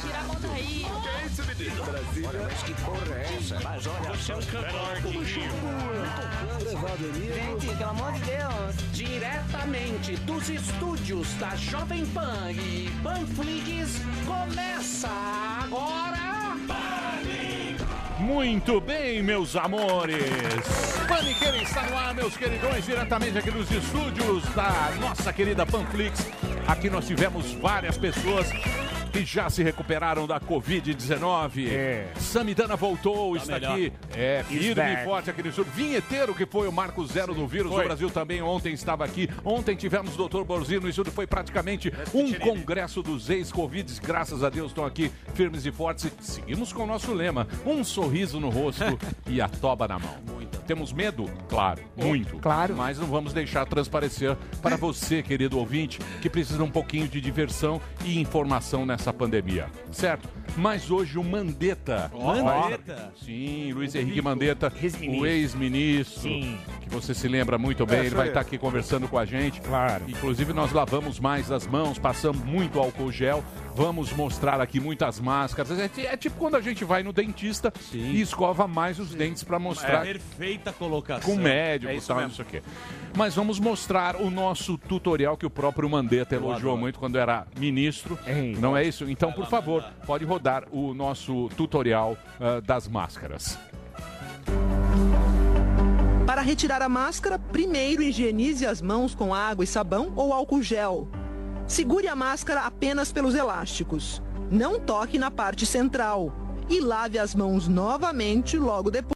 Tira a mão daí. Que isso, menino? Brasília. Olha, mas que porra é essa? Mas olha Você é um cantor, Gente, pelo amor de Deus. Diretamente dos estúdios da Jovem Pan e Panflix, começa agora... Muito bem, meus amores. Paniqueira está no ar, meus queridões, diretamente aqui dos estúdios da nossa querida Panflix. Aqui nós tivemos várias pessoas que já se recuperaram da Covid-19. É. Samidana voltou, Tá está melhor. aqui. É, firme e forte aqui no estúdio. Vinheteiro, que foi o Marco Zero do vírus. Foi. O Brasil também ontem estava aqui. Ontem tivemos o Dr. Borzino no estúdio. Foi praticamente um congresso dos ex-Covids. Graças a Deus estão aqui firmes e fortes. E seguimos com o nosso lema: um sorriso no rosto e a toba na mão. Temos medo? Claro, muito. Claro. Mas não vamos deixar transparecer para você, querido ouvinte, que precisa um pouquinho de diversão e informação nessa pandemia. Certo? Mas hoje o Mandetta. Mandetta? Sim, Luiz Henrique Mandetta, o ex-ministro, que você se lembra muito bem, É, ele vai estar aqui conversando com a gente. Claro. Inclusive nós lavamos mais as mãos, passamos muito álcool gel, vamos mostrar aqui muitas máscaras. É, é tipo quando a gente vai no dentista e escova mais os dentes para mostrar É perfeita colocação. com médico É e isso tal, não sei o quê. Mas vamos mostrar o nosso tutorial que o próprio Mandetta elogiou muito quando era ministro. Não é isso? Então, por favor, pode rodar o nosso tutorial ah, das máscaras. Para retirar a máscara, primeiro higienize as mãos com água e sabão ou álcool gel. Segure a máscara apenas pelos elásticos. Não toque na parte central. E lave as mãos novamente logo depois.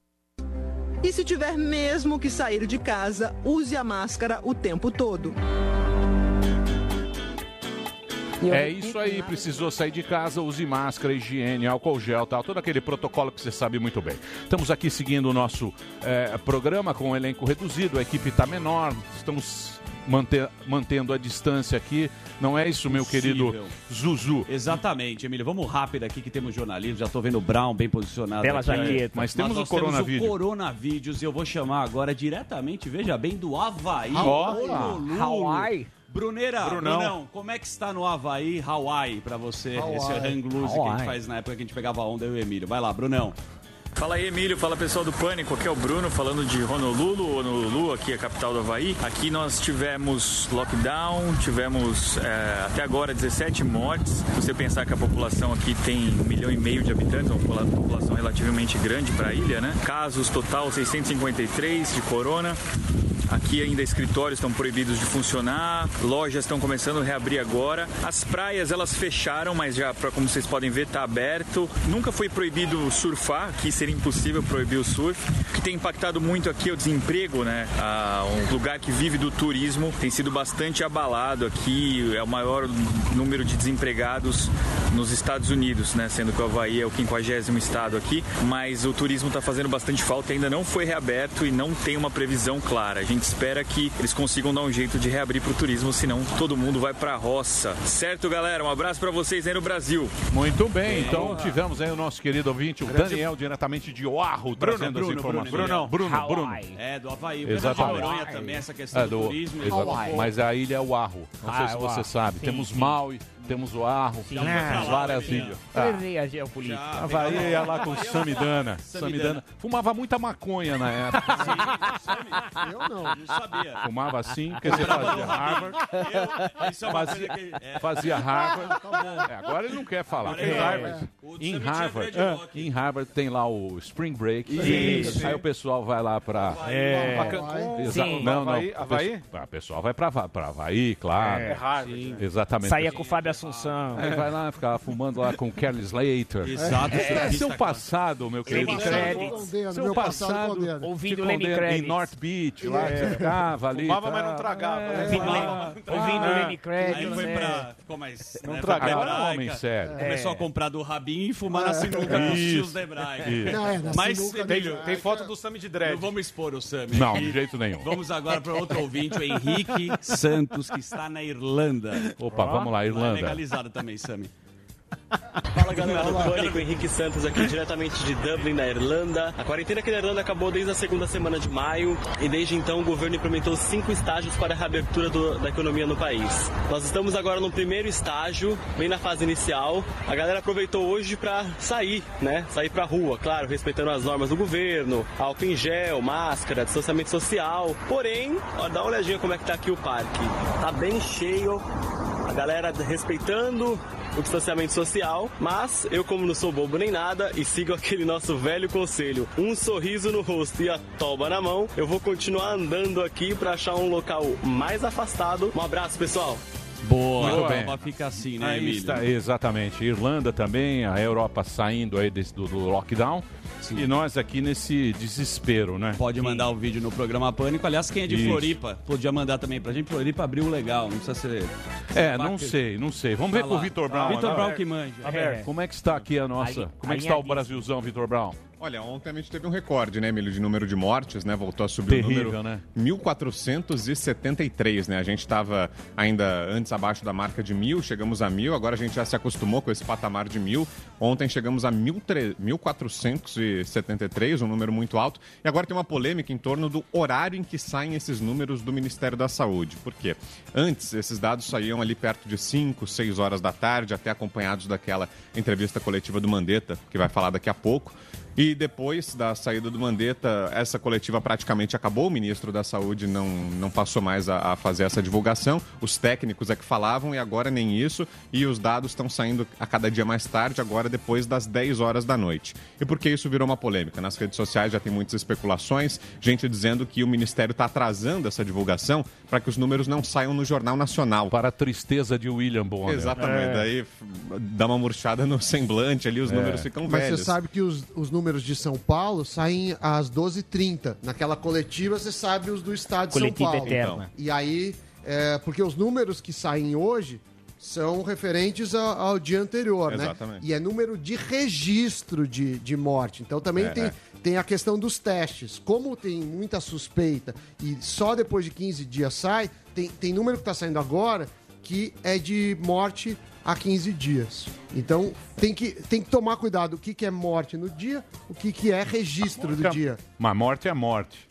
E se tiver mesmo que sair de casa, use a máscara o tempo todo. É isso aí, precisou sair de casa, use máscara, higiene, álcool gel, tal, todo aquele protocolo que você sabe muito bem. Estamos aqui seguindo o nosso eh, programa com o elenco reduzido, a equipe está menor, estamos manter- mantendo a distância aqui. Não é isso, meu querido Possível. Zuzu? Exatamente, Emílio. Vamos rápido aqui que temos jornalismo. Já estou vendo o Brown bem posicionado. Bela aqui. jaqueta. Mas temos o coronavídeo. Temos o coronavídeos e eu vou chamar agora diretamente, veja bem, do Havaí. Ó. Hawaii. Bruneira, Brunão. Brunão. como é que está no Havaí, Hawaii, pra você? Hawaii. Esse hang loose que a gente faz na época que a gente pegava onda, eu e o Emílio. Vai lá, Brunão. Fala aí, Emílio. Fala pessoal do Pânico. Aqui é o Bruno falando de Honolulu. Honolulu, aqui é a capital do Havaí. Aqui nós tivemos lockdown, tivemos é, até agora 17 mortes. Se você pensar que a população aqui tem um milhão e meio de habitantes, é uma popula- população relativamente grande para a ilha, né? Casos total 653 de corona. Aqui ainda escritórios estão proibidos de funcionar, lojas estão começando a reabrir agora. As praias elas fecharam, mas já, pra- como vocês podem ver, está aberto. Nunca foi proibido surfar, aqui seria impossível proibir o surf. O que tem impactado muito aqui é o desemprego, né? Ah, um lugar que vive do turismo tem sido bastante abalado aqui. É o maior número de desempregados nos Estados Unidos, né? Sendo que o Havaí é o 50 estado aqui, mas o turismo está fazendo bastante falta, ainda não foi reaberto e não tem uma previsão clara. A gente espera que eles consigam dar um jeito de reabrir para o turismo, senão todo mundo vai para a roça. Certo, galera? Um abraço para vocês aí no Brasil. Muito bem, então tivemos aí o nosso querido ouvinte, o Daniel, diretamente de Oahu, trazendo as informações. Bruno, Bruno, Bruno. É, do Havaí. Exatamente. De Noronha também, essa questão É, do, do, turismo. Mas a ilha é Oahu. Não sei Ah, se você Oahu. sabe. Sim, temos sim. Maui, temos Oahu, Sim. temos Ah, várias já. ilhas. Prevê a geopolítica. Ah, Havaí ia lá com Samidana. Samidana. Fumava muita maconha na época. Eu não, não sabia. Fumava assim, porque você fazia Harvard. Isso é uma Fazia, que- é. fazia Harvard. Tá bom. É, agora ele não quer falar. Agora Em Harvard, é. O em é Harvard, em Harvard tem lá o Spring Break. Isso. Aí o pessoal vai lá pra. É. Pra Cancún. Sim. Não, não. Havaí- O pessoal- O pessoal vai pra, Va- pra Havaí, claro. É, Harvard, Sim. né? Exatamente. Saía com o Fábio Assunção. Aí vai lá ficar fumando lá com o Kelly Slater. Exato. É, É. seu passado, meu querido. Lenny Seu- passado. Ouvindo Lenny Kravitz. Em North Beach, lá que É. você ficava ali. Fumava, tá? mas não tragava, É, né? Ouvindo. Lenny- Ah. Lenny Kravitz. Aí foi né? pra. Ficou mais. Não né, traga- foi pra Agora hebraica. homem sério. Começou a comprar do Rabinho e fumar na sinuca dos tios da hebraica. Isso. Não, é, na Mas, tem foto do Sami de Dread. Não vamos expor o Sami. Não, de jeito nenhum. Vamos agora para outro ouvinte, o Henrique Santos, que está na Irlanda. Opa, vamos lá, Irlanda. Legalizado também, Sami. Fala galera do Pânico, Henrique Santos aqui diretamente de Dublin, na Irlanda. A quarentena aqui na Irlanda acabou desde a segunda semana de maio e desde então o governo implementou cinco estágios para a reabertura do- da economia no país. Nós estamos agora no primeiro estágio, bem na fase inicial. A galera aproveitou hoje para sair, né? Sair pra rua, claro, respeitando as normas do governo, álcool em gel, máscara, distanciamento social. Porém, ó, dá uma olhadinha como é que tá aqui o parque. Tá bem cheio, a galera respeitando o distanciamento social, mas eu como não sou bobo nem nada e sigo aquele nosso velho conselho, um sorriso no rosto e a toba na mão, eu vou continuar andando aqui para achar um local mais afastado. Um abraço, pessoal. Boa, Muito a bem. Europa fica assim, né, Aí Emílio? está, exatamente. Irlanda também, a Europa saindo aí desse, do, do lockdown. E nós aqui nesse desespero, né? Pode mandar o vídeo no programa Pânico. Aliás, quem é de Isso. Floripa, podia mandar também pra gente. Floripa abriu legal, não precisa ser. É, não sei, não sei. Vamos ver Vai com o. Vitor Brown. Vitor. Brown que manja. É. Como é que está aqui a nossa? Aí- como é que está o alinhadíssimo. Brasilzão, Vitor Brown? Olha, ontem a gente teve um recorde, né, Emílio, de número de mortes, né? Voltou a subir Terrível, o número. né? 1473, né? A gente estava ainda antes abaixo da marca de mil, chegamos a mil, agora a gente já se acostumou com esse patamar de mil. Ontem chegamos a mil tre- 1473, um número muito alto. E agora tem uma polêmica em torno do horário em que saem esses números do Ministério da Saúde. Por quê? Antes, esses dados saíam ali perto de 5, 6 horas da tarde, até acompanhados daquela entrevista coletiva do Mandetta, que vai falar daqui a pouco. E depois da saída do Mandetta, essa coletiva praticamente acabou. O ministro da Saúde não, não passou mais a, a fazer essa divulgação. Os técnicos é que falavam e agora nem isso. E os dados estão saindo a cada dia mais tarde, agora depois das 10 horas da noite. E por que isso virou uma polêmica? Nas redes sociais já tem muitas especulações, gente dizendo que o ministério está atrasando essa divulgação para que os números não saiam no Jornal Nacional. Para a tristeza de William Bonner. Exatamente. Daí f- dá uma murchada no semblante ali, os É. números ficam Mas velhos. você sabe que os, os números de São Paulo saem às 12h30. Naquela coletiva, você sabe os do estado de Coletiva São Paulo. eterna. E aí, é, porque os números que saem hoje são referentes a- ao, dia anterior, né? Exatamente. E é número de registro de, de morte. Então também É, tem, é. tem a questão dos testes. Como tem muita suspeita e só depois de 15 dias sai, tem, tem número que está saindo agora que é de morte a 15 dias. Então tem que, tem que tomar cuidado o que, que é morte no dia, o que, que é registro do dia. Mas morte é morte.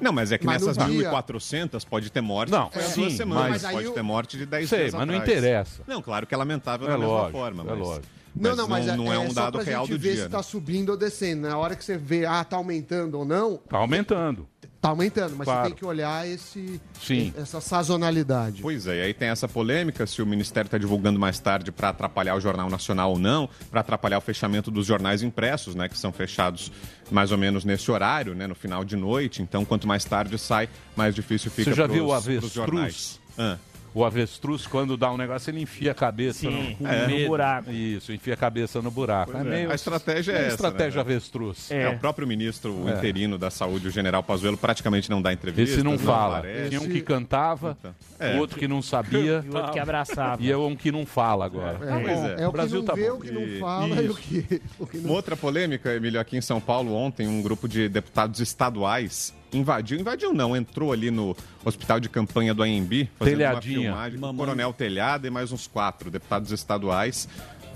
Não, mas é que Mas no nessas dia- 1.400 pode ter morte Não, foi há sim, duas semanas, mas aí pode o- ter morte de 10 Sei, dias mas não atrás. interessa. Não, claro que é lamentável É da mesma lógico, forma, é mas, lógico. Não, não, mas não, é, é um só dado pra real gente do ver dia. se tá né? subindo ou descendo. Na hora que você vê, ah, tá aumentando ou não, Tá aumentando. tá aumentando, mas Claro. você tem que olhar esse, Sim. essa sazonalidade. Pois é, e aí tem essa polêmica se o Ministério está divulgando mais tarde para atrapalhar o Jornal Nacional ou não, para atrapalhar o fechamento dos jornais impressos, né, que são fechados mais ou menos nesse horário, né, no final de noite. Então, quanto mais tarde sai, mais difícil fica Você já pros- viu o avestruz? Ah. O avestruz, quando dá um negócio, ele enfia a cabeça Sim, no, no medo. buraco. Isso, enfia a cabeça no buraco. Pois é. meio- A estratégia é essa, estratégia né? avestruz. É. É. o próprio ministro É. interino da Saúde, o general Pazuello, praticamente não dá entrevista. Esse não fala. aparece. Tinha um que cantava, É. o outro que não sabia, E o outro que abraçava. e é um que não fala agora. É, Pois é. é o O Brasil não tá vê, bom. o que não fala e o que, o que não... outra polêmica, Emílio, aqui em São Paulo, ontem, um grupo de deputados estaduais invadiu, invadiu não, entrou ali no hospital de campanha do AMB, fazendo Telhadinha. uma filmagem, Mamãe. Coronel Telhada e mais uns quatro deputados estaduais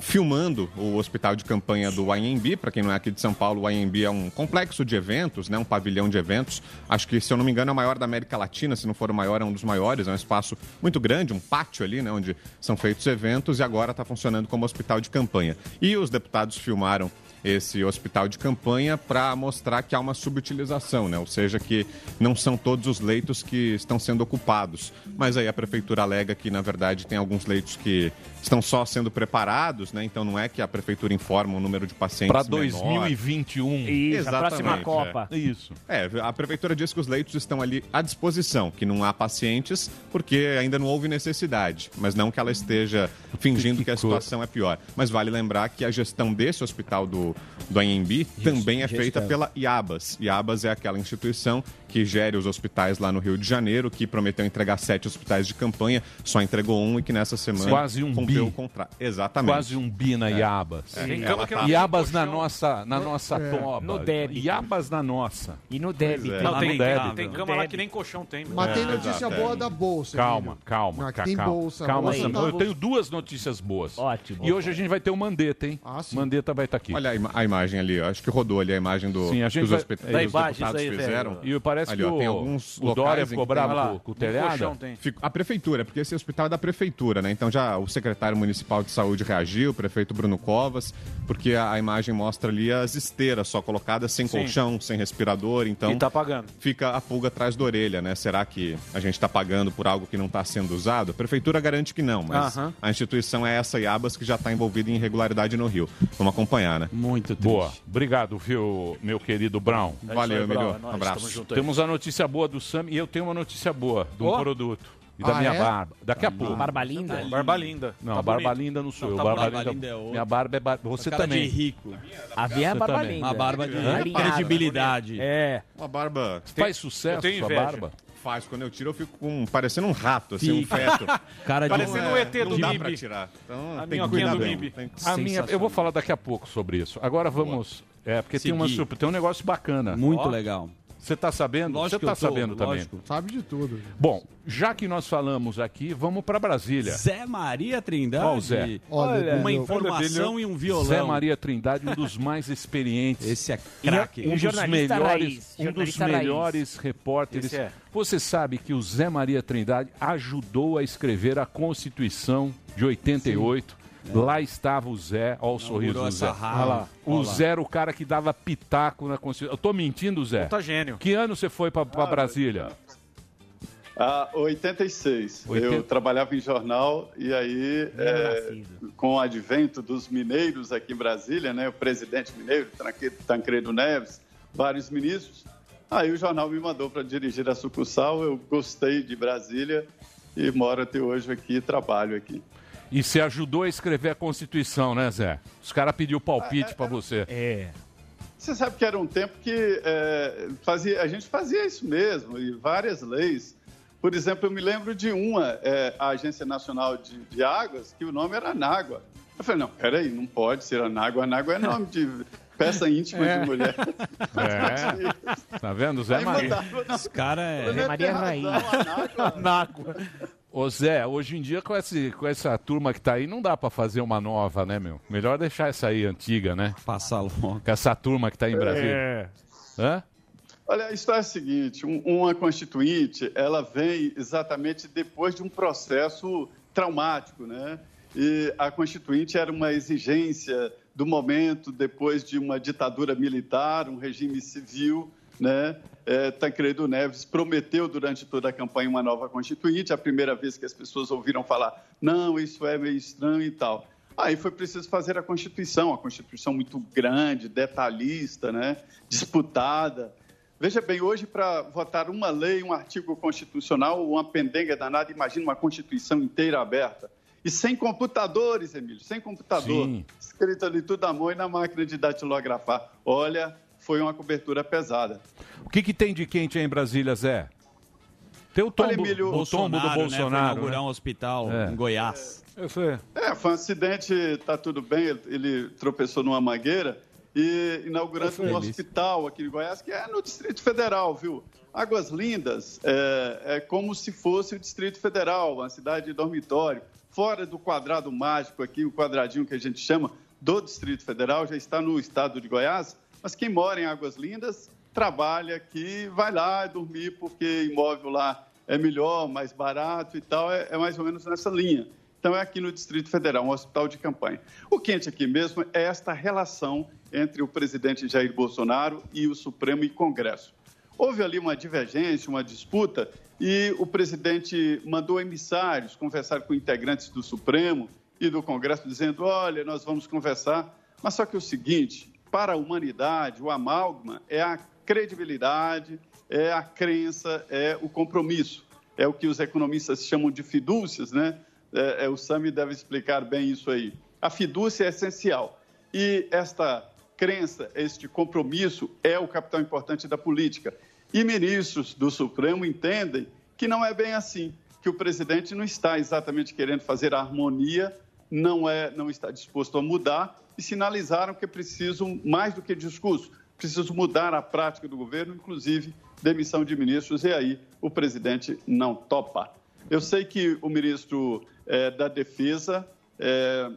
filmando o hospital de campanha do AMB. Para quem não é aqui de São Paulo, o AMB é um complexo de eventos, né, um pavilhão de eventos. Acho que, se eu não me engano, é o maior da América Latina, se não for o maior, é um dos maiores. É um espaço muito grande, um pátio ali, né, onde são feitos eventos e agora está funcionando como hospital de campanha. E os deputados filmaram esse hospital de campanha para mostrar que há uma subutilização, né? Ou seja, que não são todos os leitos que estão sendo ocupados. Mas aí a prefeitura alega que, na verdade, tem alguns leitos que estão só sendo preparados, né? Então não é que a prefeitura informa o número de pacientes Para menor. 2021. Isso, a próxima Exatamente, Copa. Isso. É, a prefeitura diz que os leitos estão ali à disposição, que não há pacientes porque ainda não houve necessidade, mas não que ela esteja fingindo que, a coisa. situação é pior. Mas vale lembrar que a gestão desse hospital do, do, do AMB também é feita pela IABAS. IABAS é aquela instituição que gere os hospitais lá no Rio de Janeiro, que prometeu entregar sete hospitais de campanha, só entregou um e que nessa semana Quase um cumpriu bi. o contrato. Exatamente. Quase um bi na É. Iabas. É. Tem que ela Iabas tem na nossa, na nossa É. toba. No débito. Iabas na nossa. E no débito. Pois é. Não, tem, débito. tem cama lá que nem colchão tem. Mas tem É, notícia exato, boa é. da Bolsa. Calma, Emílio. calma, ca- tem calma. bolsa, calma, bolsa Sam. tá- Eu tenho duas notícias boas. Ótimo. E hoje a gente vai ter o Mandetta, hein? Ah, sim. Mandetta vai estar aqui. Olha a, ima- a imagem ali, acho que rodou ali a imagem do, Sim, a gente que os, vai- hospi- Da que os imagem, deputados isso aí, fizeram. E parece ali, que ó, tem o- alguns o Dória ficou que bravo tem- com- o telhado? tem. A prefeitura, porque esse hospital é da prefeitura, né? Então já o secretário municipal de saúde reagiu, o prefeito Bruno Covas, porque a, a imagem mostra ali as esteiras só colocadas sem Sim. colchão, sem respirador, então E tá pagando. fica a pulga atrás da orelha, né? Será que a gente está pagando por algo que não está sendo usado? A prefeitura garante que não, mas Aham. a instituição é essa Iabas que já está envolvida em irregularidade no Rio. Vamos acompanhar, né? Muito Boa. Obrigado, viu, meu querido Brown. Valeu, Emílio. Um abraço. Temos a notícia boa do Sam e eu tenho uma notícia boa de um Ó. produto. E da Ah, minha é? barba. Daqui a pouco. Barba linda. Barba linda. Não, Tá a barba bonito. linda não sou Não, eu. tá barba barba linda, linda é outro. minha barba é bar... Você Cara também. de rico. A minha é Você barba também. linda. Uma barba de Alinhada. credibilidade. É. Uma barba. Faz sucesso tenho sua barba? Faz. Quando eu tiro, eu fico com, parecendo um rato, assim, um feto. Cara de Parecendo o ET do Não dá Bibi. pra tirar. Então, A tem que cuidar do bem. Tem A minha, eu vou falar daqui a pouco sobre isso. Agora vamos. É, porque tem, uma, tem um negócio bacana. Muito legal. Você tá sabendo? Lógico Você tá tô, sabendo também. lógico. Sabe de tudo. Bom, já que nós falamos aqui, vamos para Brasília. Zé Maria Trindade. Qual Zé? Olha, uma informação e um violão. Zé Maria Trindade, um dos mais experientes. Esse é E craque. o um dos melhores, raiz, um dos melhores repórteres. Esse é. Você sabe que o Zé Maria Trindade ajudou a escrever a Constituição de 88. Lá estava o Zé, olha o sorriso do Zé. Olha lá. O Olha. Zé era o cara que dava pitaco na Constituição. Eu tô mentindo, Zé? Puta gênio. Que ano você foi para Brasília? Ah, 86. Oitenta- Eu trabalhava em jornal e aí, é, com o advento dos mineiros aqui em Brasília, né, o presidente mineiro, Tancredo Neves, vários ministros, aí o jornal me mandou para dirigir a sucursal. Eu gostei de Brasília e moro até hoje aqui, trabalho aqui. E você ajudou a escrever a Constituição, né, Zé? Os caras pediu palpite para você. É. Você sabe que era um tempo que é, fazia, a gente fazia isso mesmo, e várias leis. Por exemplo, eu me lembro de uma, é, a Agência Nacional de, de Águas, que o nome era Anágua. Eu falei, não, peraí, não pode ser Anágua. Anágua é nome de peça íntima de mulher. É. Tá vendo, Zé Aí Maria? mudaram, não, Esse cara é. Maria razão, Anágua. Ô Zé, hoje em dia com, esse, com essa turma que tá aí, não dá pra fazer uma nova, né, meu? Melhor deixar essa aí antiga, né? Passa logo. Com essa turma que tá em Brasília. É. Hã? Olha, a história é a seguinte: um- uma constituinte, ela vem exatamente depois de um processo traumático, né? E a constituinte era uma exigência do momento depois de uma ditadura militar, um regime civil, né? É, Tancredo Neves prometeu durante toda a campanha uma nova constituinte, a primeira vez que as pessoas ouviram falar, não, isso é meio estranho e tal. Aí foi preciso fazer a Constituição, uma Constituição muito grande, detalhista, né? disputada. Veja bem, hoje, para votar uma lei, um artigo constitucional, uma pendenga danada, imagina uma Constituição inteira aberta. E sem computadores, Emílio, sem computador. Sim. Escrito ali tudo à mão e na máquina de datilografar. Olha, foi uma cobertura pesada. O que, que tem de quente aí em Brasília, Zé? Tem o tombo, Olha, Emílio, o tombo do né? Foi Bolsonaro. inaugurar né? um hospital É. em Goiás. Eu sei. É, foi um acidente, tá tudo bem, ele- tropeçou numa mangueira e inaugurando um hospital aqui em Goiás, que é no Distrito Federal, viu? Águas Lindas é, é como se fosse o Distrito Federal, uma cidade de dormitório, fora do quadrado mágico aqui, o quadradinho que a gente chama do Distrito Federal, já está no estado de Goiás, mas quem mora em Águas Lindas trabalha aqui, vai lá dormir porque imóvel lá é melhor, mais barato e tal, é, é mais ou menos nessa linha. Então é aqui no Distrito Federal, um hospital de campanha. O quente aqui mesmo é esta relação entre o presidente Jair Bolsonaro e o Supremo e Congresso. Houve ali uma divergência, uma disputa, e o presidente mandou emissários conversar com integrantes do Supremo e do Congresso, dizendo: olha, nós vamos conversar. Mas só que é o seguinte: para a humanidade, o amálgama é a credibilidade, é a crença, é o compromisso. É o que os economistas chamam de fidúcias, né? É, é, o Sami deve explicar bem isso aí. A fidúcia é essencial. E esta crença, este compromisso é o capital importante da política. E ministros do Supremo entendem que não é bem assim, que o presidente não está exatamente querendo fazer a harmonia, não, é, não está disposto a mudar e sinalizaram que é preciso, mais do que discurso, preciso mudar a prática do governo, inclusive demissão de ministros, e aí o presidente não topa. Eu sei que o ministro eh, da Defesa, eh,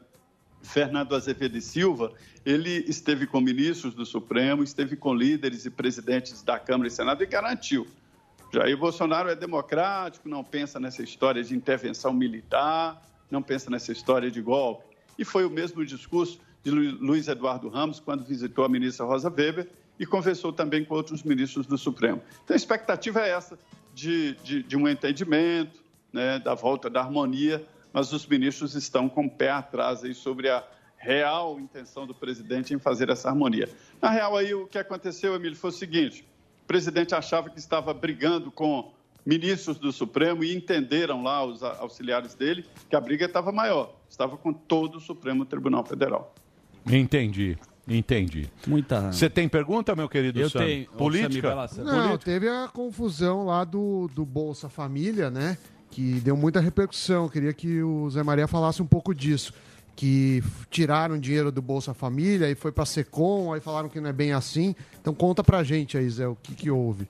Fernando Azevedo e Silva, ele esteve com ministros do Supremo, esteve com líderes e presidentes da Câmara e Senado e garantiu. Jair Bolsonaro é democrático, não pensa nessa história de intervenção militar, não pensa nessa história de golpe. E foi o mesmo discurso de Luiz Eduardo Ramos quando visitou a ministra Rosa Weber e conversou também com outros ministros do Supremo. Então, a expectativa é essa, de, de, de um entendimento, né, da volta da harmonia, mas os ministros estão com o pé atrás aí sobre a real intenção do presidente em fazer essa harmonia. Na real, aí o que aconteceu, Emílio, foi o seguinte: o presidente achava que estava brigando com ministros do Supremo e entenderam lá os auxiliares dele que a briga estava maior, estava com todo o Supremo Tribunal Federal. Entendi. Entendi. Muita. Você tem pergunta, meu querido Eu Sam? tenho. Política? Não, teve a confusão lá do, do Bolsa Família, né? Que deu muita repercussão. Queria que o Zé Maria falasse um pouco disso. Que tiraram dinheiro do Bolsa Família e foi pra Secom, aí falaram que não é bem assim. Então conta pra gente aí, Zé, o que, que houve.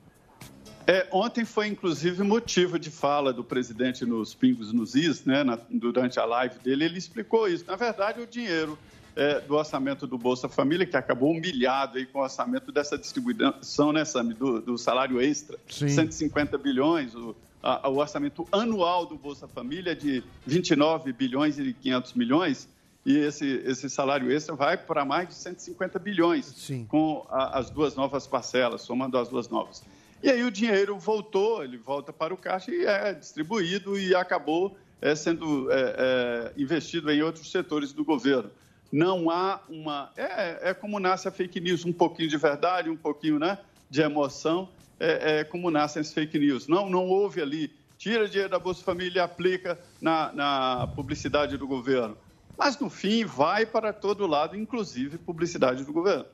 É, ontem foi inclusive motivo de fala do presidente nos Pingos nos Is, né, na- durante a live dele, ele explicou isso. Na verdade, o dinheiro é, do orçamento do Bolsa Família, que acabou humilhado aí com o orçamento dessa distribuição, né, Sami, do, do salário extra, Sim. 150 bilhões, o, a- o orçamento anual do Bolsa Família é de 29 bilhões e 500 milhões, e esse, esse salário extra vai para mais de 150 bilhões com a- as duas novas parcelas, somando as duas novas. E aí o dinheiro voltou, ele volta para o caixa e é distribuído e acabou é, sendo é, é, investido em outros setores do governo. Não há uma. É, é como nasce a fake news, um pouquinho de verdade, um pouquinho né, de emoção, é, é como nascem as fake news. Não, não houve ali, tira dinheiro da Bolsa Família e aplica na, na publicidade do governo. Mas, no fim, vai para todo lado, inclusive publicidade do governo.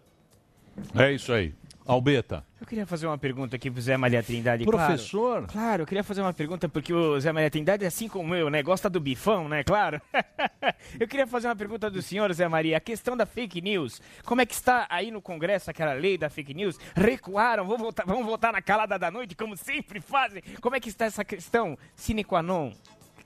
É isso aí. Albeta. Eu queria fazer uma pergunta aqui pro Zé Maria Trindade. Professor? Claro, claro, eu queria fazer uma pergunta porque o Zé Maria Trindade, assim como eu, né, gosta do bifão, né, claro. eu queria fazer uma pergunta do senhor, Zé Maria. A questão da fake news, como é que está aí no Congresso aquela lei da fake news? Recuaram, vão votar, vão votar na calada da noite, como sempre fazem? Como é que está essa questão sine qua non,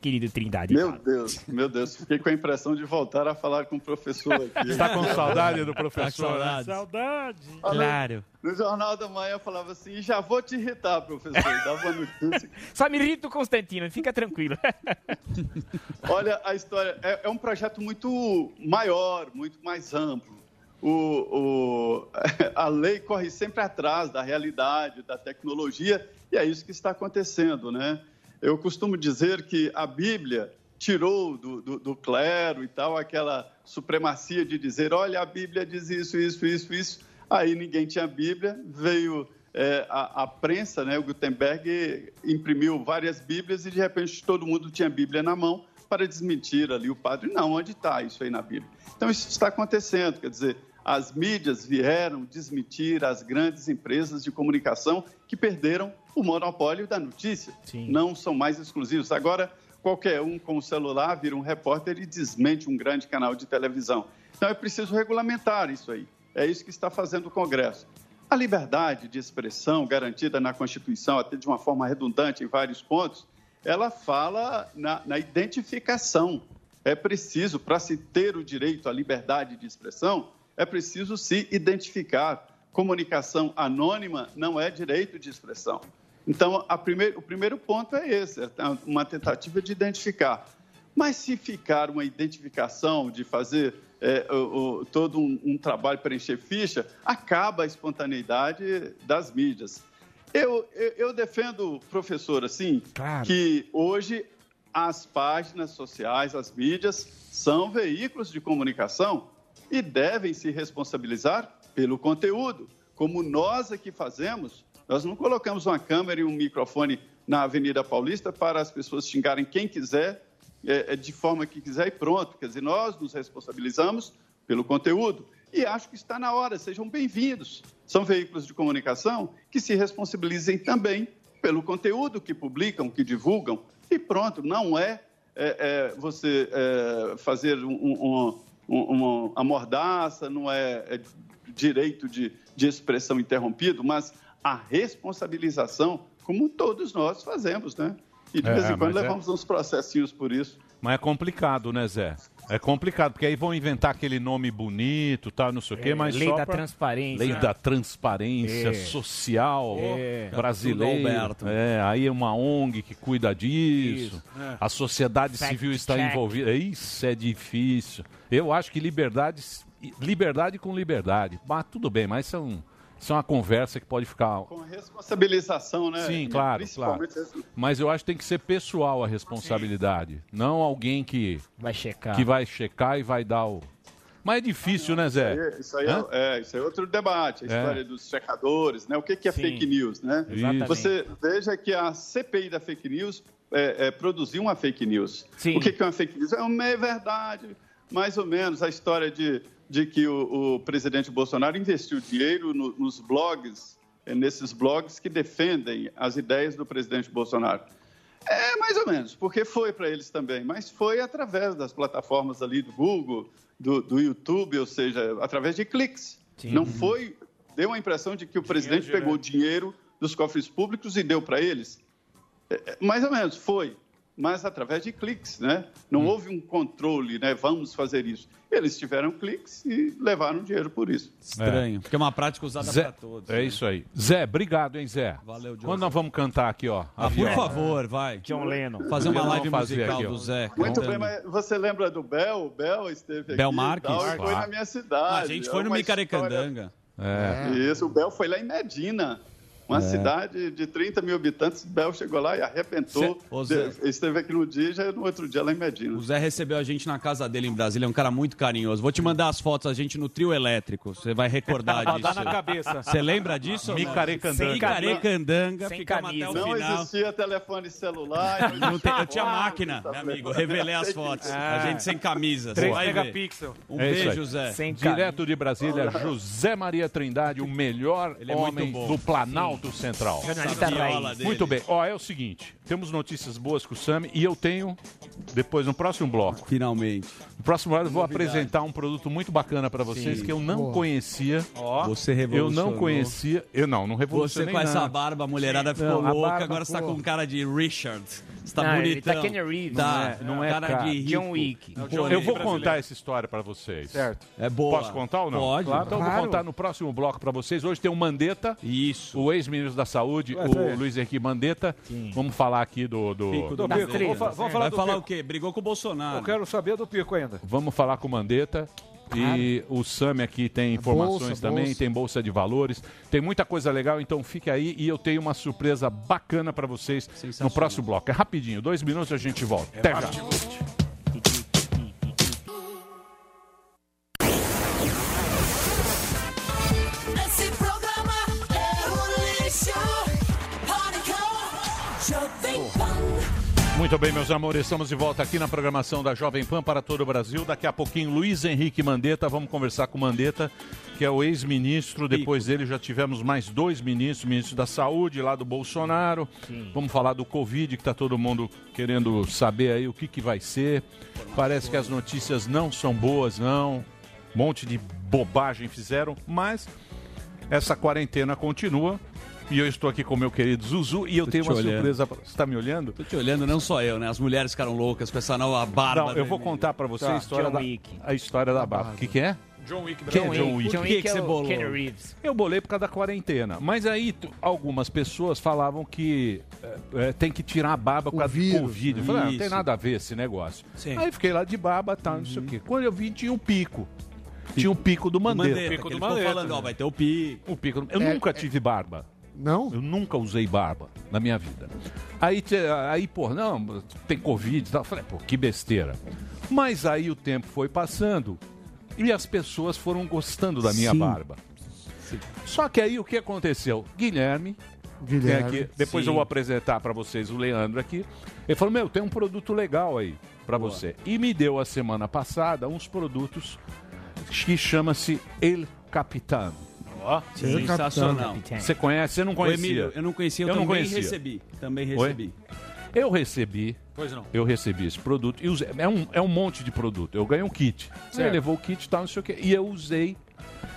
querido Trindade? Meu Deus, meu Deus, fiquei com a impressão de voltar a falar com o professor aqui. Está com saudade do professor? Tá com né? saudade. Claro. No Jornal da Manhã falava assim, já vou te irritar, professor. Dava notícia. Só me irrita o Constantino, fica tranquilo. Olha, a história é, é um projeto muito maior, muito mais amplo. O, o- a lei corre sempre atrás da realidade, da tecnologia, e é isso que está acontecendo, né? Eu costumo dizer que a Bíblia tirou do, do- do clero e tal aquela supremacia de dizer, olha, a Bíblia diz isso, isso, isso, isso. Aí ninguém tinha Bíblia, veio é, a, a prensa, né, o Gutenberg imprimiu várias Bíblias e de repente todo mundo tinha Bíblia na mão para desmentir ali o padre. Não, onde está isso aí na Bíblia? Então isso está acontecendo, quer dizer, as mídias vieram desmentir as grandes empresas de comunicação que perderam o monopólio da notícia. Não são mais exclusivos. Agora, qualquer um com o celular vira um repórter e desmente um grande canal de televisão. Então é preciso regulamentar isso aí. É isso que está fazendo o Congresso. A liberdade de expressão garantida na Constituição, até de uma forma redundante em vários pontos, ela fala na, na identificação. É preciso, para se ter o direito à liberdade de expressão, é preciso se identificar. Comunicação anônima não é direito de expressão. Então, primeir, o primeiro ponto é esse, é uma tentativa de identificar. Mas se ficar uma identificação de fazer é, o- o- todo um, um trabalho para encher ficha, acaba a espontaneidade das mídias. Eu, eu, eu defendo, professor, assim, que hoje as páginas sociais, as mídias, são veículos de comunicação e devem se responsabilizar pelo conteúdo, como nós aqui fazemos. Nós não colocamos uma câmera e um microfone na Avenida Paulista para as pessoas xingarem quem quiser, é, é, de forma que quiser e pronto. Quer dizer, nós nos responsabilizamos pelo conteúdo. E acho que está na hora, sejam bem-vindos. São veículos de comunicação que se responsabilizem também pelo conteúdo que publicam, que divulgam, e pronto, não é, é, é você é, fazer um, um, um, uma amordaça, não é, é direito de, de expressão interrompido, mas a responsabilização, como todos nós fazemos, né? E de É, vez em quando mas é- levamos uns processinhos por isso. Mas é complicado, né, Zé? É complicado, porque aí vão inventar aquele nome bonito, tal, não sei o quê, É, mas lei só da pra- transparência. Lei da transparência É. social É. brasileira. É, aí é uma ONG que cuida disso. Isso. É. A sociedade Fact civil está check. envolvida. Isso é difícil. Eu acho que liberdade, liberdade com liberdade. Mas tudo bem, mas são, isso é uma conversa que pode ficar Com responsabilização, né? Sim, claro, Principalmente claro. Mas eu acho que tem que ser pessoal a responsabilidade. Não alguém que vai checar, que vai checar e vai dar o. Mas é difícil, né, Zé? Isso aí, Hã? é, é, isso aí é outro debate, a É. história dos checadores, né? O que, que é Sim. fake news, né? Exatamente. Você veja que a CPI da fake news é, é, produziu uma fake news. Sim. O que, que é uma fake news? É uma meia verdade, mais ou menos, a história de, de que o, o presidente Bolsonaro investiu dinheiro no- nos blogs, é, nesses blogs que defendem as ideias do presidente Bolsonaro. É, mais ou menos, porque foi para eles também, mas foi através das plataformas ali do Google, do, do YouTube, ou seja, através de cliques. Não foi. Deu a impressão de que o presidente pegou o dinheiro dos cofres públicos e deu para eles. É, é, mais ou menos, foi. Mas através de cliques, né? Não houve um controle, né? Vamos fazer isso. Eles tiveram cliques e levaram dinheiro por isso. Estranho, porque é uma prática usada pra todos. É isso aí. Zé, obrigado, hein, Zé? Valeu, John. Quando nós vamos cantar aqui, ó? Ah, por favor, vai. John Lennon. Fazer uma live fazer musical aqui, do Zé. Muito bem, mas você lembra do Bel? O Bel esteve aqui. Bel e Marques? tal, foi Claro. na minha cidade. A gente foi É no Micarecandanga. É. Isso, o Bel foi lá em Medina. Uma É. cidade de 30 mil habitantes, o Bel chegou lá e arrebentou. Zé. Esteve aqui no dia e já no outro dia lá em Medina. O Zé recebeu a gente na casa dele em Brasília, é um cara muito carinhoso. Vou te mandar as fotos, a gente no trio elétrico. Você vai recordar Tá disso. na cabeça. Você lembra disso? Micarecandanga. Micarecandanga, Sem ficamos até o camisa. Não existia telefone celular. Não tem- eu tinha máquina, meu amigo. Revelei as fotos. A gente sem camisa. Você 3 vai ver. megapixel. Um É beijo. Zé. Sem Direto de Brasília, José Maria Trindade, o melhor Ele é muito homem bom. do Planalto Central. Jornalista raiz. Muito bem. Ó, é o seguinte, temos notícias boas com o Sami e eu tenho, depois, no próximo bloco, Finalmente. no próximo bloco eu vou apresentar um produto muito bacana para vocês Sim. que eu não Boa. conhecia. Você Eu revolucionou. não conhecia. Eu não, não Você revolucionei com essa nada. barba, a mulherada ficou Não, a louca, barba, agora você tá pô. com cara de Richard. Você tá Não, ele bonitão. tá Kenny Reeves, Tá, não é cara, cara. de rico. John Wick. É Eu vou contar brasileiro. essa história para vocês. Certo. É boa. Posso contar ou não? Pode. Claro, então eu vou Claro. contar no próximo bloco para vocês. Hoje tem o Mandetta, Isso. o ex-ministro da Saúde, Ué, o é. Luiz Henrique Mandetta. Vamos falar aqui do. do- Pico Do do Pico. Mandetta. Vamos fa- vamos falar Vai do falar Pico. o quê? Brigou com o Bolsonaro. Eu quero saber do Pico ainda. Vamos falar com o Mandetta. E o Sami aqui tem informações Bolsa, também, bolsa. tem bolsa de valores, tem muita coisa legal, então fique aí e eu tenho uma surpresa bacana para vocês no próximo bloco. É rapidinho, dois minutos a gente volta. Até já. Muito bem, meus amores, estamos de volta aqui na programação da Jovem Pan para todo o Brasil. Daqui a pouquinho, Luiz Henrique Mandetta, vamos conversar com o Mandetta, que é o ex-ministro. Depois dele já tivemos mais dois ministros, ministro da Saúde lá do Bolsonaro. Vamos falar do Covid, que está todo mundo querendo saber aí o que, que vai ser. Parece que as notícias não são boas, não. Um monte de bobagem fizeram, mas essa quarentena continua. E eu estou aqui com o meu querido Zuzu e eu Tô tenho te uma olhando. surpresa. pra- Você está me olhando? Tô te olhando, não só eu, né? As mulheres ficaram loucas com essa nova barba. Não, eu vou contar pra você Tá, a história John da Wick. a história da barba. O que, que é? John Wick Quem é. John Wick? John Por que Wick que é você bolou? Kenny Reeves. Eu bolei por causa da quarentena. Mas aí tu- algumas pessoas falavam que é, é, tem que tirar a barba por causa do vírus, Covid. Eu falei, ah, não tem Isso. nada a ver esse negócio. Sim. Aí fiquei lá de barba, tá, não sei o quê. Quando eu vi, tinha o pico. Tinha o pico do O Mandetta. Mandetta, Pico que do ele ficou Mandetta, falando, ó, né? vai ter o pico. O pico. do- Eu É, nunca é- tive barba. Não? Eu nunca usei barba na minha vida. Aí, aí pô, não, tem Covid e tal. Eu Falei, pô, que besteira. Mas aí o tempo foi passando e as pessoas foram gostando da minha Sim. barba. Só que aí o que aconteceu? Guilherme, Guilherme. aqui, depois Sim. eu vou apresentar para vocês o Leandro aqui. Ele falou: Meu, tem um produto legal aí para você. E me deu a semana passada uns produtos que chama-se El Capitão. Ó, sensacional. Você conhece? Você não Ô, conhecia? Emílio, eu não conhecia, eu, Eu não também conhecia. recebi. Também Oi? recebi. Eu recebi. Pois não. Eu recebi esse produto e usei. É um, é um monte de produto. Eu ganhei um kit. Você Certo. levou o kit e tal, não sei o quê. E eu usei.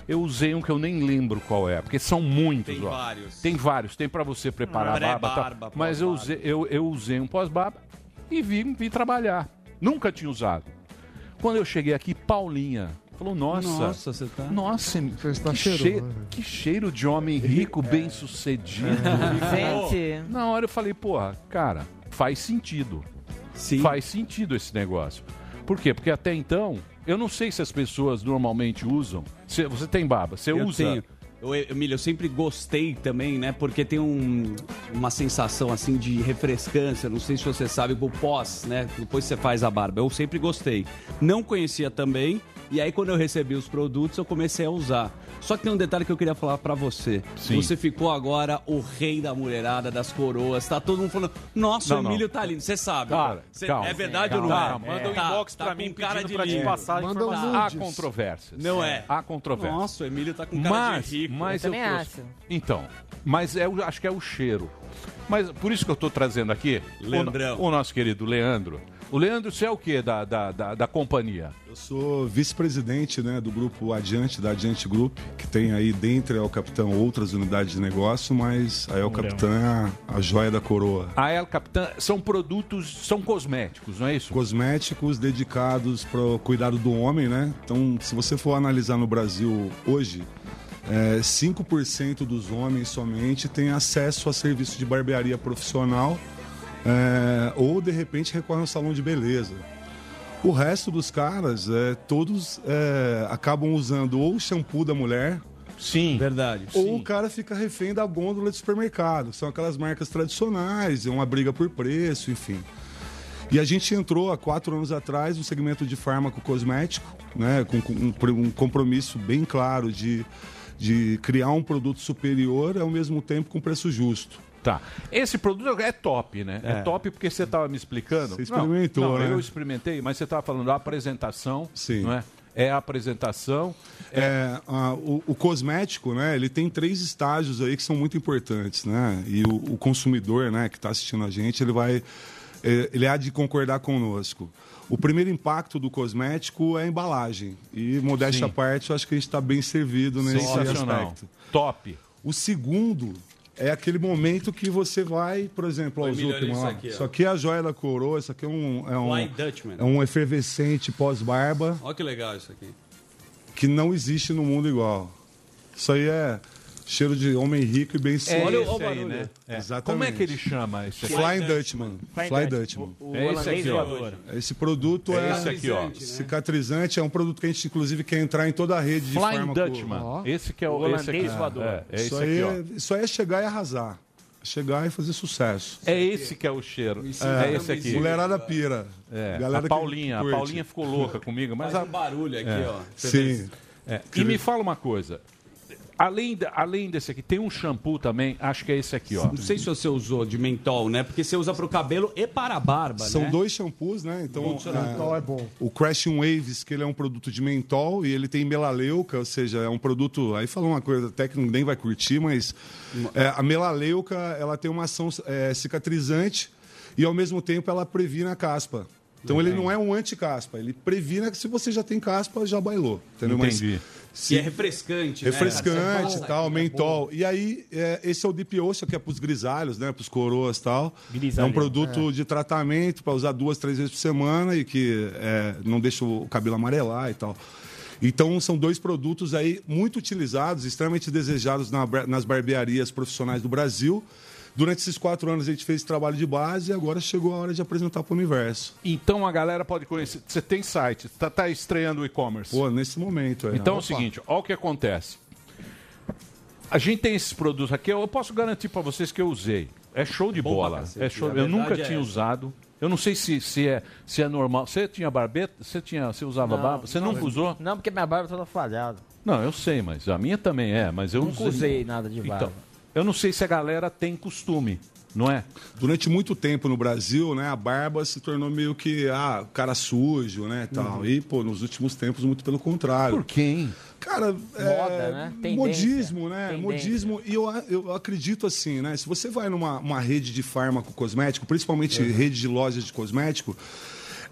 Eu usei um que eu nem lembro qual é, porque são muitos. Tem ó. vários. Tem vários. Tem pra você preparar a barba. Mas eu usei, eu, eu usei um pós-barba e vim, vim trabalhar. Nunca tinha usado. Quando eu cheguei aqui, Paulinha falou: Nossa, Nossa, você tá. nossa, tá que, cheiro, que cheiro de homem rico, bem sucedido. Gente. Na hora eu falei, porra, cara, faz sentido. Sim. Faz sentido esse negócio. Por quê? Porque até então, eu não sei se as pessoas normalmente usam. Se- você tem barba, você eu usa. Tenho. Eu, Emílio, eu sempre gostei também, né? Porque tem um- uma sensação assim de refrescância. Não sei se você sabe, o pós, né? Depois você faz a barba. Eu sempre gostei. Não conhecia também. E aí, quando eu recebi os produtos, eu comecei a usar. Só que tem um detalhe que eu queria falar pra você. Sim. Você ficou agora o rei da mulherada, das coroas. Tá todo mundo falando, nossa, Não, o não. Emílio tá lindo. Você sabe. Cara, Cê- calma. é verdade Calma, ou não é? calma. Manda um Tá, inbox tá pra com mim cara de pra te passar Manda um informação. Há controvérsias. Não é? Há controvérsias. Nossa, o Emílio tá com cara mas, de rico. mas Eu eu, também trouxe- acho. Então, mas é, acho que é o cheiro. Mas por isso que eu estou trazendo aqui o, Leandrão. o nosso querido Leandro. O Leandro, você é o quê da, da, da, da companhia? Eu sou vice-presidente né, do grupo Adiante, da Adiante Group, que tem aí dentro é o capitão outras unidades de negócio, mas aí é o capitão é a, a joia da coroa. A El Capitã são produtos, são cosméticos, não é isso? Cosméticos dedicados para o cuidado do homem, né? Então, se você for analisar no Brasil hoje, é, 5% dos homens somente têm acesso a serviço de barbearia profissional é, ou, de repente, recorrem ao salão de beleza. O resto dos caras, é, todos é, acabam usando ou o shampoo da mulher, Sim. Verdade. ou o cara fica refém da gôndola de supermercado. São aquelas marcas tradicionais, é uma briga por preço, enfim. E a gente entrou há quatro anos atrás no segmento de fármaco cosmético, né, com, com um, um compromisso bem claro de, de criar um produto superior ao mesmo tempo com preço justo. Tá. Esse produto é top, né? É, É. top porque você estava me explicando. Você experimentou, não, não, né? Eu experimentei, mas você estava falando da apresentação, Sim. não é? É a apresentação. É, a- o, o cosmético, né, ele tem três estágios aí que são muito importantes, né? E o, o consumidor, né, que está assistindo a gente, ele vai, é, ele há de concordar conosco. O primeiro impacto do cosmético é a embalagem. E, modéstia Sim. à parte, eu acho que a gente está bem servido nesse aspecto. Top. O segundo é aquele momento que você vai, por exemplo, aos últimos. isso aqui, ó. Isso aqui é a joia da coroa, isso aqui é um, é um, é um efervescente pós-barba Olha que legal isso aqui. que não existe no mundo igual. Isso aí é cheiro de homem rico e bem É suado. Olha o esse aí, barulho. né? É. Exatamente. Como é que ele chama esse aqui? Flying Dutchman. Flying Fly Dutchman. O É esse holandês aqui, ó. Esse produto É é, esse aqui, ó. cicatrizante, é um produto que a gente inclusive quer entrar em toda a rede de Flying fármaco. Dutchman. Esse que é o, O esse aqui. voador. É, é esse Isso, aqui, aí ó. é, isso aí é chegar e arrasar. Chegar e fazer sucesso. É esse que é o cheiro. É, esse aqui. Mulherada pira. É, Galera a que Paulinha, a. Paulinha ficou louca comigo, mas Faz a, um barulho aqui, É. ó. Sim. É, E me fala uma coisa. Além, além desse aqui, tem um shampoo também, acho que é esse aqui, ó. Não sei se você usou de mentol, né? Porque você usa pro cabelo e para a barba, São né? dois shampoos, né? Então, Mentol é bom. O Crashing Waves, que ele é um produto de mentol e ele tem melaleuca, ou seja, é um produto. Aí falou uma coisa até que ninguém vai curtir, mas é, a melaleuca ela tem uma ação é, cicatrizante e ao mesmo tempo ela previne a caspa. Então ele não é um anti-caspa, ele previne que se você já tem caspa, já bailou. Entendeu? Mas Entendi. Que é refrescante, né? refrescante Você e tal, fala, mentol. E aí, é, esse é o Deep Ocean, que é para os grisalhos, né? Para os coroas e tal. É Grisalho. um produto de tratamento para usar duas, três vezes por semana e que é, não deixa o cabelo amarelar e tal. Então, são dois produtos aí muito utilizados, extremamente desejados na nas barbearias profissionais do Brasil. Durante esses quatro anos, a gente fez esse trabalho de base e agora chegou a hora de apresentar para o universo. Então a galera pode conhecer. Você tem site, tá, tá estreando o e-commerce. Pô, nesse momento. É. Então é o Opa. seguinte, olha o que acontece. A gente tem esses produtos aqui, eu posso garantir para vocês que eu usei. É show de pra bola. É show. Eu nunca é tinha essa. usado. Eu não sei se, se, é, se é normal. Você tinha barbeta? Você, tinha, você usava barba? Você nunca usou? Não, porque minha barba é toda falhada. Não, eu sei, mas a minha também é. Mas eu Nunca usei nada de barba. Então, eu não sei se a galera tem costume. não é? Durante muito tempo no Brasil, né, a barba se tornou meio que ah, cara sujo, né, tal. Uhum. E pô, nos últimos tempos muito pelo contrário. Por quê? hein? Cara, Moda, é, né? Tendência. modismo, né? Tendência. Modismo. E eu, eu acredito assim, né? Se você vai numa uma rede de fármaco cosmético, principalmente Uhum. rede de lojas de cosmético,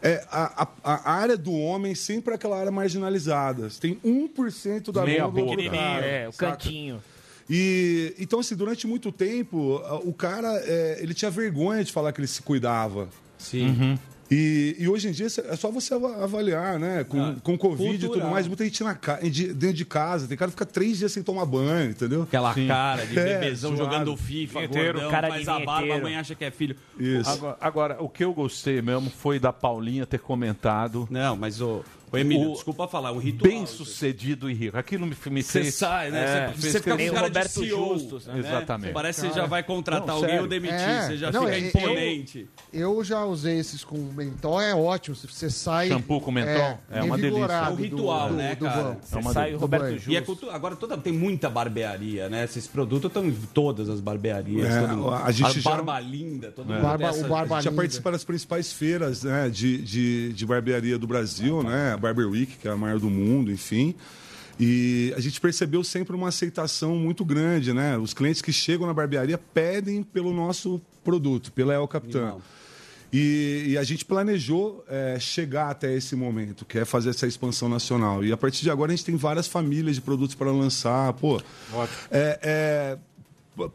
é, a, a- a área do homem sempre é aquela área marginalizada. Você tem 1% da Meia mão do boca. cara, É, o saca? cantinho. E então assim, durante muito tempo, o cara é, ele tinha vergonha de falar que ele se cuidava. Sim. E, e hoje em dia é só você ava- avaliar, né? Com, Ah, com Covid e cultural. tudo mais, muita gente na dentro de casa. Tem cara que fica três dias sem tomar banho, entendeu? Aquela cara de É, bebezão zoado. jogando FIFA, Vinheteiro, gordão, cara de faz a barba, a mãe acha que é filho. Isso. Agora, agora, o que eu gostei mesmo foi da Paulinha ter comentado. Não, mas o. Ô, Emílio, desculpa falar, um ritual. Bem sucedido e rico. Aquilo me, me Você fez. sai, né? É, Você- fez você fica com cara de CEO, né? Exatamente. Parece que você já vai contratar Não, alguém ou demitir. É, Você já não, fica eu- imponente. Eu já usei esses com mentol, é ótimo. Você sai. Shampoo com mentol? É uma revigorado É um ritual, do- né, do cara? banho. Você Do sai o Roberto. Justo. E é cultu- agora toda, tem muita barbearia, né? Esses produtos estão em todas as barbearias. É, todo a gente já- barba linda, todo mundo Barba, essa- a gente já participa das principais feiras né, de, de, de barbearia do Brasil, né? Barber Week, que é a maior do mundo, enfim. E a gente percebeu sempre uma aceitação muito grande, né? Os clientes que chegam na barbearia pedem pelo nosso produto, pela El Capitã. E, e a gente planejou é, chegar até esse momento, que é fazer essa expansão nacional. E a partir de agora a gente tem várias famílias de produtos para lançar. Pô, é, é, p-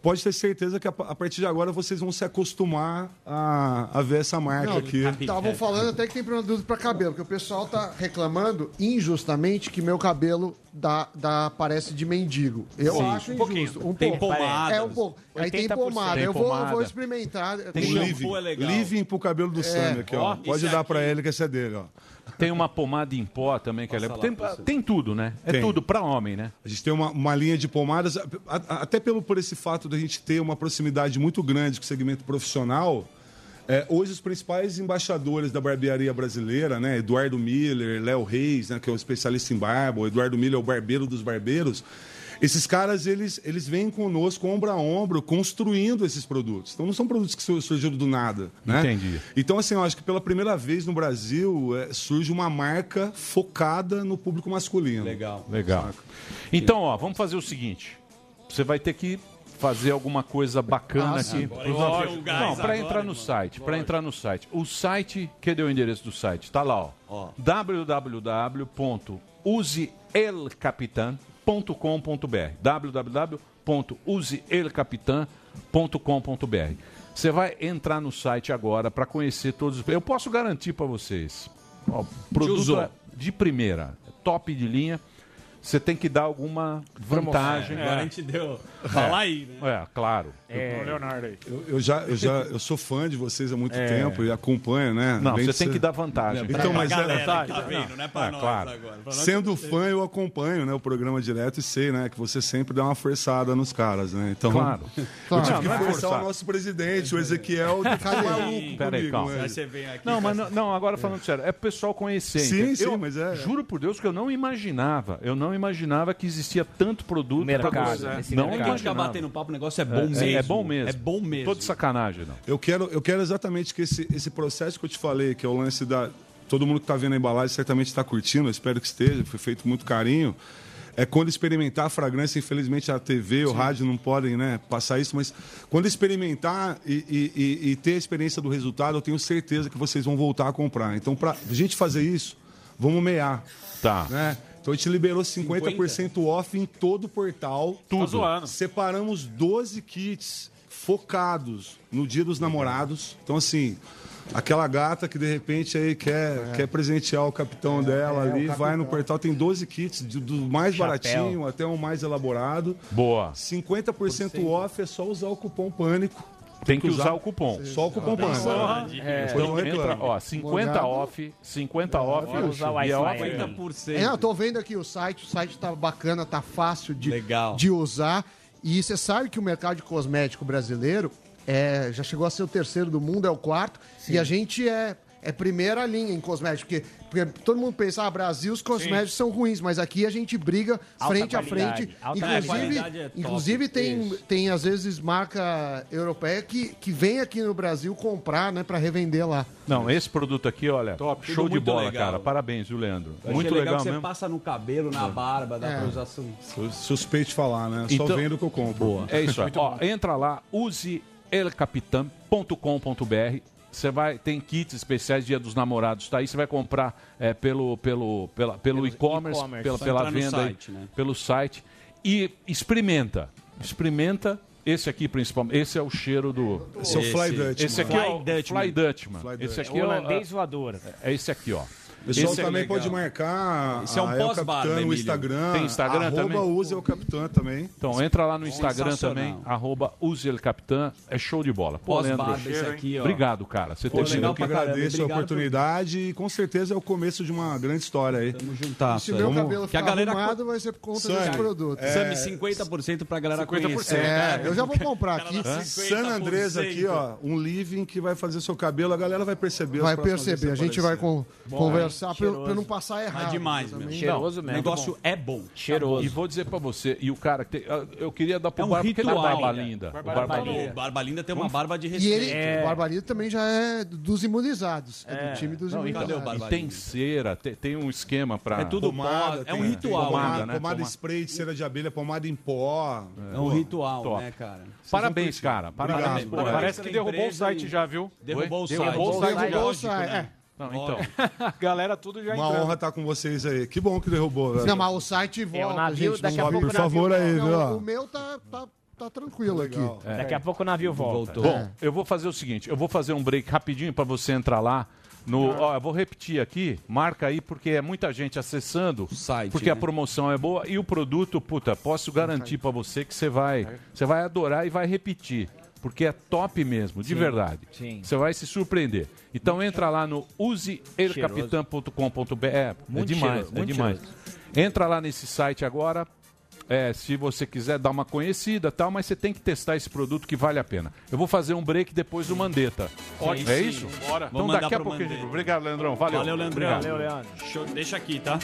pode ter certeza que a, a partir de agora vocês vão se acostumar a, a ver essa marca Não, aqui. Estavam falando até que tem produto para cabelo, porque o pessoal tá reclamando injustamente que meu cabelo dá, dá parece de mendigo. Eu Sim, acho um pouquinho. injusto. Um Tem pouco. pomadas. É um pouco. Aí tem 80%. pomada. Tem eu vou, pomada. vou experimentar. Tem living, living pro cabelo do Sammy aqui, ó. Ó, Pode dar para ele que esse é dele, ó. Tem uma pomada em pó também que é legal. Tem, tem tudo, né? É Tem. tudo pra homem, né? A gente tem uma, uma linha de pomadas, a- a- até pelo, por esse fato da gente ter uma proximidade muito grande com o segmento profissional. É, hoje os principais embaixadores da barbearia brasileira, né, Eduardo Miller, Léo Reis, né, que é o especialista em barba, o Eduardo Miller é o barbeiro dos barbeiros. Esses caras, eles, eles vêm conosco, ombro a ombro, construindo esses produtos. Então, não são produtos que sur- surgiram do nada. Né? Entendi. Então, assim, eu acho que pela primeira vez no Brasil é, surge uma marca focada no público masculino. Legal. Legal. Então, ó, vamos fazer o seguinte. Você vai ter que fazer alguma coisa bacana Ah, aqui. Agora gás Não, para agora, entrar no irmão. site, para entrar no site. O site, cadê o endereço do site? Tá lá, ó. www.useelcapitan.com.br www.useelcapitan.com.br Você vai entrar no site agora para conhecer todos os... Eu posso garantir para vocês. Ó, produto é de primeira, top de linha. Você tem que dar alguma vantagem. É, agora a gente deu. Fala aí, né? É, claro. É, Leonardo aí. Eu, eu já, eu já eu sou fã de vocês há muito É. tempo e acompanho, né? Não, Além você tem ser- que dar vantagem. Então, Pra mas galera é, que tá vendo, não é pra É, nós claro. agora. Pra nós Sendo fã, eu acompanho né, o programa direto e sei né, que você sempre dá uma forçada nos caras, né? Então, Claro. eu Claro. tive Não, que é forçar forçar. o nosso presidente, o Ezequiel, de ficar maluco Pera aí, comigo. calma. né? Não, mas não, não, agora falando sério, é pro pessoal conhecer. Sim, sim, eu mas é- Juro por Deus que eu não imaginava. Eu não imaginava que existia tanto produto Mercado, pra você. Não É que a gente imaginava. fica batendo papo, o negócio é bom É, mesmo. é bom mesmo. É bom mesmo. Tô de sacanagem, não. Eu quero, eu quero exatamente que esse, esse processo que eu te falei, que é o lance da. Todo mundo que está vendo a embalagem certamente está curtindo, eu espero que esteja, foi feito com muito carinho. É quando experimentar a fragrância, infelizmente a TV, o rádio não podem né, passar isso, mas quando experimentar e, e- e- e ter a experiência do resultado, eu tenho certeza que vocês vão voltar a comprar. Então, para a gente fazer isso, vamos mear. Tá. Né? Então a gente liberou 50% off em todo o portal. Tudo. Tá. Separamos 12 kits focados no Dia dos Namorados. Então, assim, aquela gata que de repente aí quer, quer presentear o capitão dela é, ali, vai no portal, tem 12 kits, do mais Chapéu. baratinho até o mais elaborado. Boa. 50% off é só usar o cupom Pânico. Tem que usar o cupom. Só o cupom Pânico. É, Então entra, ó, 50 off, 50 off. Vou usar o e a Wi-Fi off aí. 50%. É, eu tô vendo aqui o site, o site tá bacana, tá fácil de, Legal. de usar. E você sabe que o mercado de cosmético brasileiro é, já chegou a ser o terceiro do mundo, é o quarto. E a gente é, é primeira linha em cosméticos. Porque, porque todo mundo pensa, ah, Brasil, os cosméticos são ruins, mas aqui a gente briga Alta frente a frente. alta Inclusive, é top. inclusive tem, tem, às vezes, marca europeia que, que vem aqui no Brasil comprar, né, pra revender lá. Não, esse produto aqui, olha, Tudo show de bola, legal. cara. Parabéns, viu, Leandro? Eu Muito legal, que você mesmo. passa no cabelo, na barba, dá É. pra usar assim. Su- Suspeito de falar, né? Só Então- vendo o que eu compro. É isso aí. Ó, entra lá, useelcapitan.com.br. Você vai, tem kits especiais Dia dos Namorados, tá aí. Você vai comprar é, pelo, pelo, pela- pelo e-commerce, pela, pela venda, aí, site, né? pelo site. E experimenta. Experimenta. Esse aqui, principalmente. Esse é o cheiro do. Esse é o Fly Dutchman. Esse aqui é o Fly Dutchman. Fly Dutchman. Fly Esse aqui é o Holandês voador. É esse aqui, ó. O pessoal Esse é também legal. pode marcar Esse é um a Capitã no Emílio. Instagram. Tem Instagram arroba também? use o Capitã também. Então entra lá no Instagram também, arroba useelcapitan, é show de bola. Pô, esse aqui, ó. Obrigado, cara. Você Pô, vindo legal caramba, agradeço a obrigado por- oportunidade e com certeza é o começo de uma grande história aí. Tamo juntasso. Se meu Vamos- cabelo que a ficar galera arrumado, vai ser por conta Sangue. desse produto. É. Sami, 50% pra galera 50%. conhecer. É, eu já vou comprar aqui. San Andrés aqui, ó, um living que vai fazer seu cabelo, a galera vai perceber. Vai perceber, a que gente vai aparecer. Conversar pra, pra não passar errado. Mas demais, meu. Cheiroso O mesmo. negócio é bom. Cheiroso. E vou dizer pra você, e o cara que tem, eu queria dar pro É um Barba, porque ele é ritual. barba linda. O Barba Barba Linda. linda. O Barba Linda tem uma barba de E respeito. ele, É. o Barbalito também já é dos imunizados. É, do time dos Não, então, imunizados. Barba e tem Linda? cera, tem, tem um esquema pra. É tudo Pomada, pó, é um tem- ritual. pomada, Pomada, né? pomada Pomada. spray de cera de abelha, pomada em pó. É um ritual, Top. né, cara? Parabéns, cara. Parabéns. Parece que derrubou o site e- já, viu? Derrubou o site. Derrubou o site O? Não, então. A galera tudo já Uma entrando. honra estar com vocês aí. Que bom que derrubou, velho. Não, mas o site volta, É, o navio, gente. daqui não a vai- pouco Por favor navio aí, Não, viu? o meu tá, tá, tá tranquilo Legal. aqui. Daqui a pouco o navio volta. Voltou. Bom, eu vou fazer o seguinte, eu vou fazer um break rapidinho pra você entrar lá. No, ó, eu vou repetir aqui, marca aí, porque é muita gente acessando, site, porque a né? promoção é boa e o produto, puta, posso garantir pra você que você vai, você vai adorar e vai repetir, porque é top mesmo, de verdade. sim. Você vai se surpreender. Então entra lá no useelcapitan.com.br, é, é Muito demais, cheiroso, é muito demais. Entra lá nesse site agora, é, se você quiser dar uma conhecida tal, mas você tem que testar esse produto que vale a pena. Eu vou fazer um break depois do Mandetta. Pode é sim, isso? bora. Então Vamos daqui a a gente... Mandetta. Obrigado, Leandrão. Valeu. Valeu, Leandrão. Obrigado. Valeu, Leandro. Deixa aqui, tá?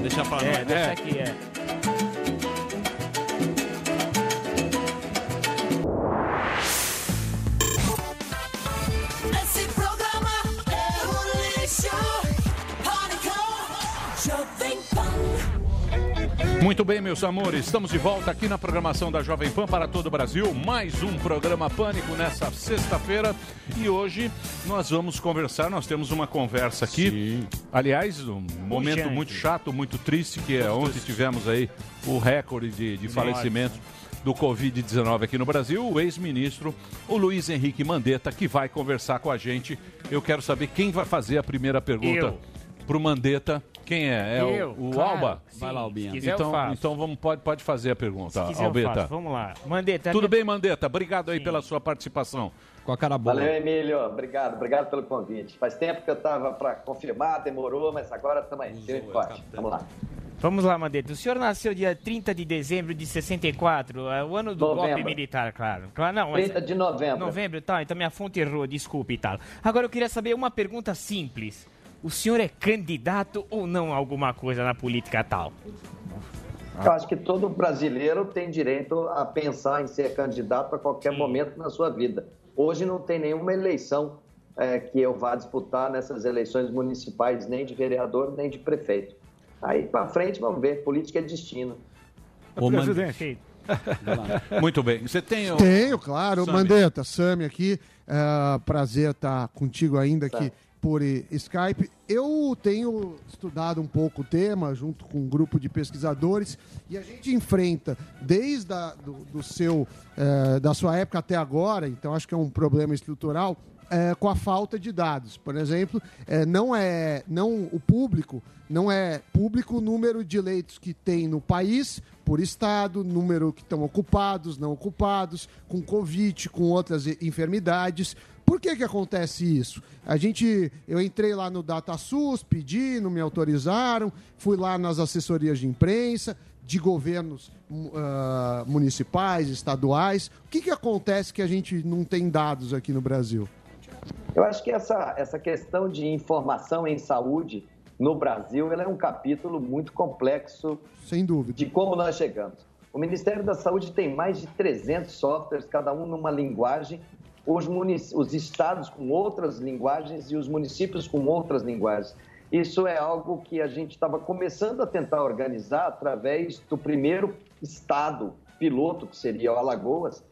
Deixa pra É, nós. deixa aqui, é. Muito bem, meus amores, estamos de volta aqui na programação da Jovem Pan para todo o Brasil. Mais um programa Pânico nessa sexta-feira. E hoje nós vamos conversar. Nós temos uma conversa aqui. Aliás, um momento Urgente. muito chato, muito triste, que é ontem tivemos aí o recorde de, de falecimentos do Covid-19 aqui no Brasil. O ex-ministro, o Luiz Henrique Mandetta, que vai conversar com a gente. Eu quero saber quem vai fazer a primeira pergunta para o Mandetta. Quem é? É o- Eu, o, claro. Alba? Sim, Vai lá, Albinha. se quiser eu então, faço. então vamos, pode, pode fazer a pergunta, Se quiser eu Albeta. faço. Vamos lá. Mandetta. Tudo bem, Mandetta? Obrigado aí pela sua participação. Com a cara boa. Valeu, Emílio. Obrigado, obrigado pelo convite. Faz tempo que eu estava para confirmar, demorou, mas agora estamos aí. E forte. Vamos lá. Vamos lá, Mandetta. O senhor nasceu dia 30 de dezembro de 64, é o ano do golpe Novembro. militar, claro. claro não, mas- 30 de novembro. Novembro, tá. Então minha fonte errou, desculpe e tal. Agora eu queria saber uma pergunta simples. O senhor é candidato ou não a alguma coisa na política tal? Eu acho que todo brasileiro tem direito a pensar em ser candidato a qualquer momento na sua vida. Hoje não tem nenhuma eleição eh, que eu vá disputar nessas eleições municipais, nem de vereador, nem de prefeito. Aí para frente vamos ver. Política é destino. Ô, Perfeito. Muito bem. Você tem o... Tenho, claro. Sami. Mandetta, Sami aqui. É, prazer estar contigo ainda aqui Tá. Por Skype. Eu tenho estudado um pouco o tema junto com um grupo de pesquisadores e a gente enfrenta desde a, do, do seu eh, da sua época até agora. Então acho que é um problema estrutural. eh, com a falta de dados, por exemplo, eh, não é não o público não é público o número de leitos que tem no país por estado, número que estão ocupados, não ocupados, com Covid, com outras enfermidades. Por que que acontece isso? A gente, eu entrei lá no DataSUS, pedi, não me autorizaram, fui lá nas assessorias de imprensa, de governos ah, municipais, estaduais. O que que acontece que a gente não tem dados aqui no Brasil? Eu acho que essa, essa questão de informação em saúde no Brasil ela é um capítulo muito complexo Sem dúvida. de como nós chegamos. O Ministério da Saúde tem mais de 300 softwares, cada um numa linguagem, os, os estados com outras linguagens e os municípios com outras linguagens. Isso é algo que a gente estava começando a tentar organizar através do primeiro estado piloto, que seria o Alagoas,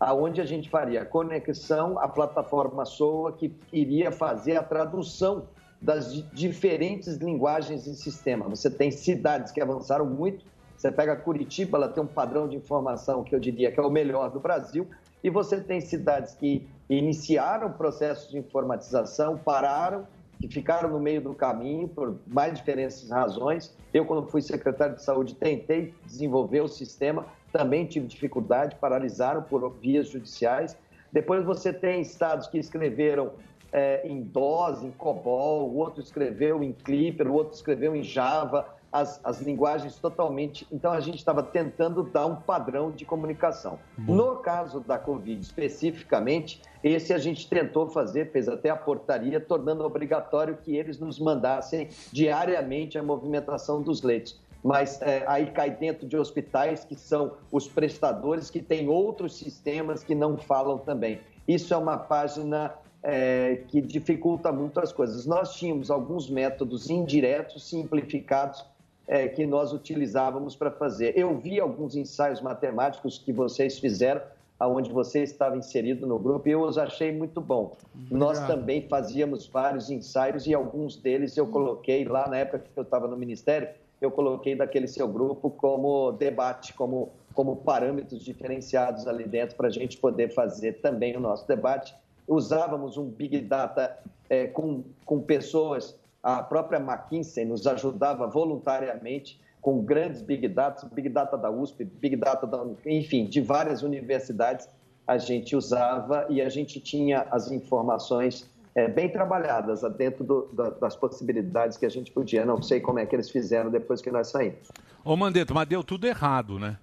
aonde a gente faria a conexão à plataforma SOA, que iria fazer a tradução das di- diferentes linguagens e sistema. Você tem cidades que avançaram muito, você pega Curitiba, ela tem um padrão de informação que eu diria que é o melhor do Brasil, e você tem cidades que iniciaram processos de informatização, pararam, que ficaram no meio do caminho por mais diferentes razões. Eu, quando fui secretário de saúde, tentei desenvolver o sistema, também tive dificuldade, paralisaram por vias judiciais. Depois você tem estados que escreveram eh, em DOS, em COBOL, o outro escreveu em Clipper, o outro escreveu em Java, as, as linguagens totalmente. Então a gente estava tentando dar um padrão de comunicação. No caso da Covid especificamente, esse a gente tentou fazer, fez até a portaria, tornando obrigatório que eles nos mandassem diariamente a movimentação dos leitos. Mas eh, aí cai dentro de hospitais que são os prestadores que têm outros sistemas que não falam também. Isso é uma página eh, que dificulta muito as coisas. Nós tínhamos alguns métodos indiretos, simplificados, eh, que nós utilizávamos para fazer. Eu vi alguns ensaios matemáticos que vocês fizeram, aonde você estava inserido no grupo, e eu os achei muito bom. Nós também fazíamos vários ensaios e alguns deles eu coloquei lá na época que eu estava no Ministério, eu coloquei daquele seu grupo como debate, como, como parâmetros diferenciados ali dentro para a gente poder fazer também o nosso debate. Usávamos um Big Data eh, com, com pessoas, a própria McKinsey nos ajudava voluntariamente com grandes Big Data, Big Data da USP, Big Data da, enfim, de várias universidades a gente usava e a gente tinha as informações eh, bem trabalhadas dentro do- da- das possibilidades que a gente podia. Não sei como é que eles fizeram depois que nós saímos. Ô, Mandetta, mas deu tudo errado, né?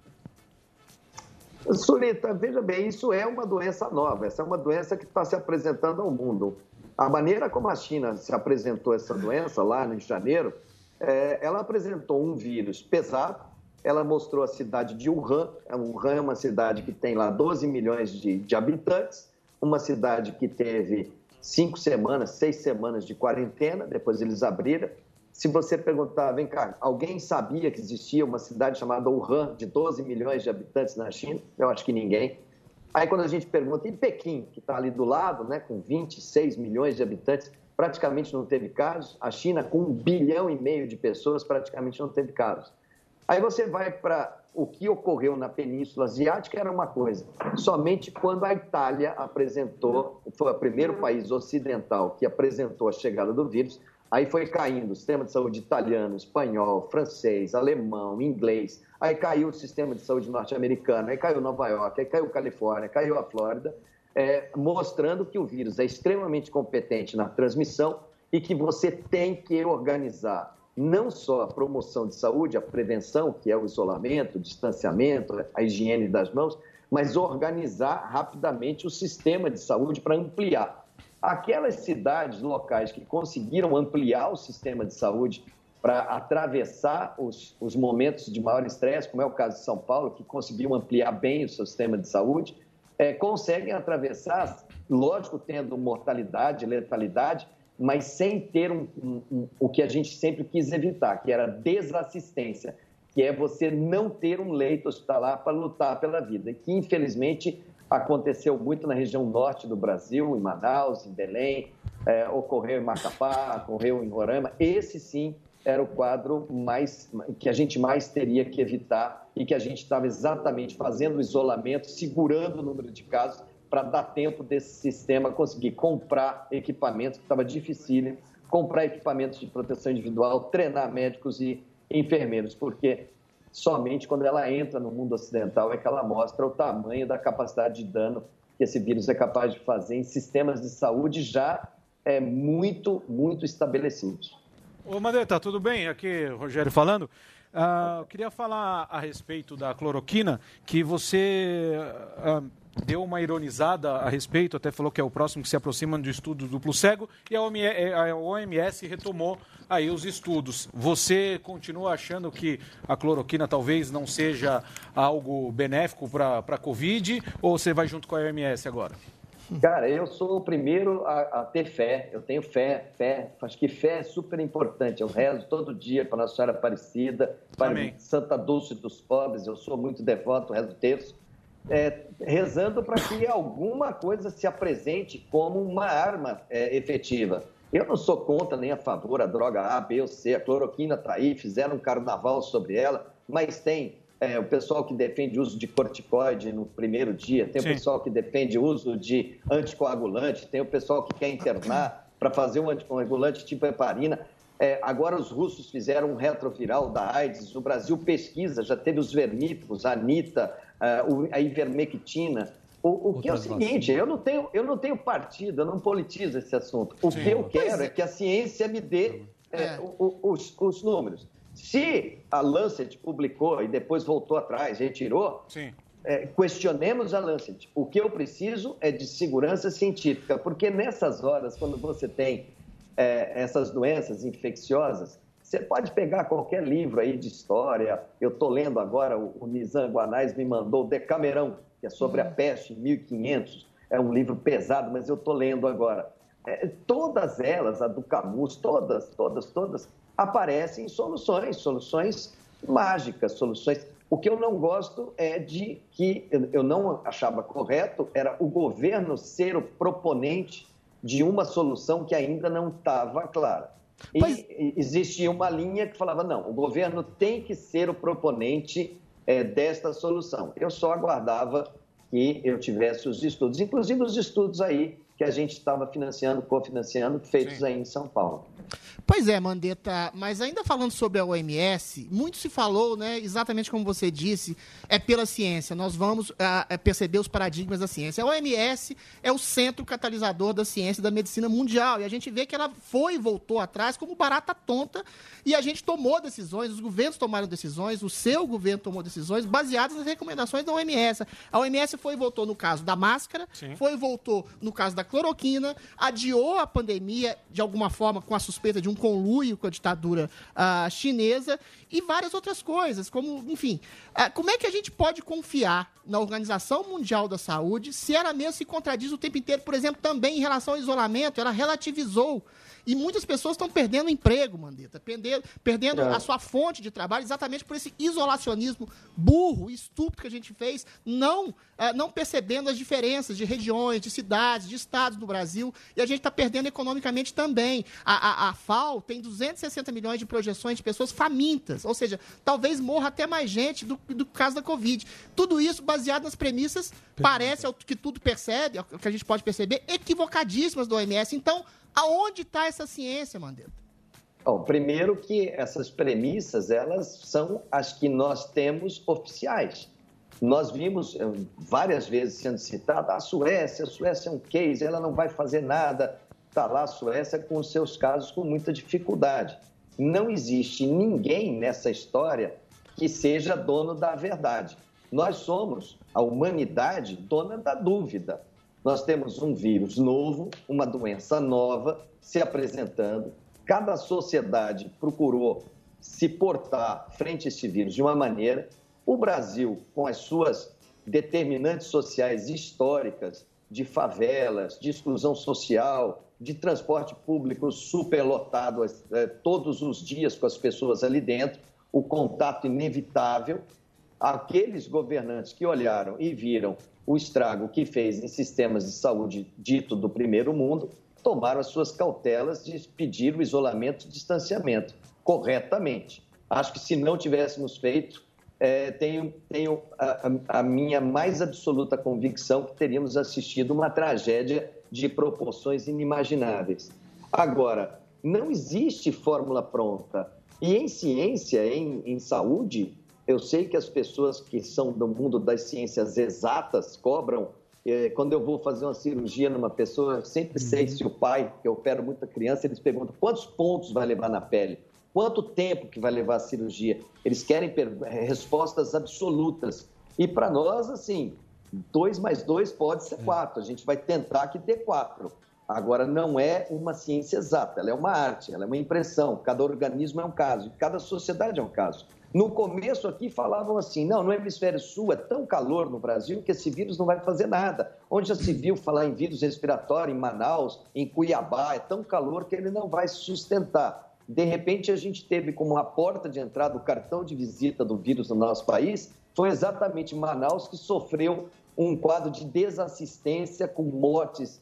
Surita, veja bem, isso é uma doença nova, essa é uma doença que está se apresentando ao mundo. A maneira como a China se apresentou essa doença lá em janeiro, eh, ela apresentou um vírus pesado, ela mostrou a cidade de Wuhan, Wuhan é uma cidade que tem lá 12 milhões de, de habitantes, uma cidade que teve cinco semanas, seis semanas de quarentena, depois eles abriram. Se você perguntar, vem cá, alguém sabia que existia uma cidade chamada Wuhan, de 12 milhões de habitantes na China? Eu acho que ninguém. Aí quando a gente pergunta, em Pequim, que está ali do lado, né, com 26 milhões de habitantes, praticamente não teve casos. A China, com um bilhão e meio de pessoas, praticamente não teve casos. Aí você vai para o que ocorreu na Península Asiática era uma coisa. Somente quando a Itália apresentou, foi o primeiro país ocidental que apresentou a chegada do vírus, aí foi caindo o sistema de saúde italiano, espanhol, francês, alemão, inglês, aí caiu o sistema de saúde norte-americano, aí caiu Nova York, aí caiu Califórnia, caiu a Flórida, é, mostrando que o vírus é extremamente competente na transmissão e que você tem que organizar não só a promoção de saúde, a prevenção, que é o isolamento, o distanciamento, a higiene das mãos, mas organizar rapidamente o sistema de saúde para ampliar. Aquelas cidades locais que conseguiram ampliar o sistema de saúde para atravessar os, os momentos de maior estresse, como é o caso de São Paulo, que conseguiu ampliar bem o seu sistema de saúde, é, conseguem atravessar, lógico, tendo mortalidade, letalidade, mas sem ter um, um- um- o que a gente sempre quis evitar, que era desassistência, que é você não ter um leito hospitalar para lutar pela vida, que infelizmente aconteceu muito na região norte do Brasil, em Manaus, em Belém, eh, ocorreu em Macapá, ocorreu em Roraima. Esse sim era o quadro mais que a gente mais teria que evitar e que a gente estava exatamente fazendo isolamento, segurando o número de casos para dar tempo desse sistema conseguir comprar equipamentos, que estava dificílimo, comprar equipamentos de proteção individual, treinar médicos e enfermeiros, porque somente quando ela entra no mundo ocidental é que ela mostra o tamanho da capacidade de dano que esse vírus é capaz de fazer em sistemas de saúde já é, muito, muito estabelecidos. Ô, Mandetta, tudo bem? Aqui, Rogério falando. Ah, eu queria falar a respeito da cloroquina, que você ah, deu uma ironizada a respeito, até falou que é o próximo que se aproxima do estudo duplo cego, e a a OMS retomou aí os estudos. Você continua achando que a cloroquina talvez não seja algo benéfico para a Covid, ou você vai junto com a OMS agora? Cara, eu sou o primeiro a, a ter fé. Eu tenho fé, fé. Acho que fé é super importante. Eu rezo todo dia para Nossa Senhora Aparecida, para Amém. Santa Dulce dos Pobres. Eu sou muito devoto, rezo terço. É, rezando para que alguma coisa se apresente como uma arma é, efetiva. Eu não sou contra nem a favor a droga A, B ou C. A cloroquina está aí, fizeram um carnaval sobre ela, mas tem é, o pessoal que defende o uso de corticoide no primeiro dia, tem Sim. o pessoal que defende o uso de anticoagulante, tem o pessoal que quer internar para fazer um anticoagulante tipo heparina. É, agora os russos fizeram um retroviral da AIDS, o Brasil pesquisa, já teve os vermífugos, a anita, a, o- a ivermectina. O, o que é o seguinte, eu não, tenho, eu não tenho partido, eu não politizo esse assunto. O Sim. que eu quero é. é que a ciência me dê é, o- os, os números. Se a Lancet publicou e depois voltou atrás, retirou, Sim. é, questionemos a Lancet. O que eu preciso é de segurança científica, porque nessas horas, quando você tem é, essas doenças infecciosas, você pode pegar qualquer livro aí de história. Eu estou lendo agora, o, o Nizam Guanais me mandou o Decamerão, que é sobre a peste em 1500. É um livro pesado, mas eu estou lendo agora. É, todas elas, a do Camus, todas, todas, todas, aparecem soluções, soluções mágicas, soluções. O que eu não gosto é de que eu- não achava correto era o governo ser o proponente de uma solução que ainda não estava clara. E existia uma linha que falava: não, o governo tem que ser o proponente eh, desta solução. Eu só aguardava que eu tivesse os estudos, inclusive os estudos aí que a gente estava financiando, cofinanciando, feitos aí em São Paulo. Pois é, Mandetta, mas ainda falando sobre a OMS, muito se falou, né, exatamente como você disse, é pela ciência. Nós vamos ah, é, perceber os paradigmas da ciência. A OMS é o centro catalisador da ciência e da medicina mundial. E a gente vê que ela foi e voltou atrás como barata tonta. E a gente tomou decisões, os governos tomaram decisões, o seu governo tomou decisões baseadas nas recomendações da OMS. A OMS foi e voltou no caso da máscara, Sim. foi e voltou no caso da cloroquina, adiou a pandemia de alguma forma com a suspeita de um conluio com a ditadura ah, chinesa e várias outras coisas, como, enfim, ah, como é que a gente pode confiar na Organização Mundial da Saúde se ela mesma se contradiz o tempo inteiro, por exemplo, também em relação ao isolamento, ela relativizou e muitas pessoas estão perdendo emprego, Mandetta, perdendo, perdendo É. a sua fonte de trabalho exatamente por esse isolacionismo burro, estúpido que a gente fez, não, ah, não percebendo as diferenças de regiões, de cidades, de estados do Brasil, e a gente está perdendo economicamente também. A, a, a FAO tem 260 milhões de projeções de pessoas famintas, ou seja, talvez morra até mais gente do, do caso da Covid. Tudo isso baseado nas premissas, parece ao que tudo percebe, ao que a gente pode perceber, equivocadíssimas do OMS. Então, aonde está essa ciência, Mandetta? Bom, primeiro que essas premissas, elas são as que nós temos oficiais. Nós vimos eh, várias vezes sendo citada a Suécia, a Suécia é um case, ela não vai fazer nada. Está lá a Suécia com seus casos com muita dificuldade. Não existe ninguém nessa história que seja dono da verdade. Nós somos, a humanidade, dona da dúvida. Nós temos um vírus novo, uma doença nova se apresentando. Cada sociedade procurou se portar frente a esse vírus de uma maneira. O Brasil, com as suas determinantes sociais históricas, de favelas, de exclusão social, de transporte público superlotado eh, todos os dias com as pessoas ali dentro, o contato inevitável, aqueles governantes que olharam e viram o estrago que fez em sistemas de saúde dito do primeiro mundo, tomaram as suas cautelas de pedir o isolamento e distanciamento corretamente. Acho que se não tivéssemos feito, eh, tenho, tenho a- a minha mais absoluta convicção que teríamos assistido uma tragédia de proporções inimagináveis. Agora, não existe fórmula pronta. E em ciência, em, em saúde, eu sei que as pessoas que são do mundo das ciências exatas cobram. eh, quando eu vou fazer uma cirurgia numa pessoa, eu sempre sei se o pai, que eu opero muita criança, eles perguntam quantos pontos vai levar na pele, quanto tempo que vai levar a cirurgia. Eles querem per- respostas absolutas. E para nós, assim, 2 mais 2 pode ser 4. A gente vai tentar que dê 4. Agora, não é uma ciência exata, ela é uma arte, ela é uma impressão. Cada organismo é um caso, cada sociedade é um caso. No começo aqui falavam assim: não, no hemisfério sul é tão calor no Brasil que esse vírus não vai fazer nada. Onde já se viu falar em vírus respiratório em Manaus, em Cuiabá, é tão calor que ele não vai se sustentar. De repente, a gente teve como a porta de entrada, o cartão de visita do vírus no nosso país, foi exatamente Manaus que sofreu um quadro de desassistência com mortes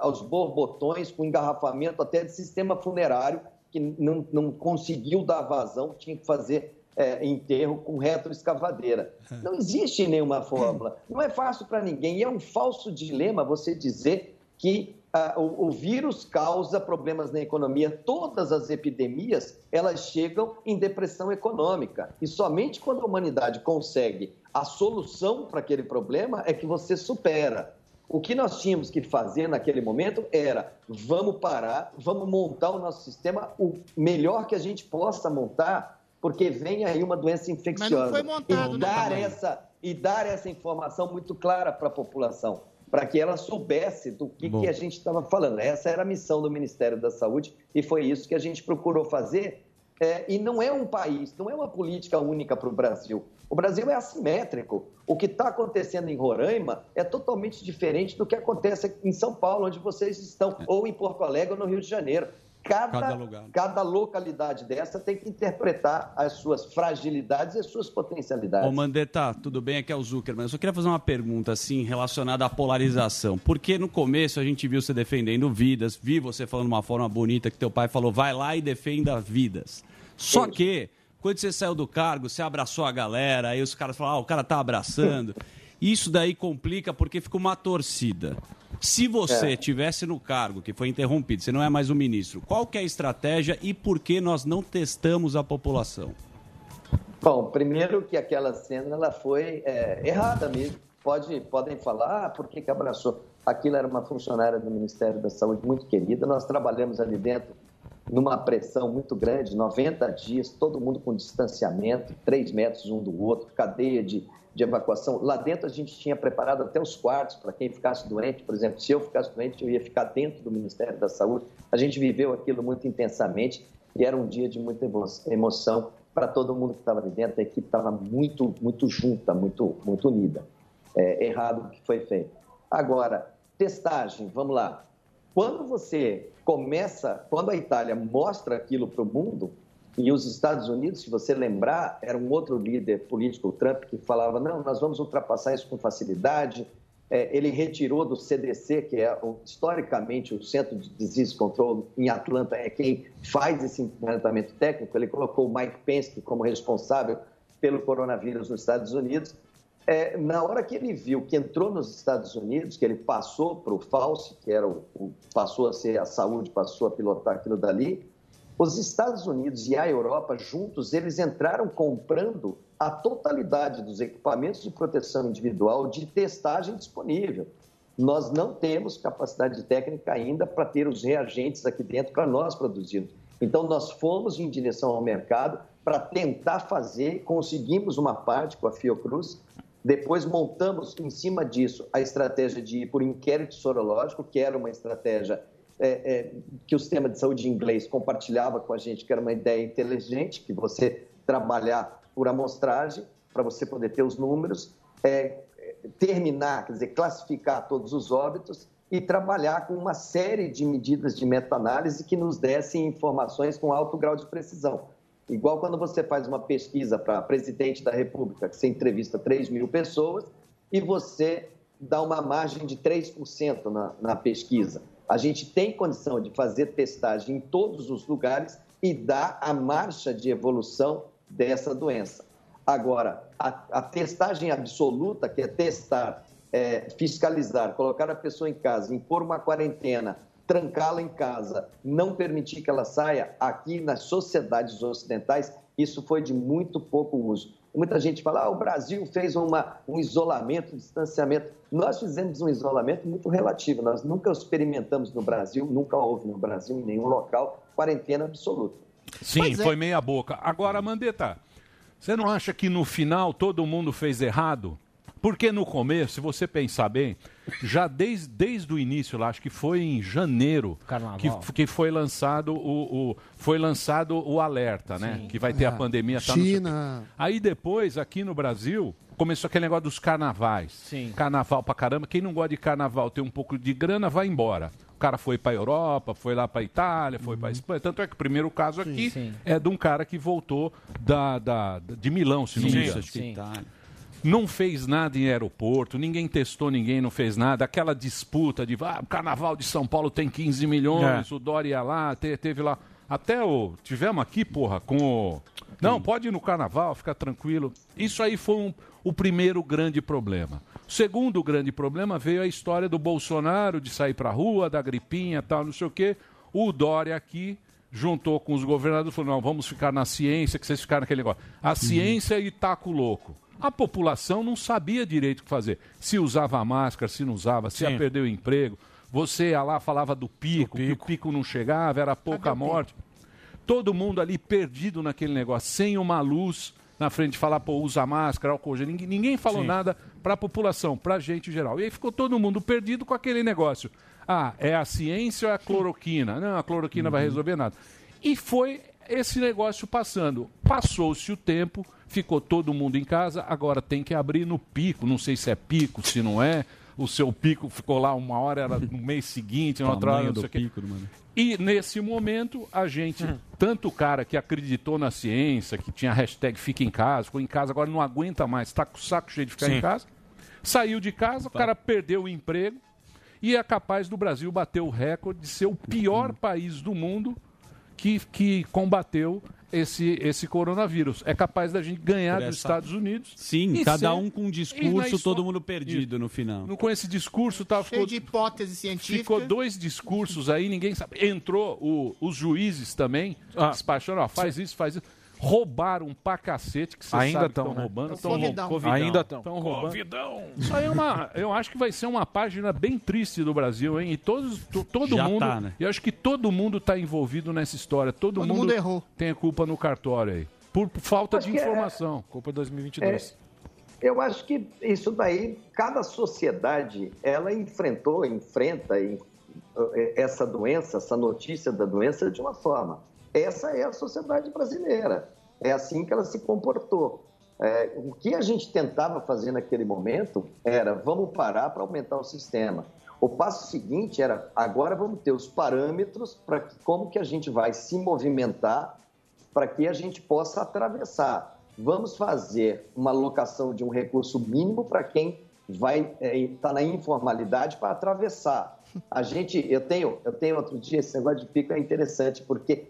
aos borbotões, com engarrafamento até de sistema funerário, que não, não conseguiu dar vazão, tinha que fazer é, enterro com retroescavadeira. Não existe nenhuma fórmula. Não é fácil para ninguém. E é um falso dilema você dizer que ah, o, o vírus causa problemas na economia. Todas as epidemias, elas chegam em depressão econômica. E somente quando a humanidade consegue a solução para aquele problema é que você supera. O que nós tínhamos que fazer naquele momento era vamos parar, vamos montar o nosso sistema o melhor que a gente possa montar, porque vem aí uma doença infecciosa. foi montado, e né, dar tamanho? essa e dar essa informação muito clara para a população, para que ela soubesse do que, que a gente estava falando. Essa era a missão do Ministério da Saúde e foi isso que a gente procurou fazer. É, e não é um país, não é uma política única para o Brasil. O Brasil é assimétrico. O que está acontecendo em Roraima é totalmente diferente do que acontece em São Paulo, onde vocês estão, ou em Porto Alegre ou no Rio de Janeiro. Cada, Cada cada localidade dessa tem que interpretar as suas fragilidades e as suas potencialidades. Ô, Mandetta, tudo bem? Aqui é o Zuckerman. Eu só queria fazer uma pergunta, assim, relacionada à polarização. Porque no começo a gente viu você defendendo vidas, vi você falando de uma forma bonita que teu pai falou, vai lá e defenda vidas. Só que, quando você saiu do cargo, você abraçou a galera, aí os caras falaram, ah, o cara tá abraçando. Isso daí complica porque fica uma torcida. Se você É. tivesse no cargo, que foi interrompido, você não é mais o ministro, qual que é a estratégia e por que nós não testamos a população? Bom, primeiro que aquela cena ela foi é, errada mesmo. Pode, podem falar, ah, por que, que abraçou? Aquilo era uma funcionária do Ministério da Saúde muito querida. Nós trabalhamos ali dentro numa pressão muito grande, 90 dias, todo mundo com distanciamento, 3 metros um do outro, cadeia de, de evacuação. Lá dentro a gente tinha preparado até os quartos para quem ficasse doente. Por exemplo, se eu ficasse doente, eu ia ficar dentro do Ministério da Saúde. A gente viveu aquilo muito intensamente e era um dia de muita emo- emoção para todo mundo que estava ali dentro. A equipe estava muito, muito junta, muito, muito unida. É, errado o que foi feito. Agora, testagem, vamos lá. Quando você começa, quando a Itália mostra aquilo para o mundo, e os Estados Unidos, se você lembrar, era um outro líder político, o Trump, que falava: não, nós vamos ultrapassar isso com facilidade. É, ele retirou do CDC, que é historicamente o Centro de Disease Control em Atlanta, é quem faz esse enfrentamento técnico. Ele colocou o Mike Pence como responsável pelo coronavírus nos Estados Unidos. É, na hora que ele viu que entrou nos Estados Unidos, que ele passou para o Fauci, que era o, o- passou a ser a saúde, passou a pilotar aquilo dali, os Estados Unidos e a Europa juntos, eles entraram comprando a totalidade dos equipamentos de proteção individual de testagem disponível. Nós não temos capacidade técnica ainda para ter os reagentes aqui dentro para nós produzirmos. Então, nós fomos em direção ao mercado para tentar fazer, conseguimos uma parte com a Fiocruz, depois montamos em cima disso a estratégia de ir por inquérito sorológico, que era uma estratégia é, é, que o sistema de saúde inglês compartilhava com a gente, que era uma ideia inteligente, que você trabalhar por amostragem, para você poder ter os números, é, terminar, quer dizer, classificar todos os óbitos e trabalhar com uma série de medidas de meta-análise que nos dessem informações com alto grau de precisão. Igual quando você faz uma pesquisa para presidente da República, que você entrevista 3 mil pessoas e você dá uma margem de 3% na, na pesquisa. A gente tem condição de fazer testagem em todos os lugares e dar a marcha de evolução dessa doença. Agora, a, a testagem absoluta, que é testar, é, fiscalizar, colocar a pessoa em casa, impor uma quarentena, trancá-la em casa, não permitir que ela saia, aqui nas sociedades ocidentais, isso foi de muito pouco uso. Muita gente fala, ah, o Brasil fez uma, um isolamento, um distanciamento. Nós fizemos um isolamento muito relativo. Nós nunca experimentamos no Brasil, nunca houve no Brasil, em nenhum local, quarentena absoluta. Sim, é. foi meia boca. Agora, Mandetta, você não acha que no final todo mundo fez errado? Porque no começo, se você pensar bem, já desde, desde o início, lá, acho que foi em janeiro que, que foi lançado o, o- foi lançado o alerta, né? Que vai ter a É. pandemia. Tá. China. Aí depois, aqui no Brasil, começou aquele negócio dos carnavais. Sim. Carnaval pra caramba. Quem não gosta de carnaval, tem um pouco de grana, vai embora. O cara foi pra Europa, foi lá pra Itália, foi pra Espanha. Tanto é que o primeiro caso aqui sim. é de um cara que voltou da, da- de Milão, se não Sim, me engano. Não fez nada em aeroporto, ninguém testou ninguém, não fez nada. Aquela disputa de ah, o carnaval de São Paulo tem 15 milhões, É. o Dória ia lá, te- teve lá. Até o. Tivemos aqui, porra, com o. Não, pode ir no carnaval, fica tranquilo. Isso aí foi um- o primeiro grande problema. O segundo grande problema veio a história do Bolsonaro de sair pra rua, da gripinha tal, não sei o quê. O Dória aqui juntou com os governadores e falou: não, vamos ficar na ciência, que vocês ficaram naquele negócio. A ciência e taco louco. A população não sabia direito o que fazer. Se usava máscara, se não usava, se ia Sim. perder o emprego. Você ia lá, falava do pico, que o pico não chegava, era pouca morte. Todo mundo ali perdido naquele negócio, sem uma luz na frente, falar, pô, usa máscara, álcool gel. Ninguém, ninguém falou Sim. nada para a população, para a gente em geral. E aí ficou todo mundo perdido com aquele negócio. Ah, é a ciência ou é a cloroquina? Não, a cloroquina vai resolver nada. E foi esse negócio passando. Passou-se o tempo, ficou todo mundo em casa, agora tem que abrir no pico. Não sei se é pico, se não é. O seu pico ficou lá uma hora, era no mês seguinte, na outra hora, não sei do o quê. pico, mano. E nesse momento, a gente, tanto o cara que acreditou na ciência, que tinha a hashtag fica em casa, ficou em casa, agora não aguenta mais, está com o saco cheio de ficar Sim. em casa, saiu de casa, o cara perdeu o emprego e é capaz do Brasil bater o recorde de ser o pior país do mundo que, que combateu esse, esse coronavírus. É capaz da gente ganhar dos Estados Unidos. Sim, cada ser- um com um discurso, todo mundo perdido no final. no- com esse discurso Cheio ficou, de hipótese científica. ficou dois discursos aí, ninguém sabe. Entrou o- os juízes também, Ah. despachando, ó, faz isso, faz isso. Roubaram pra cacete, que você Ainda estão né? roubando. Tão covidão. Covidão. Ainda tão. Tão roubando. Isso aí é uma. Eu acho que vai ser uma página bem triste do Brasil, hein? E todos, to- todo Já mundo. tá, né? Eu acho que todo mundo está envolvido nessa história. Todo, Todo mundo, mundo errou. tem a culpa no cartório aí. Por falta Acho de é- informação. Culpa 2022. Eu acho que isso daí, cada sociedade, ela enfrentou, enfrenta eh, essa doença, essa notícia da doença de uma forma. Essa é a sociedade brasileira. É assim que ela se comportou. É, o que a gente tentava fazer naquele momento era vamos parar para aumentar o sistema. O passo seguinte era agora vamos ter os parâmetros para como que a gente vai se movimentar para que a gente possa atravessar. Vamos fazer uma alocação de um recurso mínimo para quem vai estar na informalidade para atravessar. A gente, eu tenho, eu tenho outro dia esse negócio de pico é interessante porque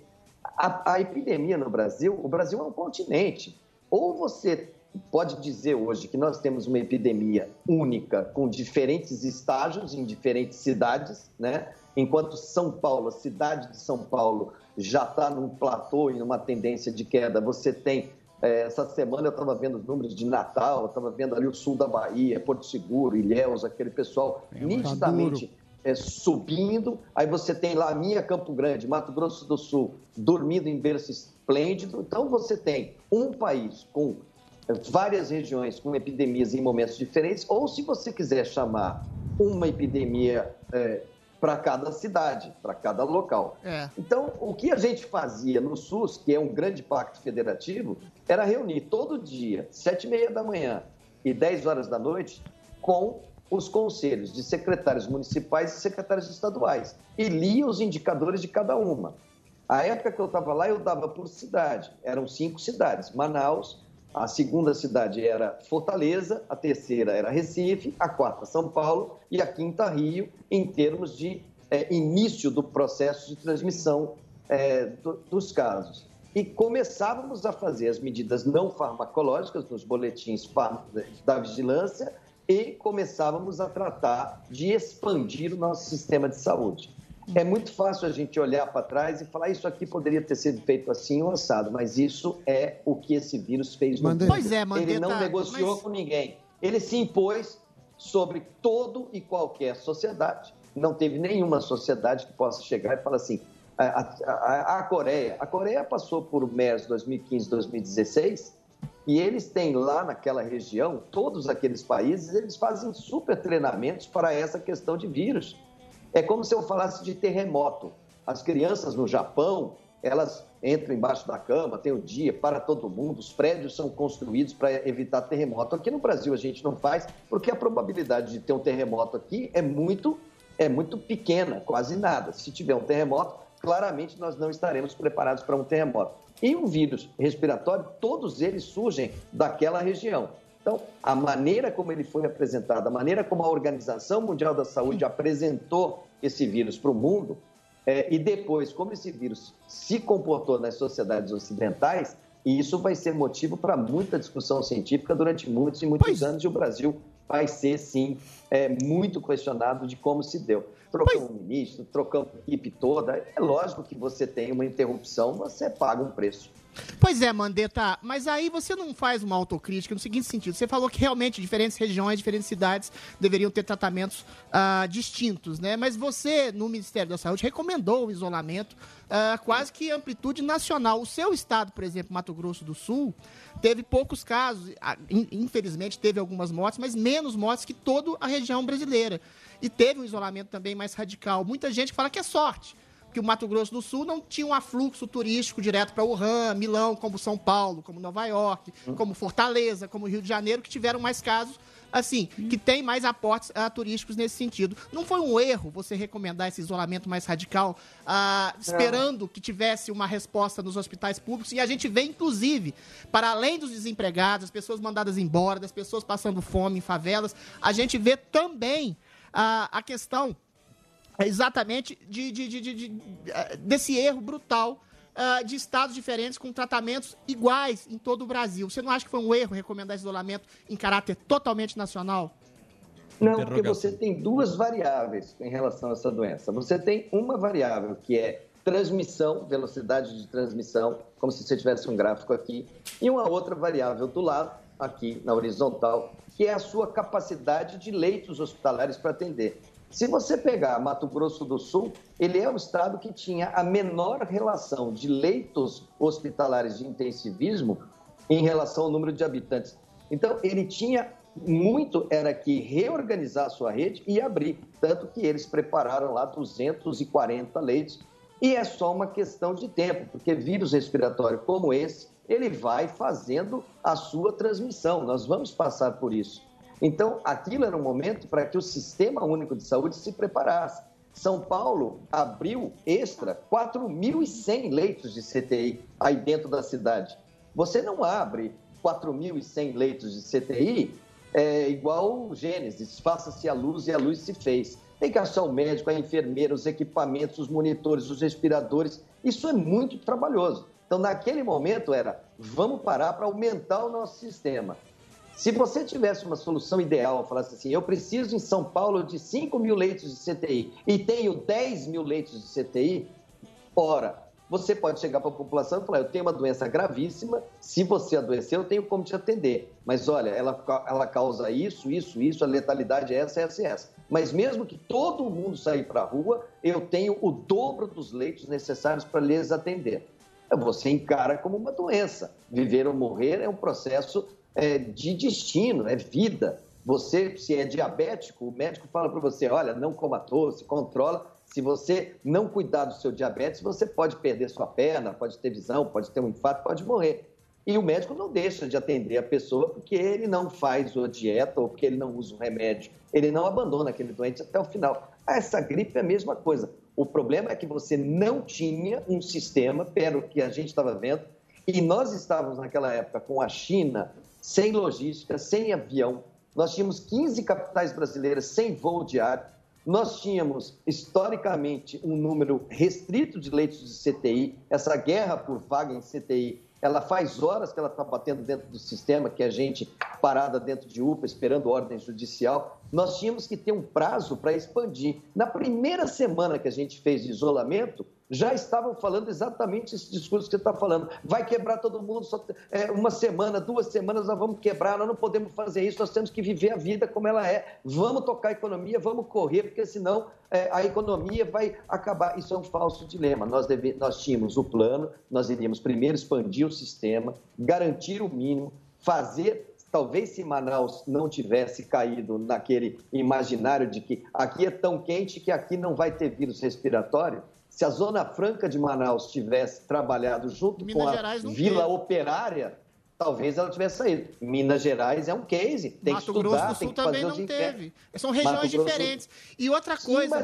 a, a epidemia no Brasil, o Brasil é um continente. Ou você pode dizer hoje que nós temos uma epidemia única com diferentes estágios em diferentes cidades, né? Enquanto São Paulo, a cidade de São Paulo, já está num platô e numa tendência de queda, você tem eh, essa semana eu estava vendo os números de Natal, estava vendo ali o sul da Bahia, Porto Seguro, Ilhéus, aquele pessoal nitidamente é, subindo. Aí você tem lá a minha Campo Grande, Mato Grosso do Sul, dormindo em berço esplêndido. Então você tem um país com é, várias regiões com epidemias em momentos diferentes, ou se você quiser chamar uma epidemia para cada cidade, para cada local. É. Então, o que a gente fazia no SUS, que é um grande pacto federativo, era reunir todo dia, sete e meia da manhã e 10 horas da noite, com os conselhos de secretários municipais e secretários estaduais. E lia os indicadores de cada uma. A época que eu estava lá, eu dava por cidade. Eram cinco cidades. Manaus, a segunda cidade era Fortaleza, a terceira era Recife, a quarta São Paulo e a quinta Rio, em termos de eh, início do processo de transmissão eh, do- dos casos. E começávamos a fazer as medidas não farmacológicas nos boletins far- da vigilância e começávamos a tratar de expandir o nosso sistema de saúde. É muito fácil a gente olhar para trás e falar isso aqui poderia ter sido feito assim ou assado, mas isso é o que esse vírus fez no. Pois é, Ele não negociou mas- com ninguém. Ele se impôs sobre todo e qualquer sociedade. Não teve nenhuma sociedade que possa chegar e falar assim. A, a- a- a Coreia, a Coreia passou por MERS 2015, 2016 E eles têm lá naquela região, todos aqueles países, eles fazem super treinamentos para essa questão de vírus. É como se eu falasse de terremoto. As crianças no Japão, elas entram embaixo da cama, tem o dia para todo mundo, os prédios são construídos para evitar terremoto. Aqui no Brasil a gente não faz, porque a probabilidade de ter um terremoto aqui é muito, é muito pequena, quase nada. Se tiver um terremoto, claramente nós não estaremos preparados para um terremoto. E o vírus respiratório, todos eles surgem daquela região. Então, a maneira como ele foi apresentado, a maneira como a Organização Mundial da Saúde apresentou esse vírus para o mundo, é, e depois como esse vírus se comportou nas sociedades ocidentais, e isso vai ser motivo para muita discussão científica durante muitos e muitos anos, e o Brasil vai ser, sim, é, muito questionado de como se deu. Trocamos um ministro, trocamos a equipe toda. É lógico que você tem uma interrupção, você paga um preço. Pois é, Mandetta, mas aí você não faz uma autocrítica no seguinte sentido. Você falou que realmente diferentes regiões, diferentes cidades deveriam ter tratamentos ah, distintos, né? Mas você, no Ministério da Saúde, recomendou o isolamento ah, quase que amplitude nacional. O seu estado, por exemplo, Mato Grosso do Sul, teve poucos casos, ah, in- infelizmente teve algumas mortes, mas menos mortes que toda a região brasileira. E teve um isolamento também mais radical. Muita gente fala que é sorte que o Mato Grosso do Sul não tinha um afluxo turístico direto para Wuhan, Milão, como São Paulo, como Nova York, como Fortaleza, como Rio de Janeiro, que tiveram mais casos, assim, que tem mais aportes ah, turísticos nesse sentido. Não foi um erro você recomendar esse isolamento mais radical, ah, esperando que tivesse uma resposta nos hospitais públicos? E a gente vê, inclusive, para além dos desempregados, das pessoas mandadas embora, das pessoas passando fome em favelas, a gente vê também ah, a questão exatamente de, de- de- de- de- eh, desse erro brutal ah, de estados diferentes com tratamentos iguais em todo o Brasil. Você não acha que foi um erro recomendar esse isolamento em caráter totalmente nacional? Não, porque você tem duas variáveis em relação a essa doença. Você tem uma variável que é transmissão, velocidade de transmissão, como se você tivesse um gráfico aqui, e uma outra variável do lado, aqui na horizontal, que é a sua capacidade de leitos hospitalares para atender. Se você pegar Mato Grosso do Sul, ele é o estado que tinha a menor relação de leitos hospitalares de intensivismo em relação ao número de habitantes. Então, ele tinha muito era que reorganizar a sua rede e abrir, tanto que eles prepararam lá 240 leitos. E é só uma questão de tempo, porque vírus respiratório como esse, ele vai fazendo a sua transmissão. Nós vamos passar por isso. Então, aquilo era um momento para que o Sistema Único de Saúde se preparasse. São Paulo abriu extra 4.100 leitos de CTI aí dentro da cidade. Você não abre 4.100 leitos de CTI é, igual o Gênesis, faça-se a luz e a luz se fez. Tem que achar o médico, a enfermeira, os equipamentos, os monitores, os respiradores. Isso é muito trabalhoso. Então, naquele momento era, vamos parar para aumentar o nosso sistema. Se você tivesse uma solução ideal, falasse assim, eu preciso em São Paulo de 5 mil leitos de CTI e tenho 10 mil leitos de CTI, ora, você pode chegar para a população e falar, eu tenho uma doença gravíssima, se você adoecer, eu tenho como te atender. Mas olha, ela, ela causa isso, isso, isso, a letalidade é essa, essa essa. Mas mesmo que todo mundo sair para a rua, eu tenho o dobro dos leitos necessários para lhes atender. Você encara como uma doença. Viver ou morrer é um processo é, de destino, é vida. Você, se é diabético, o médico fala para você: olha, não coma doce, controla. Se você não cuidar do seu diabetes, você pode perder sua perna, pode ter visão, pode ter um infarto, pode morrer. E o médico não deixa de atender a pessoa porque ele não faz a dieta ou porque ele não usa o remédio. Ele não abandona aquele doente até o final. Essa gripe é a mesma coisa. O problema é que você não tinha um sistema, pelo que a gente estava vendo, e nós estávamos naquela época com a China sem logística, sem avião. Nós tínhamos 15 capitais brasileiras sem voo diário. Nós tínhamos, historicamente, um número restrito de leitos de CTI. Essa guerra por vaga em CTI, ela faz horas que ela está batendo dentro do sistema, que a gente parada dentro de UPA, esperando ordem judicial. Nós tínhamos que ter um prazo para expandir. Na primeira semana que a gente fez isolamento, já estavam falando exatamente esse discurso que você está falando. Vai quebrar todo mundo, só, é, uma semana, duas semanas nós vamos quebrar, nós não podemos fazer isso, nós temos que viver a vida como ela é. Vamos tocar a economia, vamos correr, porque senão é, a economia vai acabar. Isso é um falso dilema. Nós, deve, nós tínhamos o plano, nós iríamos primeiro expandir o sistema, garantir o mínimo, fazer, talvez se Manaus não tivesse caído naquele imaginário de que aqui é tão quente que aqui não vai ter vírus respiratório, se a Zona Franca de Manaus tivesse trabalhado junto Minas com a Gerais não Vila teve. Operária, talvez ela tivesse saído. Minas Gerais é um case, tem Mato que estudar, Grosso do tem Sul que fazer também não teve. São regiões diferentes. E outra Sim, coisa,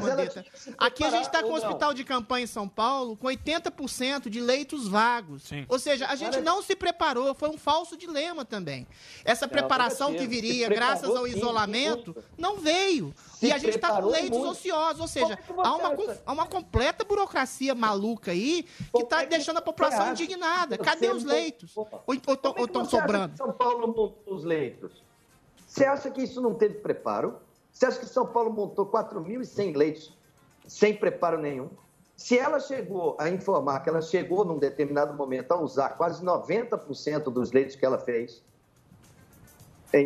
se aqui a gente está com o ou hospital de campanha em São Paulo com 80% de leitos vagos. Ou seja, a gente não se preparou, foi um falso dilema também. Essa Não, preparação que viria graças ao sim, isolamento não veio. Se e a gente está com leitos muito. ociosos, ou seja, você há uma, há uma completa burocracia maluca aí que está deixando a população é indignada. Cadê os leitos? Ou estão Você acha sobrando? que São Paulo montou os leitos. Você acha que isso não teve preparo? Você acha que São Paulo montou 4.100 leitos sem preparo nenhum? Se ela chegou a informar que ela chegou num determinado momento a usar quase 90% dos leitos que ela fez,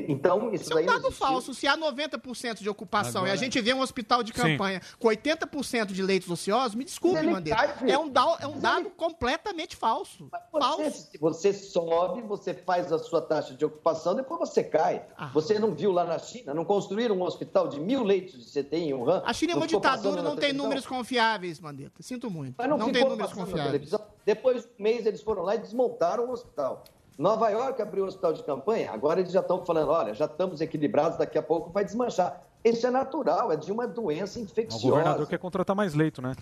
então isso Isso é daí um dado falso. Se há 90% de ocupação e a Agora- gente vê um hospital de Sim. campanha com 80% de leitos ociosos, me desculpe, cai, filho. É um, da- é um dado completamente falso. Você, se você sobe, você faz a sua taxa de ocupação, depois você cai. Ah. Você não viu lá na China? Não construíram um hospital de mil leitos de CTI em Wuhan? A China é uma ditadura, não tem números confiáveis, Mandetta. Sinto muito. Mas não, Não, tem números confiáveis. Depois de um mês, eles foram lá e desmontaram o hospital. Nova York abriu o hospital de campanha, agora eles já estão falando, olha, já estamos equilibrados, daqui a pouco vai desmanchar. Isso é natural, é de uma doença O infecciosa. governador quer contratar mais leito, né?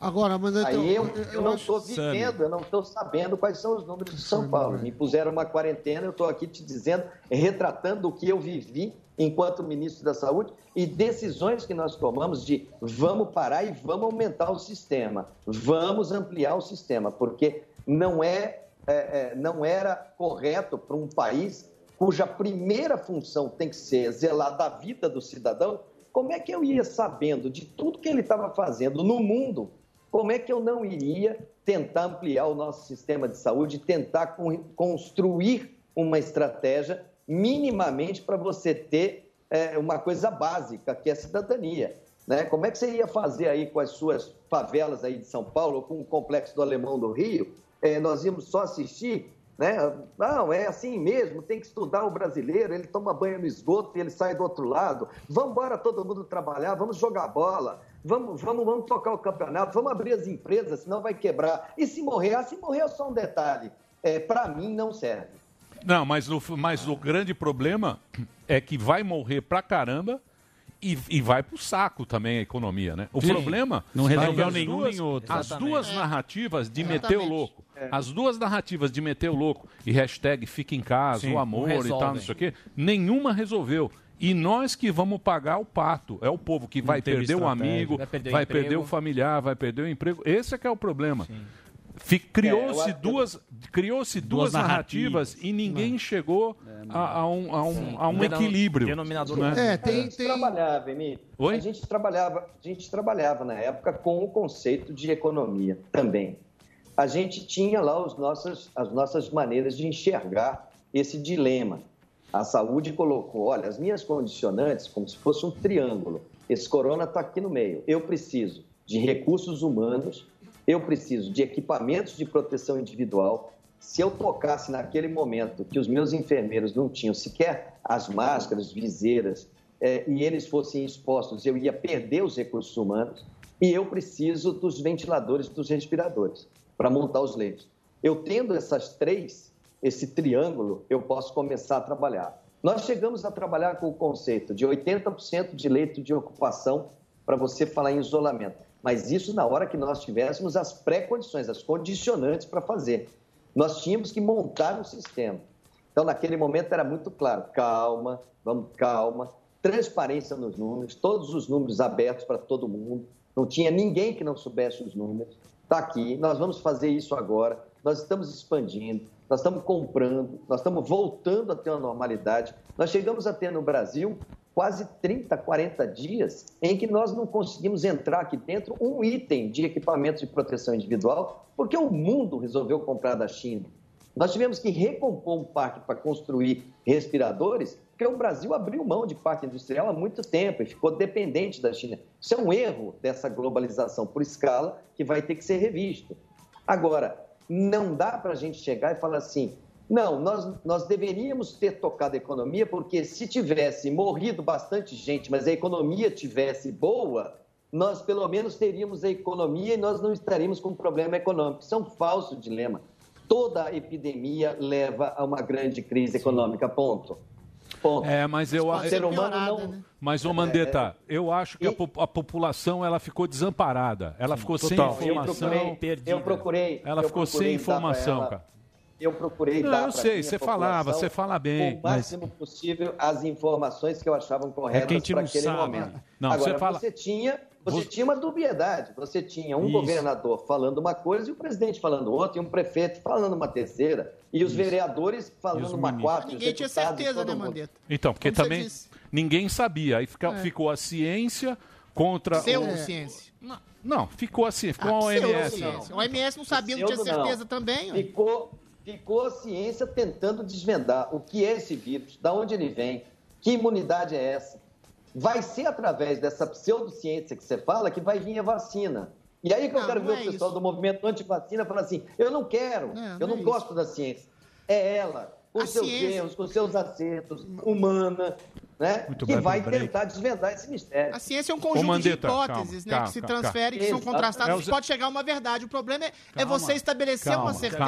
Agora, mas então, Aí eu, eu eu não estou vivendo, eu não estou sabendo quais são os números de São Paulo. Me puseram uma quarentena, eu estou aqui te dizendo, retratando o que eu vivi enquanto ministro da Saúde e decisões que nós tomamos de vamos parar e vamos aumentar o sistema, vamos ampliar o sistema, porque não é, é, é, não era correto para um país cuja primeira função tem que ser zelar da vida do cidadão. Como é que eu ia sabendo de tudo que ele estava fazendo no mundo como é que eu não iria tentar ampliar o nosso sistema de saúde, tentar con- construir uma estratégia minimamente para você ter é, uma coisa básica, que é a cidadania? Né? Como é que você ia fazer aí com as suas favelas aí de São Paulo, com o Complexo do Alemão do Rio? É, nós íamos só assistir? Né? Não, é assim mesmo, tem que estudar o brasileiro, ele toma banho no esgoto e ele sai do outro lado. Vamos embora todo mundo trabalhar, vamos jogar bola, vamos, vamos, vamos tocar o campeonato, vamos abrir as empresas, senão vai quebrar. E se morrer? Ah, se morrer é só um detalhe. É, Para mim não serve. Não, mas o, mas o grande problema é que vai morrer pra caramba e, e vai pro saco também a economia, né? O Sim. problema Não é que resolveu as nenhum duas- nem outro. As Exatamente. duas É. narrativas de Exatamente. meter o louco, É. as duas narrativas de meter o louco e hashtag fica em casa, Sim, o amor e tal, não sei o quê, nenhuma resolveu. E nós que vamos pagar o pato. É o povo que vai perder o amigo, Vai perder o vai perder o familiar, vai perder o emprego. Esse é que é o problema. Fi- Criou-se É, eu- duas, criou-se duas, Duas narrativas, narrativas. e ninguém chegou a, a um, a um, a um Denom- equilíbrio. denominador né? a gente trabalhava, Emílio. Oi? A gente trabalhava, a gente trabalhava na época com o conceito de economia também. A gente tinha lá os nossas, as nossas maneiras de enxergar esse dilema. A saúde colocou, olha, as minhas condicionantes, como se fosse um triângulo. Esse corona está aqui no meio. Eu preciso de recursos humanos, eu preciso de equipamentos de proteção individual. Se eu tocasse naquele momento que os meus enfermeiros não tinham sequer as máscaras, viseiras, eh, e eles fossem expostos, eu ia perder os recursos humanos. E eu preciso dos ventiladores, dos respiradores, para montar os leitos. Eu tendo essas três, esse triângulo, eu posso começar a trabalhar. Nós chegamos a trabalhar com o conceito de 80% de leito de ocupação para você falar em isolamento. Mas isso na hora que nós tivéssemos as pré-condições, as condicionantes para fazer. Nós tínhamos que montar um sistema. Então, naquele momento era muito claro: calma, vamos, calma, transparência nos números, todos os números abertos para todo mundo. Não tinha ninguém que não soubesse os números. Está aqui, nós vamos fazer isso agora. Nós estamos expandindo, nós estamos comprando, nós estamos voltando a ter uma normalidade. Nós chegamos a ter no Brasil quase 30, 40 dias em que nós não conseguimos entrar aqui dentro um item de equipamentos de proteção individual, porque o mundo resolveu comprar da China. Nós tivemos que recompor um parque para construir respiradores, porque o Brasil abriu mão de parque industrial há muito tempo e ficou dependente da China. Isso é um erro dessa globalização por escala que vai ter que ser revisto. Agora, não dá para a gente chegar e falar assim: Não, nós, nós deveríamos ter tocado a economia, porque se tivesse morrido bastante gente, mas a economia tivesse boa, nós pelo menos teríamos a economia e nós não estaríamos com um problema econômico. Isso é um falso dilema. Toda epidemia leva a uma grande crise econômica, ponto. Ponto. É, mas eu O ser humano não... né? Mas, ô Mandetta, eu acho que a, po- a população ela ficou desamparada. Ela ficou total. sem informação. Eu procurei, eu procurei. Ela eu ficou procurei sem informação, ela- cara. Eu procurei Não, dar eu sei, você falava, você fala bem, O mas- máximo possível as informações que eu achavam corretas que a gente para não aquele sabe. momento. Não, Agora, você fala- você tinha, você Você- tinha uma dubiedade. Você tinha um Isso. governador falando uma coisa e o presidente falando outra, e um prefeito falando uma terceira, e os Isso. vereadores falando os uma ministros. quarta. Ninguém tinha certeza, né. Mandetta? Então, porque Como você também ninguém sabia. Aí fica- É. ficou a ciência contra. o- Pseudociência. Não, não, ficou assim, ficou Ah, a OMS. pseudociência. O OMS não sabia, não tinha Pseudo, não. certeza também. ó. Ficou, ficou a ciência tentando desvendar o que é esse vírus, de onde ele vem, que imunidade é essa. Vai ser através dessa pseudociência que você fala que vai vir a vacina. E aí que eu Não, quero não ver é o pessoal do movimento antivacina falar assim: eu não quero, Não, eu não é gosto da ciência. É ela, com A seus ciência- erros, com seus acertos, humana, né? Muito que vai tentar desvendar esse mistério. A ciência é um conjunto Mandetta, de hipóteses, calma, né, calma, que se calma. transferem, que são Exato. contrastadas, É, que pode chegar a uma verdade. O problema é, é você estabelecer Calma, uma certeza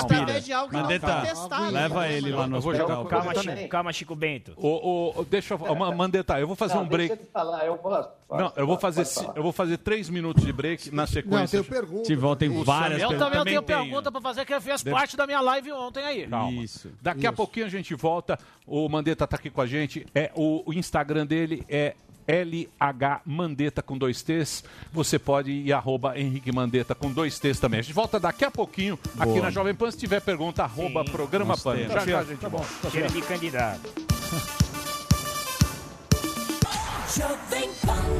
através de algo que não foi testado. leva ele lá no Eu hospital. Calma. Chico, calma, Chico Bento. Ô, ô, deixa eu. Ma- Mandetta, eu vou fazer Não, um break. Deixa eu falar, eu posso. Não, eu vou fazer, eu vou fazer três minutos de break na Não, sequência. tem pergunta. Te volta em várias Eu perguntas. também, tenho tenho. pergunta pra fazer, que fez parte da minha live ontem aí. Calma. Isso. Daqui a pouquinho a gente volta. O Mandetta tá aqui com a gente. É o, o Instagram dele é LH Mandetta com dois T's. Você pode ir arroba Henrique Mandetta com dois T's também. A gente volta daqui a pouquinho aqui Boa. na Jovem Pan. Se tiver pergunta, arroba programa nós Pan. Já, já a gente volta. Cheiro de candidato.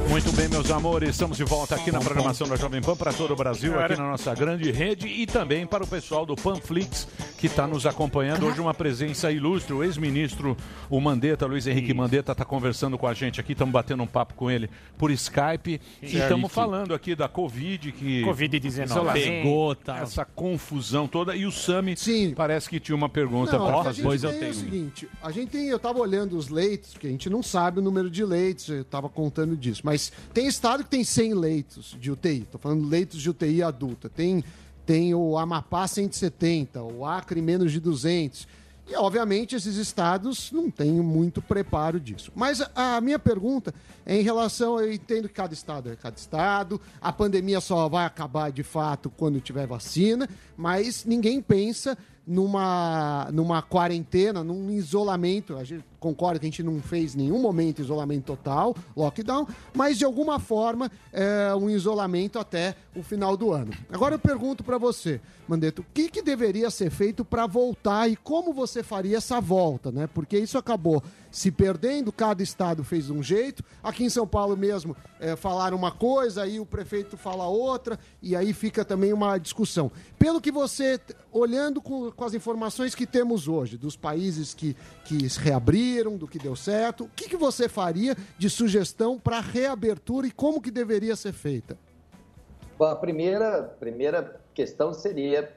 Muito bem, meus amores, estamos de volta aqui na programação da Jovem Pan para todo o Brasil, aqui na nossa grande rede e também para o pessoal do Panflix que está nos acompanhando. Hoje uma presença ilustre, o ex-ministro, o Mandetta, Luiz Henrique Mandetta, está conversando com a gente aqui, estamos batendo um papo com ele por Skype e estamos falando aqui da Covid, que... Covid-19. Sei Pegou, tá. Essa confusão toda e o Sami Sim. parece que tinha uma pergunta para fazer. gente Pois eu tenho. o seguinte, a gente tem, eu tava olhando os leitos, que a gente não sabe o número de leitos, eu tava contando disso, mas tem estado que tem 100 leitos de UTI, tô falando leitos de UTI adulta, tem, tem o Amapá 170, o Acre menos de 200, e obviamente esses estados não têm muito preparo disso. Mas a, a minha pergunta é em relação, eu entendo que cada estado é cada estado, a pandemia só vai acabar de fato quando tiver vacina, mas ninguém pensa numa, numa quarentena, num isolamento. A gente concorda que a gente não fez nenhum momento isolamento total, lockdown, mas de alguma forma é, um isolamento até o final do ano. Agora eu pergunto para você, Mandeto, o que, que deveria ser feito para voltar e como você faria essa volta, né? Porque isso acabou se perdendo, cada estado fez de um jeito. Aqui em São Paulo mesmo é, falaram uma coisa, aí o prefeito fala outra, e aí fica também uma discussão. Pelo que você, olhando com, com as informações que temos hoje, dos países que, que se reabriram, do que deu certo, o que, que você faria de sugestão para reabertura e como que deveria ser feita? Bom, a primeira, primeira questão seria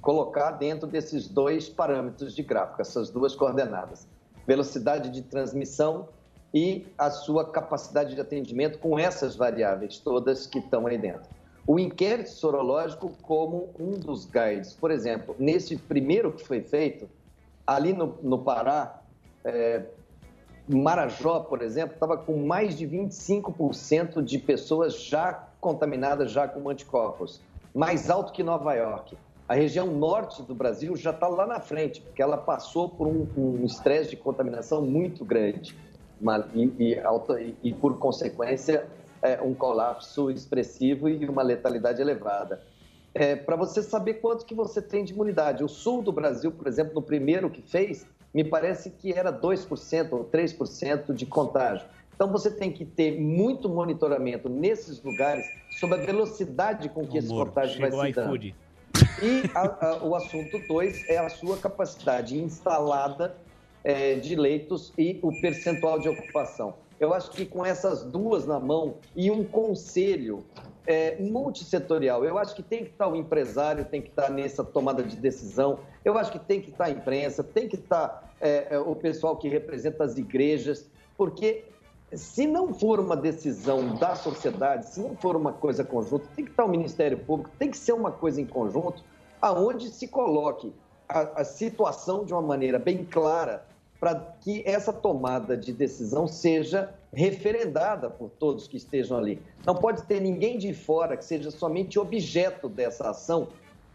colocar dentro desses dois parâmetros de gráfico, essas duas coordenadas: velocidade de transmissão e a sua capacidade de atendimento com essas variáveis todas que estão aí dentro. O inquérito sorológico como um dos guides. Por exemplo, nesse primeiro que foi feito, ali no, no Pará, é, Marajó, por exemplo, estava com mais de 25% de pessoas já contaminadas já com anticorpos, mais alto que Nova York. A região norte do Brasil já está lá na frente, porque ela passou por um um estresse de contaminação muito grande uma- e, e e- e, por consequência, é, um colapso expressivo e uma letalidade elevada. Para você saber quanto que você tem de imunidade. O sul do Brasil, por exemplo, no primeiro que fez, me parece que era 2% ou 3% de contágio. Então você tem que ter muito monitoramento nesses lugares sobre a velocidade com que esse Amor, contágio vai se dando. E a- a- o assunto 2 é a sua capacidade instalada eh, de leitos e o percentual de ocupação. Eu acho que com essas duas na mão e um conselho é, multissetorial. Eu acho que tem que estar o empresário, tem que estar nessa tomada de decisão. Eu acho que tem que estar a imprensa, tem que estar é, é, o pessoal que representa as igrejas, porque se não for uma decisão da sociedade, se não for uma coisa conjunta, tem que estar o Ministério Público, tem que ser uma coisa em conjunto, aonde se coloque a, a situação de uma maneira bem clara para que essa tomada de decisão seja referendada por todos que estejam ali. Não pode ter ninguém de fora que seja somente objeto dessa ação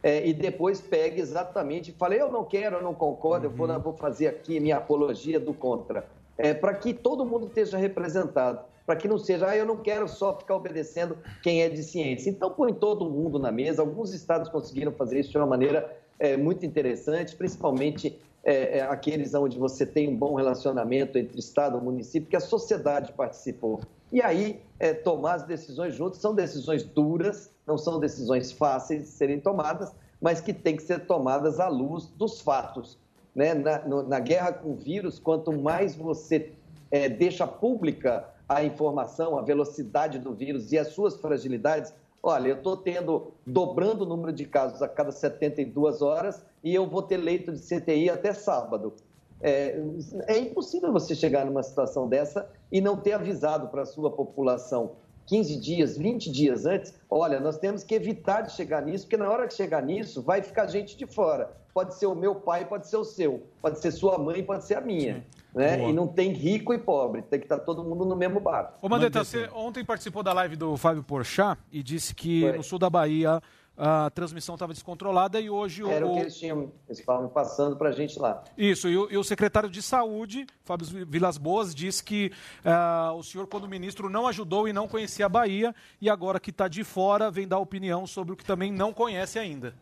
é, e depois pegue exatamente e fale: eu não quero, eu não concordo, eu vou, vou fazer aqui minha apologia do contra é, para que todo mundo esteja representado, para que não seja, ah, eu não quero só ficar obedecendo quem é de ciência. Então, põe todo mundo na mesa. Alguns estados conseguiram fazer isso de uma maneira é, muito interessante, principalmente é, é, aqueles onde você tem um bom relacionamento entre Estado e município, que a sociedade participou. E aí, é, tomar as decisões juntos são decisões duras, não são decisões fáceis de serem tomadas, mas que têm que ser tomadas à luz dos fatos né, na, no, na guerra com o vírus, quanto mais você é, deixa pública a informação, a velocidade do vírus e as suas fragilidades, olha, eu estou tendo, dobrando o número de casos a cada 72 horas e eu vou ter leito de CTI até sábado. É, é impossível você chegar numa situação dessa e não ter avisado para a sua população 15 dias, 20 dias antes, olha, nós temos que evitar de chegar nisso, porque na hora que chegar nisso, vai ficar gente de fora. Pode ser o meu pai, pode ser o seu, pode ser sua mãe, pode ser a minha. Né? E não tem rico e pobre, tem que estar todo mundo no mesmo barco. Ô, Mandetta, você ontem participou da live do Fábio Porchat e disse que Foi. no sul da Bahia a transmissão estava descontrolada e hoje o... Era o que eles tinham, eles estavam passando para a gente lá. Isso, e o, e o secretário de Saúde, Fábio Vilas Boas, disse que ah, o senhor, quando ministro, não ajudou e não conhecia a Bahia, e agora que está de fora, vem dar opinião sobre o que também não conhece ainda.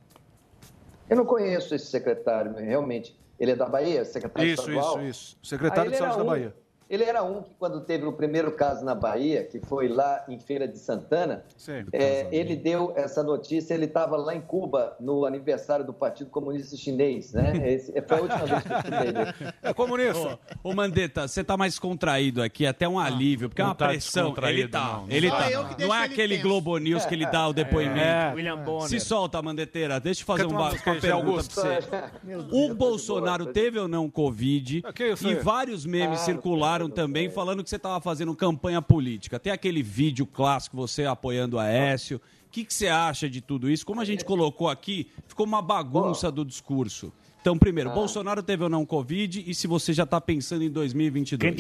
Eu não conheço esse secretário, realmente. Ele é da Bahia, secretário Isso, estadual? isso, isso. Secretário Ah, de Saúde da um- Bahia. Ele era um que, quando teve o primeiro caso na Bahia, que foi lá em Feira de Santana, é, ele deu essa notícia. Ele estava lá em Cuba, no aniversário do Partido Comunista Chinês. Né? Esse, foi a última vez que eu escutei dele. É comunista. Ô, Mandetta, você tá mais contraído aqui, até um alívio, porque é não uma tá pressão. Ele tá. não. Ele tá. Não deixo é ele aquele tenso. Globo News que ele dá o depoimento. É. William Bonner. Se solta, Mandeteira. Deixa eu fazer Quer um uma uma pergunta Augusto? pra você. O Bolsonaro teve ou não Covid? Que isso E vários memes Ah, circularam também falando que você estava fazendo campanha política. Tem aquele vídeo clássico, você apoiando a Aécio. O que, que você acha de tudo isso? Como a gente colocou aqui, ficou uma bagunça do discurso. Então, primeiro, Ah. Bolsonaro teve ou não Covid? E se você já está pensando em 2022?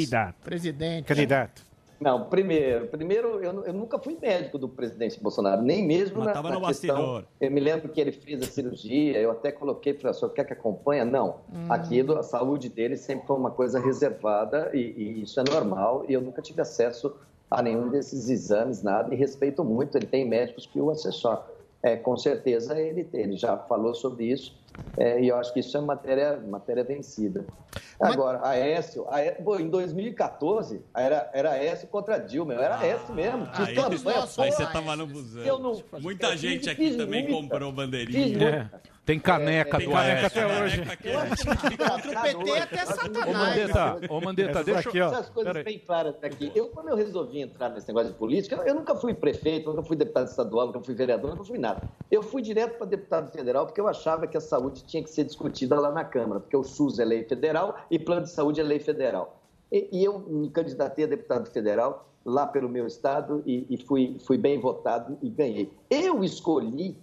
Presidente. Candidato. Não, primeiro, primeiro eu, eu nunca fui médico do presidente Bolsonaro, nem mesmo Mas na, tava na no questão. bastidor. Eu me lembro que ele fez a cirurgia, eu até coloquei para o senhor quer que acompanha? Não. Hum. Aquilo, a saúde dele sempre foi uma coisa reservada e, e isso é normal e eu nunca tive acesso a nenhum desses exames, nada, e respeito muito, ele tem médicos que o assessoram. É, com certeza ele, ele já falou sobre isso é, e eu acho que isso é matéria, matéria vencida. Agora, a Aécio, a Aécio bom, em 2014, era, era Aécio contra Dilma, era Aécio mesmo. Aí, campanha, aí você tava no busão. Eu não- Muita eu gente aqui fiz também muita. comprou bandeirinha. muita. É. Tem caneca Tem do caneca Aécio. até hoje. Contra o PT até Ô, Satanás. Mandetta, ô, Mandetta, deixa eu... Essas coisas bem claras aqui. Eu, quando eu resolvi entrar nesse negócio de política, eu nunca fui prefeito, nunca fui deputado estadual, nunca fui vereador, nunca fui nada. Eu fui direto para deputado federal porque eu achava que a saúde tinha que ser discutida lá na Câmara, porque o SUS é lei federal e plano de saúde é lei federal. E, e eu me candidatei a deputado federal lá pelo meu estado e, e fui, fui bem votado e ganhei. Eu escolhi,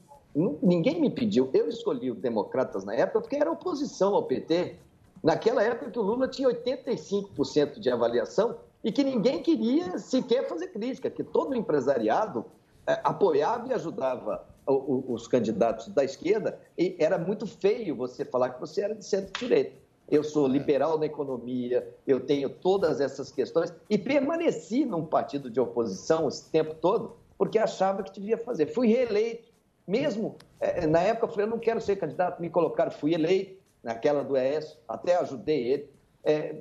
ninguém me pediu, eu escolhi os democratas na época porque era oposição ao PT. Naquela época que o Lula tinha 85% de avaliação e que ninguém queria sequer fazer crítica, que todo o empresariado eh, apoiava e ajudava o- o- os candidatos da esquerda e era muito feio você falar que você era de centro-direita. Eu sou liberal na economia, eu tenho todas essas questões e permaneci num partido de oposição esse tempo todo porque achava que devia fazer. Fui reeleito, mesmo eh, na época eu falei, eu não quero ser candidato, me colocaram, fui eleito naquela do ES, até ajudei ele. É,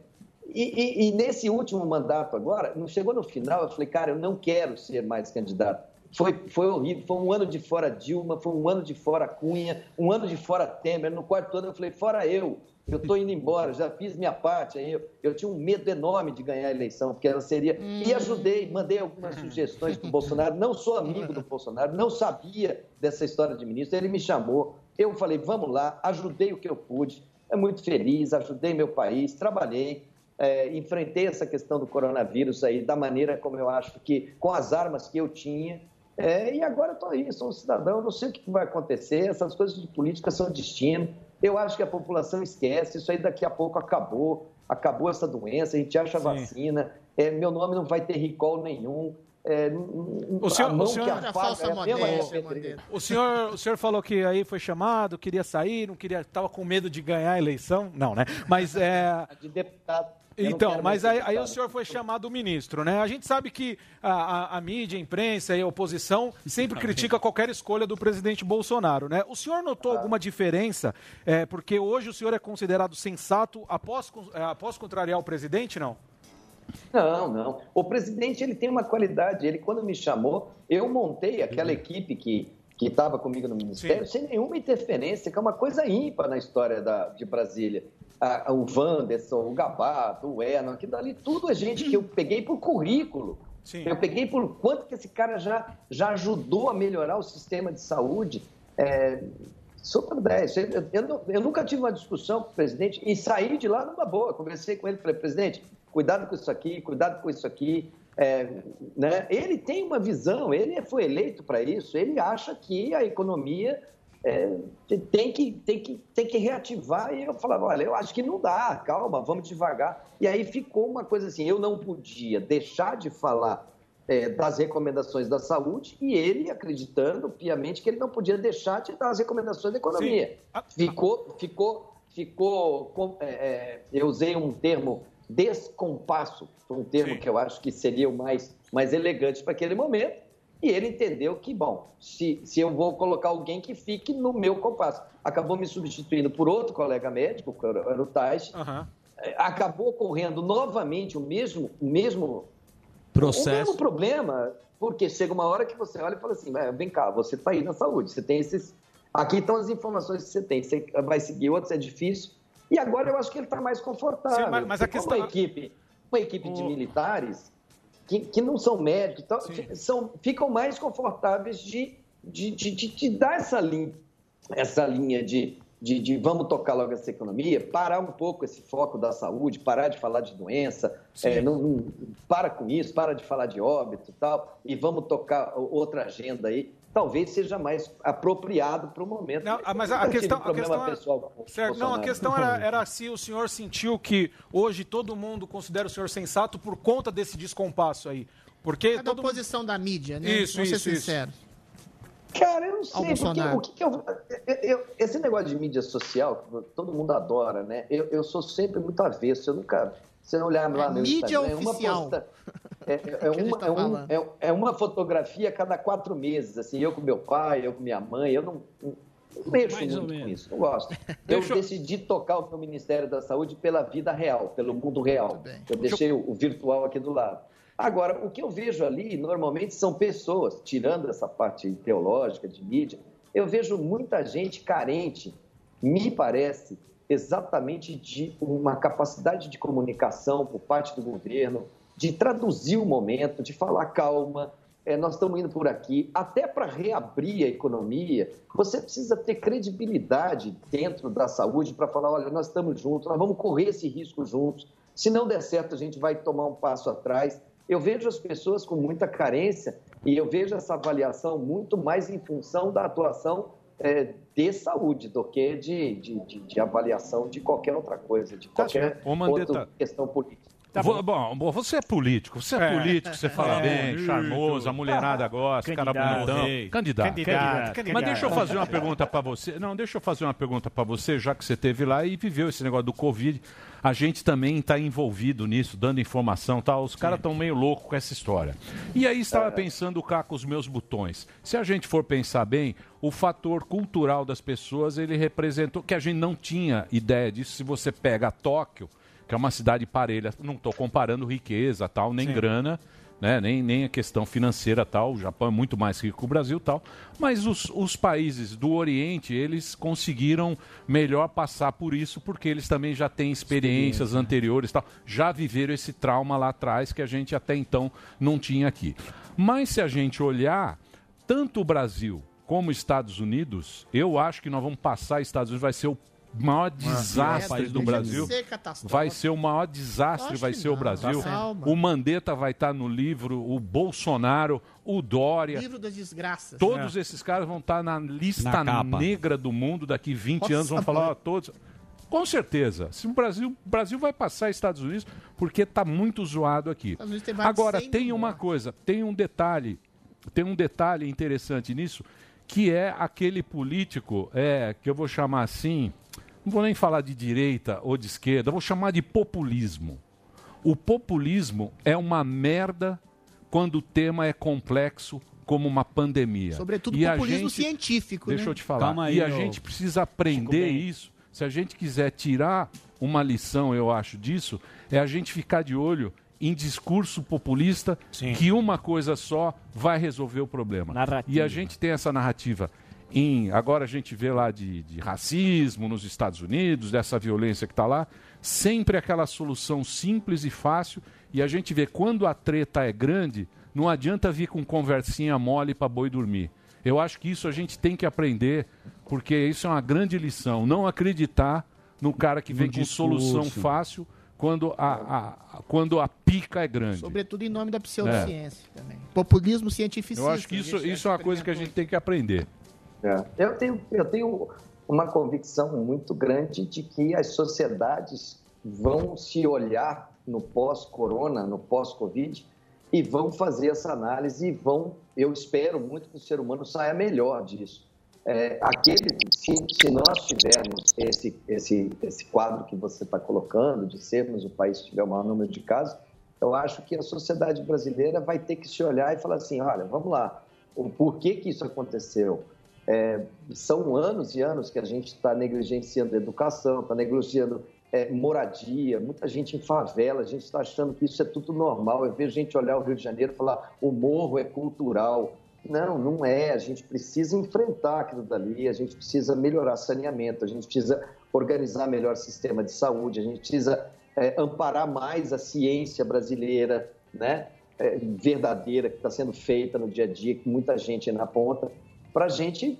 e, e- e nesse último mandato agora, não chegou no final, eu falei, cara, eu não quero ser mais candidato. Foi, foi horrível, foi um ano de fora Dilma, foi um ano de fora Cunha, um ano de fora Temer. No quarto ano eu falei, fora eu, Eu estou indo embora, já fiz minha parte. Aí eu, eu tinha um medo enorme de ganhar a eleição, porque ela seria. E ajudei, mandei algumas sugestões para o Bolsonaro. Não sou amigo do Bolsonaro, não sabia dessa história de ministro. Ele me chamou, eu falei, vamos lá, ajudei o que eu pude. É muito feliz, ajudei meu país, trabalhei, é, enfrentei essa questão do coronavírus aí da maneira como eu acho que, com as armas que eu tinha. É, e agora estou aí, sou um cidadão, não sei o que vai acontecer, essas coisas de política são destino. Eu acho que a população esquece, isso aí daqui a pouco acabou, acabou essa doença, a gente acha a vacina, é, meu nome não vai ter recall nenhum. É, O senhor, o é o senhor, o senhor falou que aí foi chamado, queria sair, não queria, estava com medo de ganhar a eleição, não, né? Mas é. De deputado. Então, mas aí, aí o senhor foi chamado ministro, né? A gente sabe que a, a- a mídia, a imprensa e a oposição sempre critica qualquer escolha do presidente Bolsonaro, né? O senhor notou alguma diferença? É, porque hoje o senhor é considerado sensato após, é, após contrariar o presidente, não? Não, não. O presidente ele tem uma qualidade. Ele, quando me chamou, eu montei aquela equipe que que estava comigo no ministério sem nenhuma interferência, que é uma coisa ímpar na história da, de Brasília. Ah, o Wanderson, o Gabato, o Erno, aquilo ali, tudo é gente que eu peguei por currículo. Eu peguei por quanto que esse cara já, já ajudou a melhorar o sistema de saúde. É, super 10. Eu, eu eu nunca tive uma discussão com o presidente e saí de lá numa boa. Conversei com ele, falei, presidente, cuidado com isso aqui, cuidado com isso aqui. É, né? Ele tem uma visão, ele foi eleito para isso, ele acha que a economia é, tem, que, tem, que, tem que reativar. E eu falava, olha, eu acho que não dá, calma, vamos devagar. E aí ficou uma coisa assim, eu não podia deixar de falar é, das recomendações da saúde e ele acreditando piamente que ele não podia deixar de dar as recomendações da economia. Ficou, ficou, ficou. com- é, é, eu usei um termo descompasso, um termo que eu acho que seria o mais, mais elegante para aquele momento. E ele entendeu que, bom, se, se eu vou colocar alguém que fique no meu compasso. Acabou me substituindo por outro colega médico, que era era o Tais. É, Acabou ocorrendo novamente o mesmo, o mesmo Processo. o mesmo problema, porque chega uma hora que você olha e fala assim, "Mas vem cá, você está aí na saúde, você tem esses... Aqui estão as informações que você tem, você vai seguir outros, é difícil. E agora eu acho que ele está mais confortável. Sim, mas- mas a questão- Uma equipe, uma equipe de militares que, que não são médicos, então, são, ficam mais confortáveis de, de, de, de- de dar essa linha, essa linha de, de, de vamos tocar logo essa economia, parar um pouco esse foco da saúde, parar de falar de doença, é, não, não- para com isso, para de falar de óbito e tal, e vamos tocar outra agenda aí. Talvez seja mais apropriado para o momento. Não, ah, mas a, a questão, a questão era- pessoal com o certo, não, a questão era, era se o senhor sentiu que hoje todo mundo considera o senhor sensato por conta desse descompasso aí. Porque É da oposição da mídia, né? Isso, Vamos ser isso, isso. sinceros. Cara, eu não sei. Porque, o que, que eu, eu- eu- Esse negócio de mídia social, todo mundo adora, né? Eu, eu sou sempre muito avesso. Eu nunca. Eu olhar lá É no mídia Instagram, é uma oficial. posta- É, é- uma, tá é um- é- é uma fotografia a cada quatro meses. Assim, eu com meu pai, eu com minha mãe. Eu não, não mexo Mais muito com isso. Não gosto. Eu decidi tocar o meu Ministério da Saúde pela vida real, pelo mundo real. Eu deixei o virtual aqui do lado. Agora, o que eu vejo ali, normalmente, são pessoas, tirando essa parte teológica, de mídia, eu vejo muita gente carente, me parece, exatamente de uma capacidade de comunicação por parte do governo, de traduzir o momento, de falar calma, é, nós estamos indo por aqui, até para reabrir a economia, você precisa ter credibilidade dentro da saúde para falar, olha, nós estamos juntos, nós vamos correr esse risco juntos. Se não der certo, a gente vai tomar um passo atrás. Eu vejo as pessoas com muita carência e eu vejo essa avaliação muito mais em função da atuação é, de saúde do que de, de, de- de avaliação de qualquer outra coisa, de qualquer Ô, Mandetta. outra questão política. Vo- bom, bom, você é político, você é, É. político, você fala É. bem, charmoso, a mulherada gosta, cara Candidato. bonitão. Rei. Candidato. Candidato, candidato. Mas deixa eu fazer uma pergunta pra você. Não, deixa eu fazer uma pergunta pra você, já que você esteve lá e viveu esse negócio do Covid. A gente também está envolvido nisso, dando informação e tal. Os caras estão meio loucos com essa história. E aí estava pensando cá com os meus botões. Se a gente for pensar bem, o fator cultural das pessoas, ele representou que a gente não tinha ideia disso. Se você pega Tóquio, que é uma cidade parelha, não estou comparando riqueza, tal, nem Sim. grana, né? nem, nem a questão financeira tal, o Japão é muito mais rico que o Brasil tal, mas os, os países do Oriente, eles conseguiram melhor passar por isso, porque eles também já têm experiências anteriores tal, já viveram esse trauma lá atrás que a gente até então não tinha aqui. Mas se a gente olhar, tanto o Brasil como Estados Unidos, eu acho que nós vamos passar Estados Unidos, vai ser o maior desastre é, do deixa Brasil. ser catastrófico. Vai ser o maior desastre, vai ser o Brasil. calma. O Mandetta vai estar no livro, o Bolsonaro, o Dória. Livro das desgraças. Todos esses caras vão estar na lista Na negra do mundo daqui 20 Nossa, anos, vão falar ó, todos. Com certeza. Se o Brasil, o Brasil vai passar Estados Unidos porque está muito zoado aqui. Tem Agora 100 tem uma coisa, tem um detalhe, tem um detalhe interessante nisso, que é aquele político, é, que eu vou chamar assim, não vou nem falar de direita ou de esquerda, eu vou chamar de populismo. O populismo é uma merda quando o tema é complexo como uma pandemia. Sobretudo E a populismo gente- científico. Deixa né? eu te falar. Aí, e a ô. gente precisa aprender isso. Se a gente quiser tirar uma lição, eu acho, disso, é a gente ficar de olho em discurso populista que uma coisa só vai resolver o problema. Narrativa. E a gente tem essa narrativa. Em, agora a gente vê lá de, de racismo nos Estados Unidos, dessa violência que está lá, sempre aquela solução simples e fácil. E a gente vê quando a treta é grande, não adianta vir com conversinha mole para boi dormir. Eu acho que isso a gente tem que aprender, porque isso é uma grande lição. Não acreditar no cara que No vem com solução discurso. fácil quando a, a- quando a pica é grande. Sobretudo em nome da pseudociência também. Populismo cientificista. Eu acho que isso, isso é uma coisa que a gente tem que aprender. É. Eu, tenho, eu tenho uma convicção muito grande de que as sociedades vão se olhar no pós-corona, no pós-Covid, e vão fazer essa análise e vão, eu espero muito que o ser humano saia melhor disso. É, aquele, se, se nós tivermos esse, esse, esse quadro que você está colocando, de sermos o país que tiver o maior número de casos, eu acho que a sociedade brasileira vai ter que se olhar e falar assim, olha, vamos lá, o porquê que isso aconteceu? É, são anos e anos que a gente está negligenciando educação, está negligenciando é, moradia, muita gente em favela, a gente está achando que isso é tudo normal. Eu vejo gente olhar o Rio de Janeiro e falar o morro é cultural. Não, não é. A gente precisa enfrentar aquilo dali, a gente precisa melhorar saneamento, a gente precisa organizar melhor o sistema de saúde, a gente precisa é, amparar mais a ciência brasileira, né? é, verdadeira, que está sendo feita no dia a dia, que muita gente na ponta, para a gente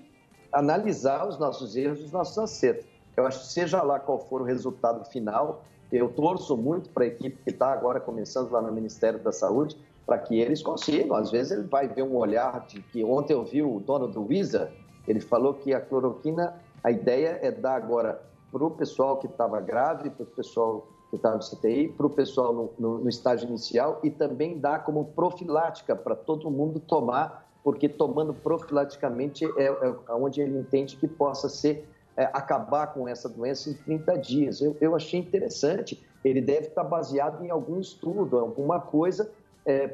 analisar os nossos erros os nossos acertos. Eu acho que seja lá qual for o resultado final, eu torço muito para a equipe que está agora começando lá no Ministério da Saúde, para que eles consigam. Às vezes ele vai ver um olhar de que ontem eu vi o dono do Wizard, ele falou que a cloroquina, a ideia é dar agora para o pessoal que estava grave, para o pessoal que estava no CTI, para o pessoal no, no- no estágio inicial e também dar como profilática para todo mundo tomar, porque tomando profilaticamente é, é onde ele entende que possa ser é, acabar com essa doença em 30 dias. Eu, eu achei interessante. Ele deve estar baseado em algum estudo, alguma coisa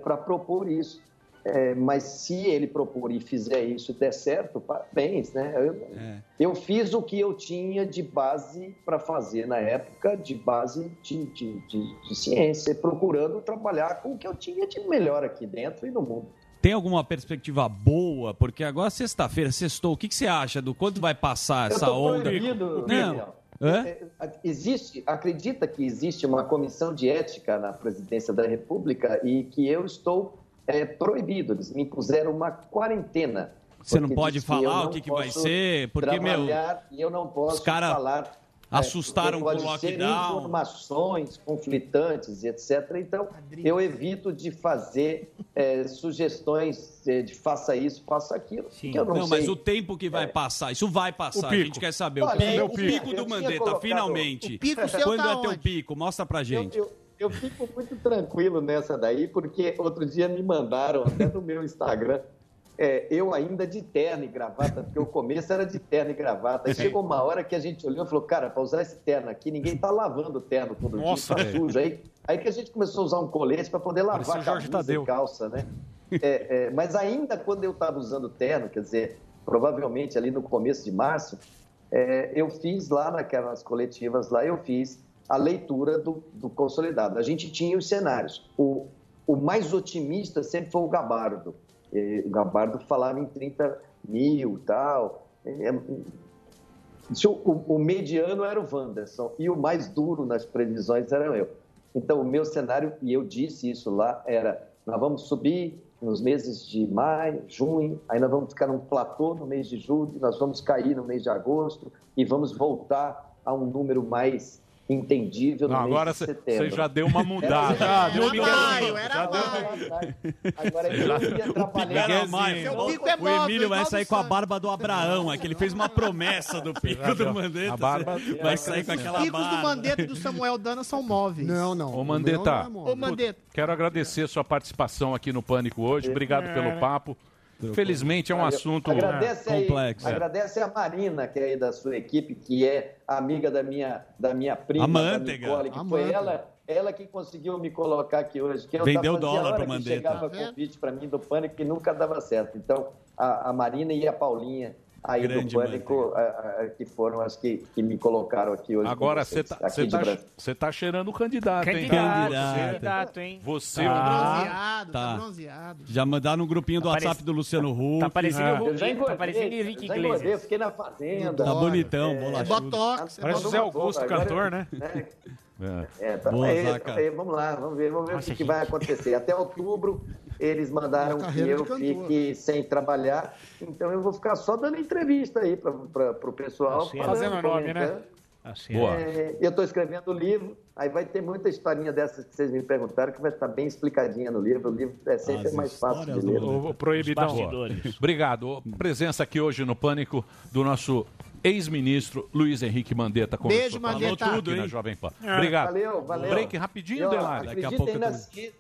para propor isso. É, mas se ele propor e fizer isso e der certo, parabéns, né? Eu, É. eu fiz o que eu tinha de base para fazer na época, de base de, de, de- de ciência, procurando trabalhar com o que eu tinha de melhor aqui dentro e no mundo. Tem alguma perspectiva boa? Porque agora sexta-feira, sextou. O que, que você acha do quanto vai passar Eu essa onda? proibido, Não. Daniel. Hã? É, Existe, acredita que existe uma comissão de ética na presidência da República e que eu estou é, proibido. Eles me impuseram uma quarentena. Você não pode falar o não que que vai ser? Porque, meu, trabalhar E eu não posso os cara falar. É, assustaram com o lockdown. informações conflitantes e etc. Então, eu evito de fazer é, sugestões é, de faça isso, faça aquilo. porque eu não, Não, sei. mas o tempo que vai passar, isso vai passar. A gente quer saber. Olha, o pico, eu o pico eu do Mandetta, colocado- finalmente. O pico seu Quando tá é teu onde? pico? Mostra pra gente. Eu, eu fico muito tranquilo nessa daí, porque outro dia me mandaram até no meu Instagram, é, eu ainda de terno e gravata, porque o começo era de terno e gravata. Aí chegou uma hora que a gente olhou e falou, cara, para usar esse terno aqui, ninguém tá lavando o terno todo Nossa, dia, tá sujo. Aí, aí que a gente começou a usar um colete para poder lavar Parecia Jorge camisa Tadeu. e calça, né? É, é, mas ainda quando eu estava usando terno, quer dizer, provavelmente ali no começo de março, é, eu fiz lá naquelas coletivas lá, eu fiz a leitura do, do consolidado. A gente tinha os cenários. O, o mais otimista sempre foi o Gabardo. Eh, O Gabardo falava em 30 mil tal. É, O, o- o mediano era o Wanderson e o mais duro nas previsões era eu. Então, o meu cenário, e eu disse isso lá, era: nós vamos subir nos meses de maio, junho, aí nós vamos ficar num platô no mês de julho, nós vamos cair no mês de agosto e vamos voltar a um número mais entendível no Não, mês agora de você setembro. já deu uma mudada. Era- era Miguel- maio, já era deu- maio. Agora Já- eu ia atrapalhar. Miguel Maia. Seu O- pico é o Emílio vai sair com a barba do Abraão, é que ele fez uma promessa do pico do Mandetta. A barba- vai sair com aquela Os picos do barba. Mandetta e do Samuel Dana são móveis. Não, não. Ô, Mandetta, Ô, Mandetta. quero agradecer sua participação aqui no Pânico hoje. Obrigado É. pelo papo. Felizmente é um assunto agradece aí, complexo. Agradece a Marina, que é aí da sua equipe, que é amiga da minha, da minha prima, A da Manteiga. Nicole, que A foi ela, ela que conseguiu me colocar aqui hoje. Que eu Vendeu dólar que Mandetta. Chegava vendo? convite para mim do Pânico e nunca dava certo. Então, a, a Marina e a Paulinha aí Grande do Pânico, a- a- que foram as que, que me colocaram aqui hoje. Agora você tá, aqui você de tá, você tá cheirando o candidato, hein? Candidato, Você- candidato, hein? Você Tá. Bronzeado, tá Tá. bronzeado. Já mandaram no grupinho do WhatsApp do Luciano Huck. Tá parecendo já engordei, tá parecendo o Henrique Iglesias. eu fiquei na fazenda. Tá bonitão, É, bolachudo. Botox. Parece José Augusto, cantor, né? É, tá, Boa, é, Zaca. é, vamos lá, vamos ver, vamos ver o que, que vai acontecer. Até outubro eles mandaram que eu fique sem trabalhar, então eu vou ficar só dando entrevista aí para o pessoal. Assim, falando, fazendo nome, né? Assim, Boa. É, eu estou escrevendo o livro, aí vai ter muita historinha dessas que vocês me perguntaram, que vai estar bem explicadinha no livro. O livro é sempre As mais fácil de ler. do- O proibidão. Obrigado. Presença aqui hoje no Pânico do nosso ex-ministro Luiz Henrique Mandetta. conversou Beijo, Mandetta. aqui Tudo, na hein? Jovem Pan. Obrigado. Valeu, valeu. Break rapidinho, Delari. Daqui a pouco na É,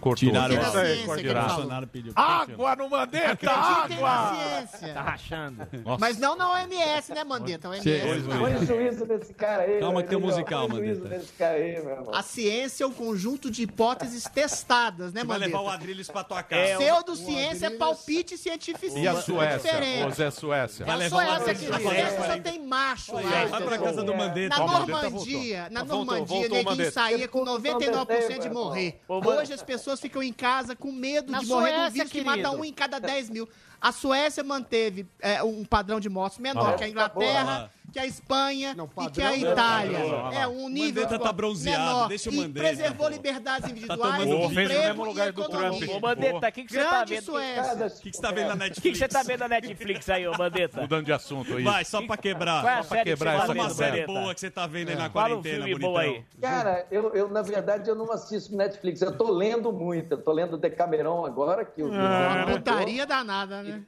Cortou. Tiraram Tira a ciência que ele Bolsonaro falou. pediu. Água no Mandetta! Acreditem na Água! ciência. Tá rachando. Nossa. Mas não na OMS, né, Mandetta? OMS. Não. Põe juízo nesse cara aí. Calma que tem um musical, Mandetta. nesse cara aí, meu irmão. A ciência é um conjunto de hipóteses testadas, né, Vai levar o Mandetta? Adrilles pra tua casa. Pseudociência é palpite cientificista. E a É Suécia? Ô, Zé Suécia. É a levar o Suécia fora. só tem macho lá. Vai pra casa do Mandetta. Na o Mandetta Normandia, na Normandia, o Mandetta. saía com 99% de morrer. Hoje as pessoas ficam em casa com medo Na de morrer do Suécia, vírus que querido. mata um em cada 10 mil. A Suécia manteve é, um padrão de mortes menor Ah, que a tá Inglaterra, que a Espanha Não, e padrão que a não. Itália. Não, não. É um nível Mandetta de tá bronzeado, menor. deixa o e Mandetta, preservou liberdades individuais, Pô, fez no emprego mesmo lugar e do economia. Trump. Ô, Mandetta, o que, que você tá vendo? O que, que você tá vendo na O que, Netflix? que você tá vendo na Netflix aí, ô Mandetta? Mudando de assunto aí. Vai, só pra quebrar. Qual é a Só pra série que quebrar você essa tá uma série boa que você tá vendo aí na um quarentena, filme bonitão. aí. Cara, eu, eu, na verdade, eu não assisto Netflix. Eu tô lendo muito. Eu tô lendo Decameron agora, que o Uma putaria danada, né?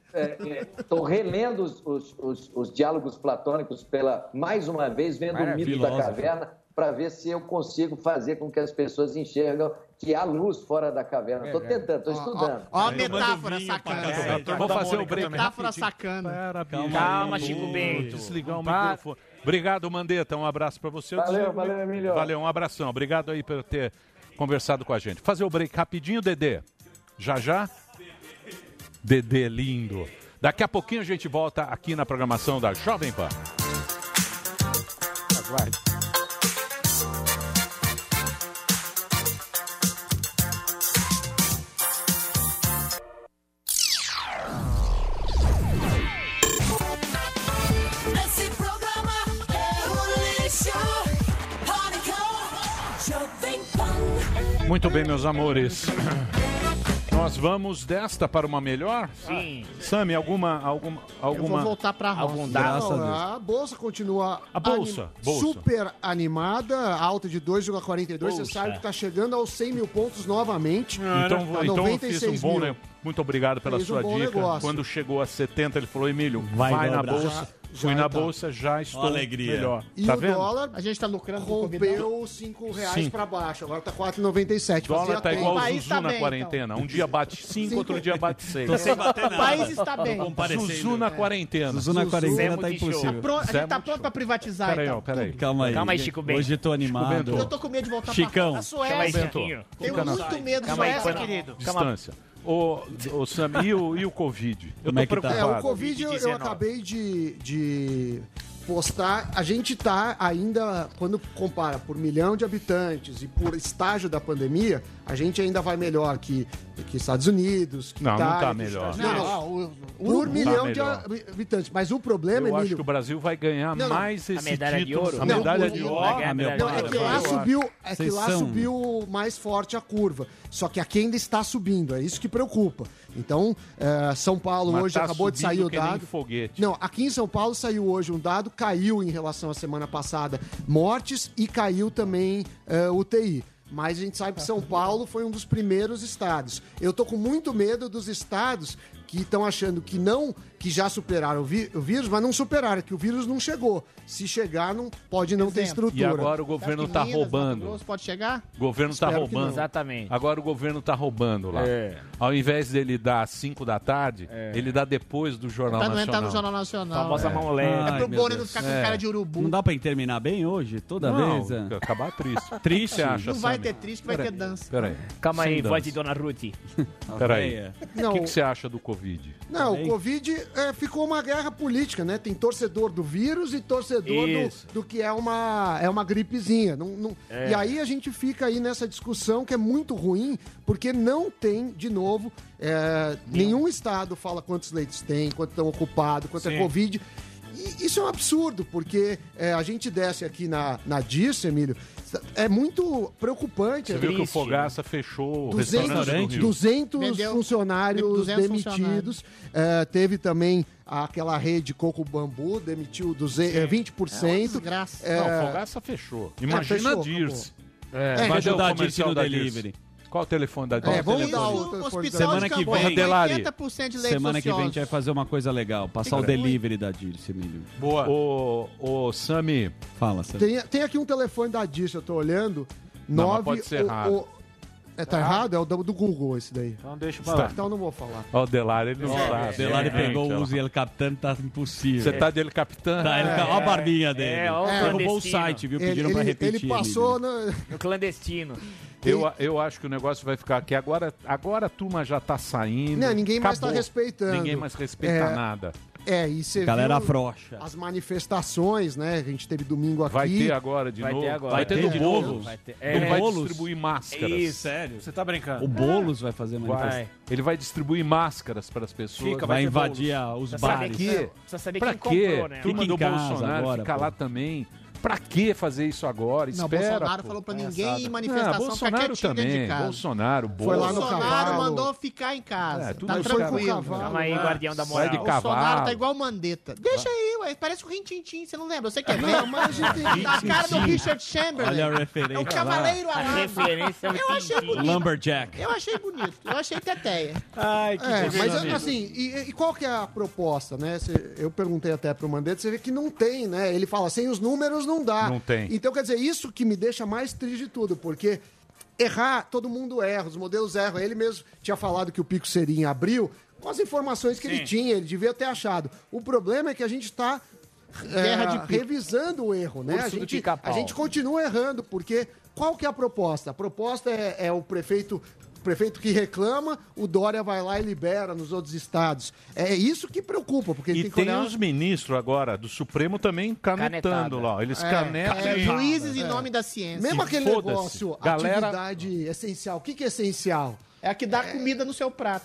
Estou relendo os, os, os, os diálogos platônicos pela mais uma vez, vendo o mito da caverna, para ver se eu consigo fazer com que as pessoas enxergam que há luz fora da caverna. Estou tentando, estou estudando. Ó, a Aí eu mando metáfora sacana. É, a Vamos da fazer o break também. Metáfora sacana. Pera, bicho. Calma, Chico Bento. Desligar o Para. microfone. Obrigado, Mandetta. Um abraço pra você. Eu Valeu, desligo valeu, Emílio. Valeu, um abração. Obrigado aí por ter conversado com a gente. Fazer o break rapidinho, Dedê. Já já? Dedê lindo. Daqui a pouquinho a gente volta aqui na programação da Jovem Pan. Pan. Muito bem, meus amores. Nós vamos desta para uma melhor? Sim. Sami, alguma alguma Eu vou alguma voltar pra roça. Algum? Graças a. A bolsa continua A bolsa, anim- bolsa. super animada, alta de 2,42. Você sabe que está chegando aos 100 mil pontos novamente. Então, Tá então eu fiz 96 um bom, mil. né? Muito obrigado pela Fez um sua bom dica. negócio. Quando chegou a 70, ele falou: Emílio, Vai vai, na bolsa. Já- Fui na tá. bolsa, já estou alegria. melhor. E tá o vendo? dólar A gente tá lucrando rompeu os 5 reais para baixo. Agora tá 4,97. O dólar tá tempo. igual O Zuzu tá na bem, quarentena. Um dia bate 5, outro dia bate 6. Tô sem bater O país está bem. Zuzu na quarentena. Zuzu na quarentena tá Multishow. impossível. Pronto, a gente tá muito pronto pra privatizar, Peraí, então. ó, peraí. Calma aí. Calma aí, Chico Bento. Hoje tô animado. Eu tô com medo de voltar pra a Suécia. Tenho muito medo aí, Suécia, querido. Distância. Ô, ô Sam, e o, e o Covid? Eu Como tô é que tá? preocupado. É, o Covid eu, eu Covid-19. acabei de, de postar. A gente tá ainda, quando compara por milhão de habitantes e por estágio da pandemia, A gente ainda vai melhor que, que Estados Unidos, que Não, não Itália, tá que melhor. Estados- Não, não, Ah, o- o por Urubu milhão tá de melhor. habitantes. Mas o problema, Eu acho Emílio... que o Brasil vai ganhar Não, não. mais A esse medalha de título. ouro? A Não, medalha o- de ouro. Ah, meu Não, é que lá subiu, é que lá são- subiu mais forte a curva. Só que aqui ainda está subindo, é isso que preocupa. Então, é, São Paulo Mas hoje tá acabou de sair o que nem dado. foguete. Não, aqui em São Paulo saiu hoje um dado, caiu em relação à semana passada mortes e caiu também é, UTI. Mas a gente sabe que São Paulo foi um dos primeiros estados. Eu tô com muito medo dos estados que estão achando que não, que já superaram o, vi- o vírus, mas não superaram, que o vírus não chegou. Se chegar, não pode não ter estrutura. E agora o governo tá roubando. Pode chegar? O governo tá que roubando. não. Exatamente. Agora o governo tá roubando lá. É. Ao invés dele dar às 5 da tarde, ele dá depois do Jornal Tá no, Nacional. tá no Jornal Nacional. Famosa é. mão leve. É pro Boni não ficar com É. cara de urubu. Não dá pra terminar bem hoje? Toda Não, vez? é? acabar triste. Triste? Você acha, Não vai Sammy? ter triste, vai ter dança. Peraí. Calma Sem aí, dança. voz de Dona Ruth. Peraí. Não, O que, que você acha do Covid? Não, o Covid é, ficou uma guerra política, né? Tem torcedor do vírus e torcedor do, do que é uma, é uma gripezinha. Não, não- É. E aí a gente fica aí nessa discussão que é muito ruim, porque não tem, de novo, é, nenhum estado fala quantos leitos tem, quanto estão ocupados, quanto Sim. é Covid. E isso é um absurdo, porque é, a gente desce aqui na, na Dirce, Emílio, é muito preocupante. Você é viu que o. Fogaça fechou o 200, restaurante do Rio. 200 Vendeu funcionários 200 demitidos. É, teve também aquela rede Coco Bambu, demitiu 200, é, 20%. desgraça. É, Não, o Fogaça fechou. Imagina fechou, a Dirce. É, vai o ajudar a Dirce no delivery. Qual o telefone da É, Dirce? vamos dar o o telefone hospital Semana de que vem. com Delari. 80% de leitos Semana que vem a gente vai fazer uma coisa legal. Passar o delivery da Dirce, Emílio. Boa. Ô, ô, Sami, Fala, Sam. tem, tem aqui um telefone da Dirce, eu tô olhando. Não, mas 9, pode ser errado. é, tá errado? É o do, do Google esse daí. Então deixa pra lá. Então eu não vou falar. ó, o Delari, ele não sabe. O Delari É, pegou gente, o ó. uso e ele captando, tá impossível. Você tá dele capitã? Tá, ele, Olha a barbinha dele. É, ó o Derrubou o site, viu? Ele, Pediram pra ele, repetir. ele passou na... No clandestino. Eu, eu acho que o negócio vai ficar aqui. Agora, agora a turma já tá saindo. Não, ninguém mais tá respeitando. Ninguém mais respeita É, nada. É, e você Galera viu frouxa. as manifestações, né? que A gente teve domingo aqui. Vai ter agora de Vai novo. ter agora. Vai ter Vai do Boulos. Vai ter- Ele É. vai Boulos? distribuir máscaras. Isso. Sério? Você tá brincando? O Boulos vai fazer manifestação. Vai. Ele vai distribuir máscaras para as pessoas. Fica, Vai ter invadir a- os Precisa saber bares. quem-? Precisa saber Pra quem quê? comprou, né? Turma Fica do casa Bolsonaro agora, fica pô. lá também. Pra que fazer isso agora? Não, Espera. Bolsonaro pô. falou pra Palhaçada. ninguém ir em Ah, manifestação, ficar Bolsonaro quietinho dentro de também. casa. Bolsonaro, Foi lá no Bolsonaro. Bolsonaro cavalo. mandou ficar em casa. É, tudo tá tranquilo. cavalo. Calma aí, guardião da moral. de O Bolsonaro cavalo. tá igual o Mandetta. Deixa aí, ué. Parece o Rintintim, você não lembra? Você quer ver? Não, mas a Tá a cara do Richard Chamberlain. Olha a É o referência Cavaleiro A Alado. referência é o Eu achei bonito. Lumberjack. Eu achei bonito. Eu achei teteia. Ai, que É, mas divertido. assim, e, e qual que é a proposta, né? Eu perguntei até pro Mandetta, você vê que não tem, né? Ele fala, sem os números não dá. Não tem. Então, quer dizer, isso que me deixa mais triste de tudo, porque errar, todo mundo erra, os modelos erram. Ele mesmo tinha falado que o pico seria em abril, com as informações que ele tinha, ele devia ter achado. O problema é que a gente está de pico. revisando o erro, né? Urso A gente, a gente continua errando, porque qual que é a proposta? A proposta é, é o prefeito prefeito que reclama, o Dória vai lá e libera nos outros estados. É isso que preocupa, porque ele E tem que tem olhar... os ministros agora do Supremo também canetando Canetada. lá. Eles É, canetam. É, juízes em nome da ciência. Mesmo E aquele negócio, Galera- atividade essencial. O que, que é essencial? É a que dá comida no seu prato.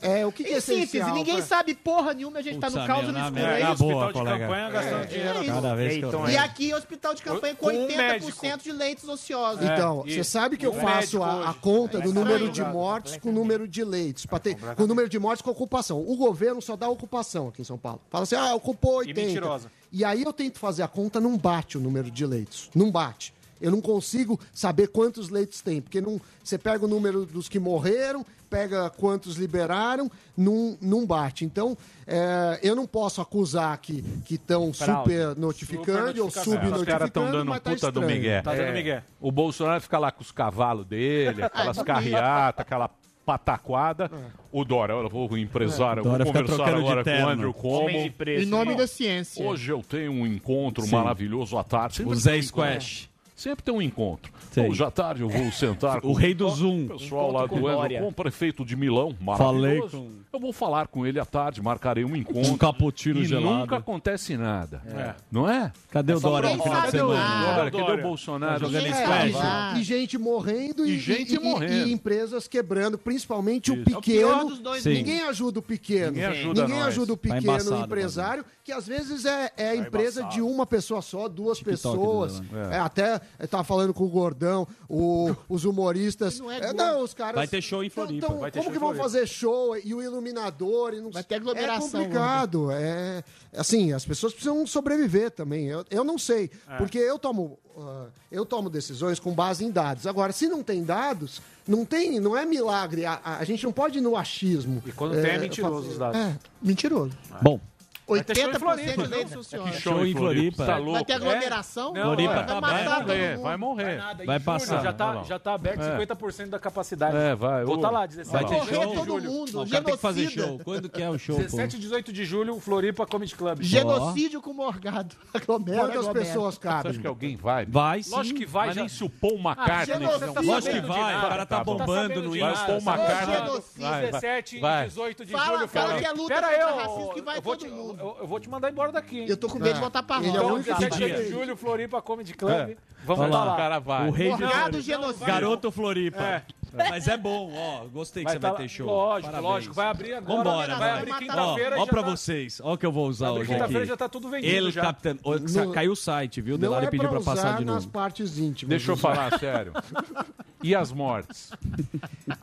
É, é o que, que é essencial? ninguém Pra- sabe porra nenhuma, a gente tá Putz, no caos no escuro. É Tá isso. boa, Hospital de colega. campanha gastando dinheiro. é isso. Cada vez que eu... Então, E é. aqui, hospital de campanha com Com um 80% de leitos ociosos. Então, É, você sabe que eu faço a, a conta do É número de mortes com o número de leitos. Pra ter, com o número de mortes com ocupação. O governo só dá ocupação aqui em São Paulo. Fala assim, ah, ocupou 80. E mentirosa. E aí eu tento fazer a conta, não bate o número de leitos. Não bate. Eu não consigo saber quantos leitos tem, porque não, você pega o número dos que morreram, pega quantos liberaram, não, não bate. Então, é, eu não posso acusar que estão super notificando ou Super-notificação. É, os caras estão subnotificando, dando mas tá puta do estranho. Miguel. Tá dando É. migué. O Bolsonaro fica lá com os cavalos dele, aquelas carreatas, aquela pataquada. O Dória, olha, vou o empresário, É. Vou conversar agora com o. Andrew Como. preço. Em nome da ciência. Hoje eu tenho um encontro Sim. maravilhoso à tarde. Sempre O Zé Squash. Sempre tem um encontro. Sei. Hoje à tarde eu vou sentar O rei do Zoom. o pessoal lá Encontro do com Dória. com o prefeito de Milão, Falei com- Eu vou falar com ele à tarde, marcarei um encontro. Um cappuccino e gelado. nunca acontece nada. É. Não é? Cadê o Essa Dória no final de Cadê o semana? Dória? Cadê o o? Bolsonaro? Tá jogando É, e, e gente morrendo e, E gente e- e- morrendo. e empresas quebrando, principalmente o Isso. É pequeno. o pior dos dois Ninguém ajuda o pequeno. Ninguém ajuda Ninguém ajuda o Tá pequeno embaçado, empresário, que às vezes é, é a empresa embaçado. de uma pessoa só, duas pessoas. dele, né? É, até eu tava falando com o Gordão, o- os humoristas. Não é É, não, os caras. Vai ter show em Floripa. Então, Vai ter como show que vão fazer show e o iluminador? E não... Vai ter aglomeração, É complicado. É, assim, as pessoas precisam sobreviver também. Eu, eu não sei, É. porque eu tomo, ah, eu tomo decisões com base em dados. Agora, se não tem dados, não tem, não é milagre. A, a- a gente não pode ir no achismo. E quando tem, é mentiroso os dados. É, mentiroso. Bom. Vai ter show em 80% Floripa, de viu? leitos funcionam. Que Show em Floripa. Tá Vai ter aglomeração? Não, Floripa vai tá matar Vai todo morrer, vai morrer. Vai julho passar. Já tá, já tá aberto É. 50% da capacidade. É, vai. Vou ô. tá lá, 17 Vai ter Morrer show? todo julho. mundo. Não, o cara tem que fazer genocida. show. Quando que é o show, pô? 17 e 18 de julho, Floripa Comedy Club. Genocídio com Morgado. Aglomera, Quantas aglomera. pessoas Você cabem? acha que alguém vai? Vai sim. Lógico que vai, Mas já. nem se o Paul McCartney um- tá Lógico que vai. O cara tá Tá bom. bombando no Vai, Insta. Paul nada. McCartney. genocídio. Vai, vai. 17 Vai. e 18 de Fala, julho, fala cara. que é luta contra racismo que vai todo mundo. Eu, eu vou te mandar embora daqui. Eu tô com medo de voltar pra Ele é o. Então, único que 17 dia? de julho, Floripa Comedy Club. É. Vamos lá. lá. O cara vai. O rei Floripa. genocídio. Garoto Floripa. É. Mas é bom, ó. Gostei que Vai você tá vai ter show. Lógico, Parabéns. lógico. Vai abrir agora. Vambora, vai vai. abrir Ó, quinta-feira. Ó, já pra tá- vocês. Ó o que eu vou usar hoje quinta-feira aqui. já tá tudo vendido Ele, já. capitão. Ô, Não- Caiu o site, viu? Delari é pediu pra pra passar usar de nas novo. partes íntimas. Deixa eu falar sério. E as mortes?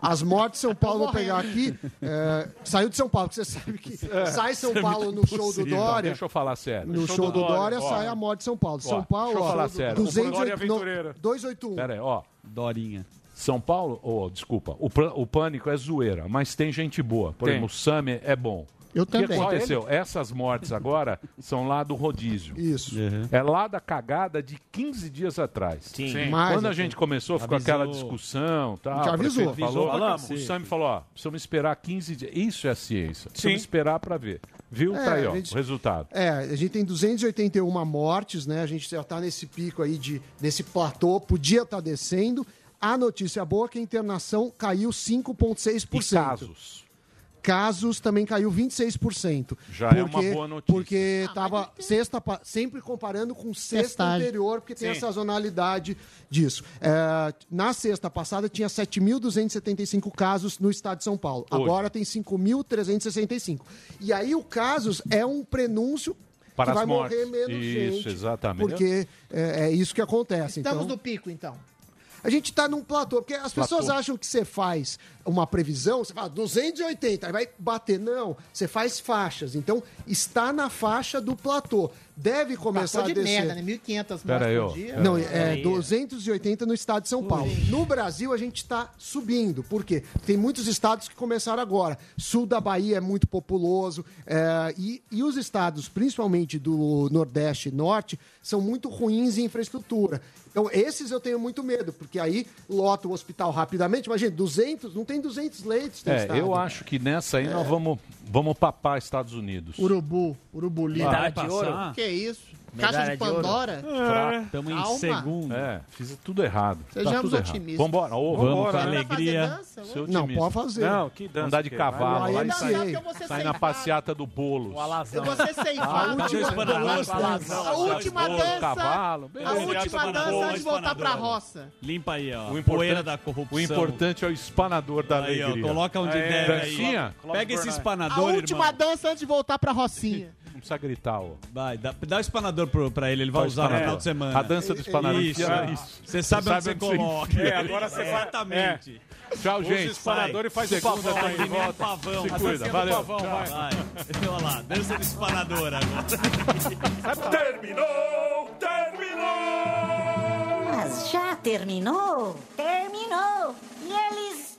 As mortes de São Paulo, vou pegar aqui. é, saiu de São Paulo, porque você sabe que sai São Paulo no show do Dória. Deixa eu falar sério. No show, do Dória, sai a morte de São Paulo. São Paulo, deixa eu ó, falar sério. 208, Dória no- Aventureira. 281. Pera aí, ó. Dorinha. São Paulo, oh, desculpa, o, pr- o pânico é zoeira, mas tem gente boa. Por Tem. exemplo, o Sami é bom. Eu O que também. aconteceu? Essas mortes agora são lá do rodízio. Isso. É lá da cagada de 15 dias atrás. Sim. Sim. Mais Quando a gente começou, ficou Avisou. aquela discussão. Tal, A avisou. Falou, Avisou pra o. Sami falou: ó, precisamos esperar 15 dias. Isso é a ciência. Precisamos Sim. esperar para ver. Viu? É, tá aí, ó, gente- o resultado. É, a gente tem 281 mortes, né? A gente já tá nesse pico aí, de, nesse platô, podia estar descendo. A notícia boa é que a internação caiu E 5,6%. casos. Casos também caiu 26%. Já é uma boa notícia. Porque estava sexta, pa- sempre comparando com sexta Testagem. anterior, porque tem Sim. a sazonalidade disso. É, na sexta passada tinha 7.275 casos no estado de São Paulo. Hoje. Agora tem 5.365. E aí o casos é um prenúncio Para que as vai mortes. morrer menos Isso, gente. exatamente. Porque é, é isso que acontece. Estamos então, no pico, então. A gente está num platô, porque as Platô. pessoas acham que você faz uma previsão, você fala 280, aí vai bater. Não, você faz faixas. Então, está na faixa do platô. Deve começar Passou de a descer. merda, né? 1.500 Pera aí, ó. mortes por dia. Não, é Aí. 280 no estado de São Paulo. No Brasil, a gente está subindo. Por quê? Tem muitos estados que começaram agora. Sul da Bahia é muito populoso. é, e, e os estados, principalmente do Nordeste e Norte, são muito ruins em infraestrutura. Então, esses eu tenho muito medo, porque aí lota o hospital rapidamente. Imagina, 200, não tem 200 leitos no É, estado. eu acho que nessa aí nós vamos, vamos papar Estados Unidos. Urubu, Urubu Livre. Medalha Vai de ouro. passar? Que isso? Caixa de ouro. Pandora? Estamos em Calma. segundo. É, fiz tudo errado. tá Sejamos tudo errado. otimistas. Vambora, ô, Vamos com alegria. fazer dança? Seu Não, pode fazer. Não, que dança. Andar de é? cavalo, lá e sair na passeata do Boulos. O alazão. Eu vou ser ceifado. A última espanador? dança- A última Bolo, dança. cavalo, A última dança antes de voltar pra roça. Limpa aí, ó. O Poeira importante, da corrupção. o importante é o espanador da alegria. coloca onde deve aí. dancinha? Pega esse A espanador, última irmão. dança antes de voltar pra rocinha. Precisa gritar, ó. Vai, dá, dá o espanador pro, pra ele, ele vai Faz usar no espanador. final de semana. A dança do espanador. Isso. É. isso. Você sabe onde você coloca. É, agora você vai- Exatamente. Tchau, Usa gente. o espanador e faz o Segunda pavão tá aí, de volta. volta. Pavão. Se A cuida, dancinha do valeu. pavão, Tchau. vai. Olha lá, dança do espanador agora. Terminou! Terminou! Mas já terminou? Terminou! E eles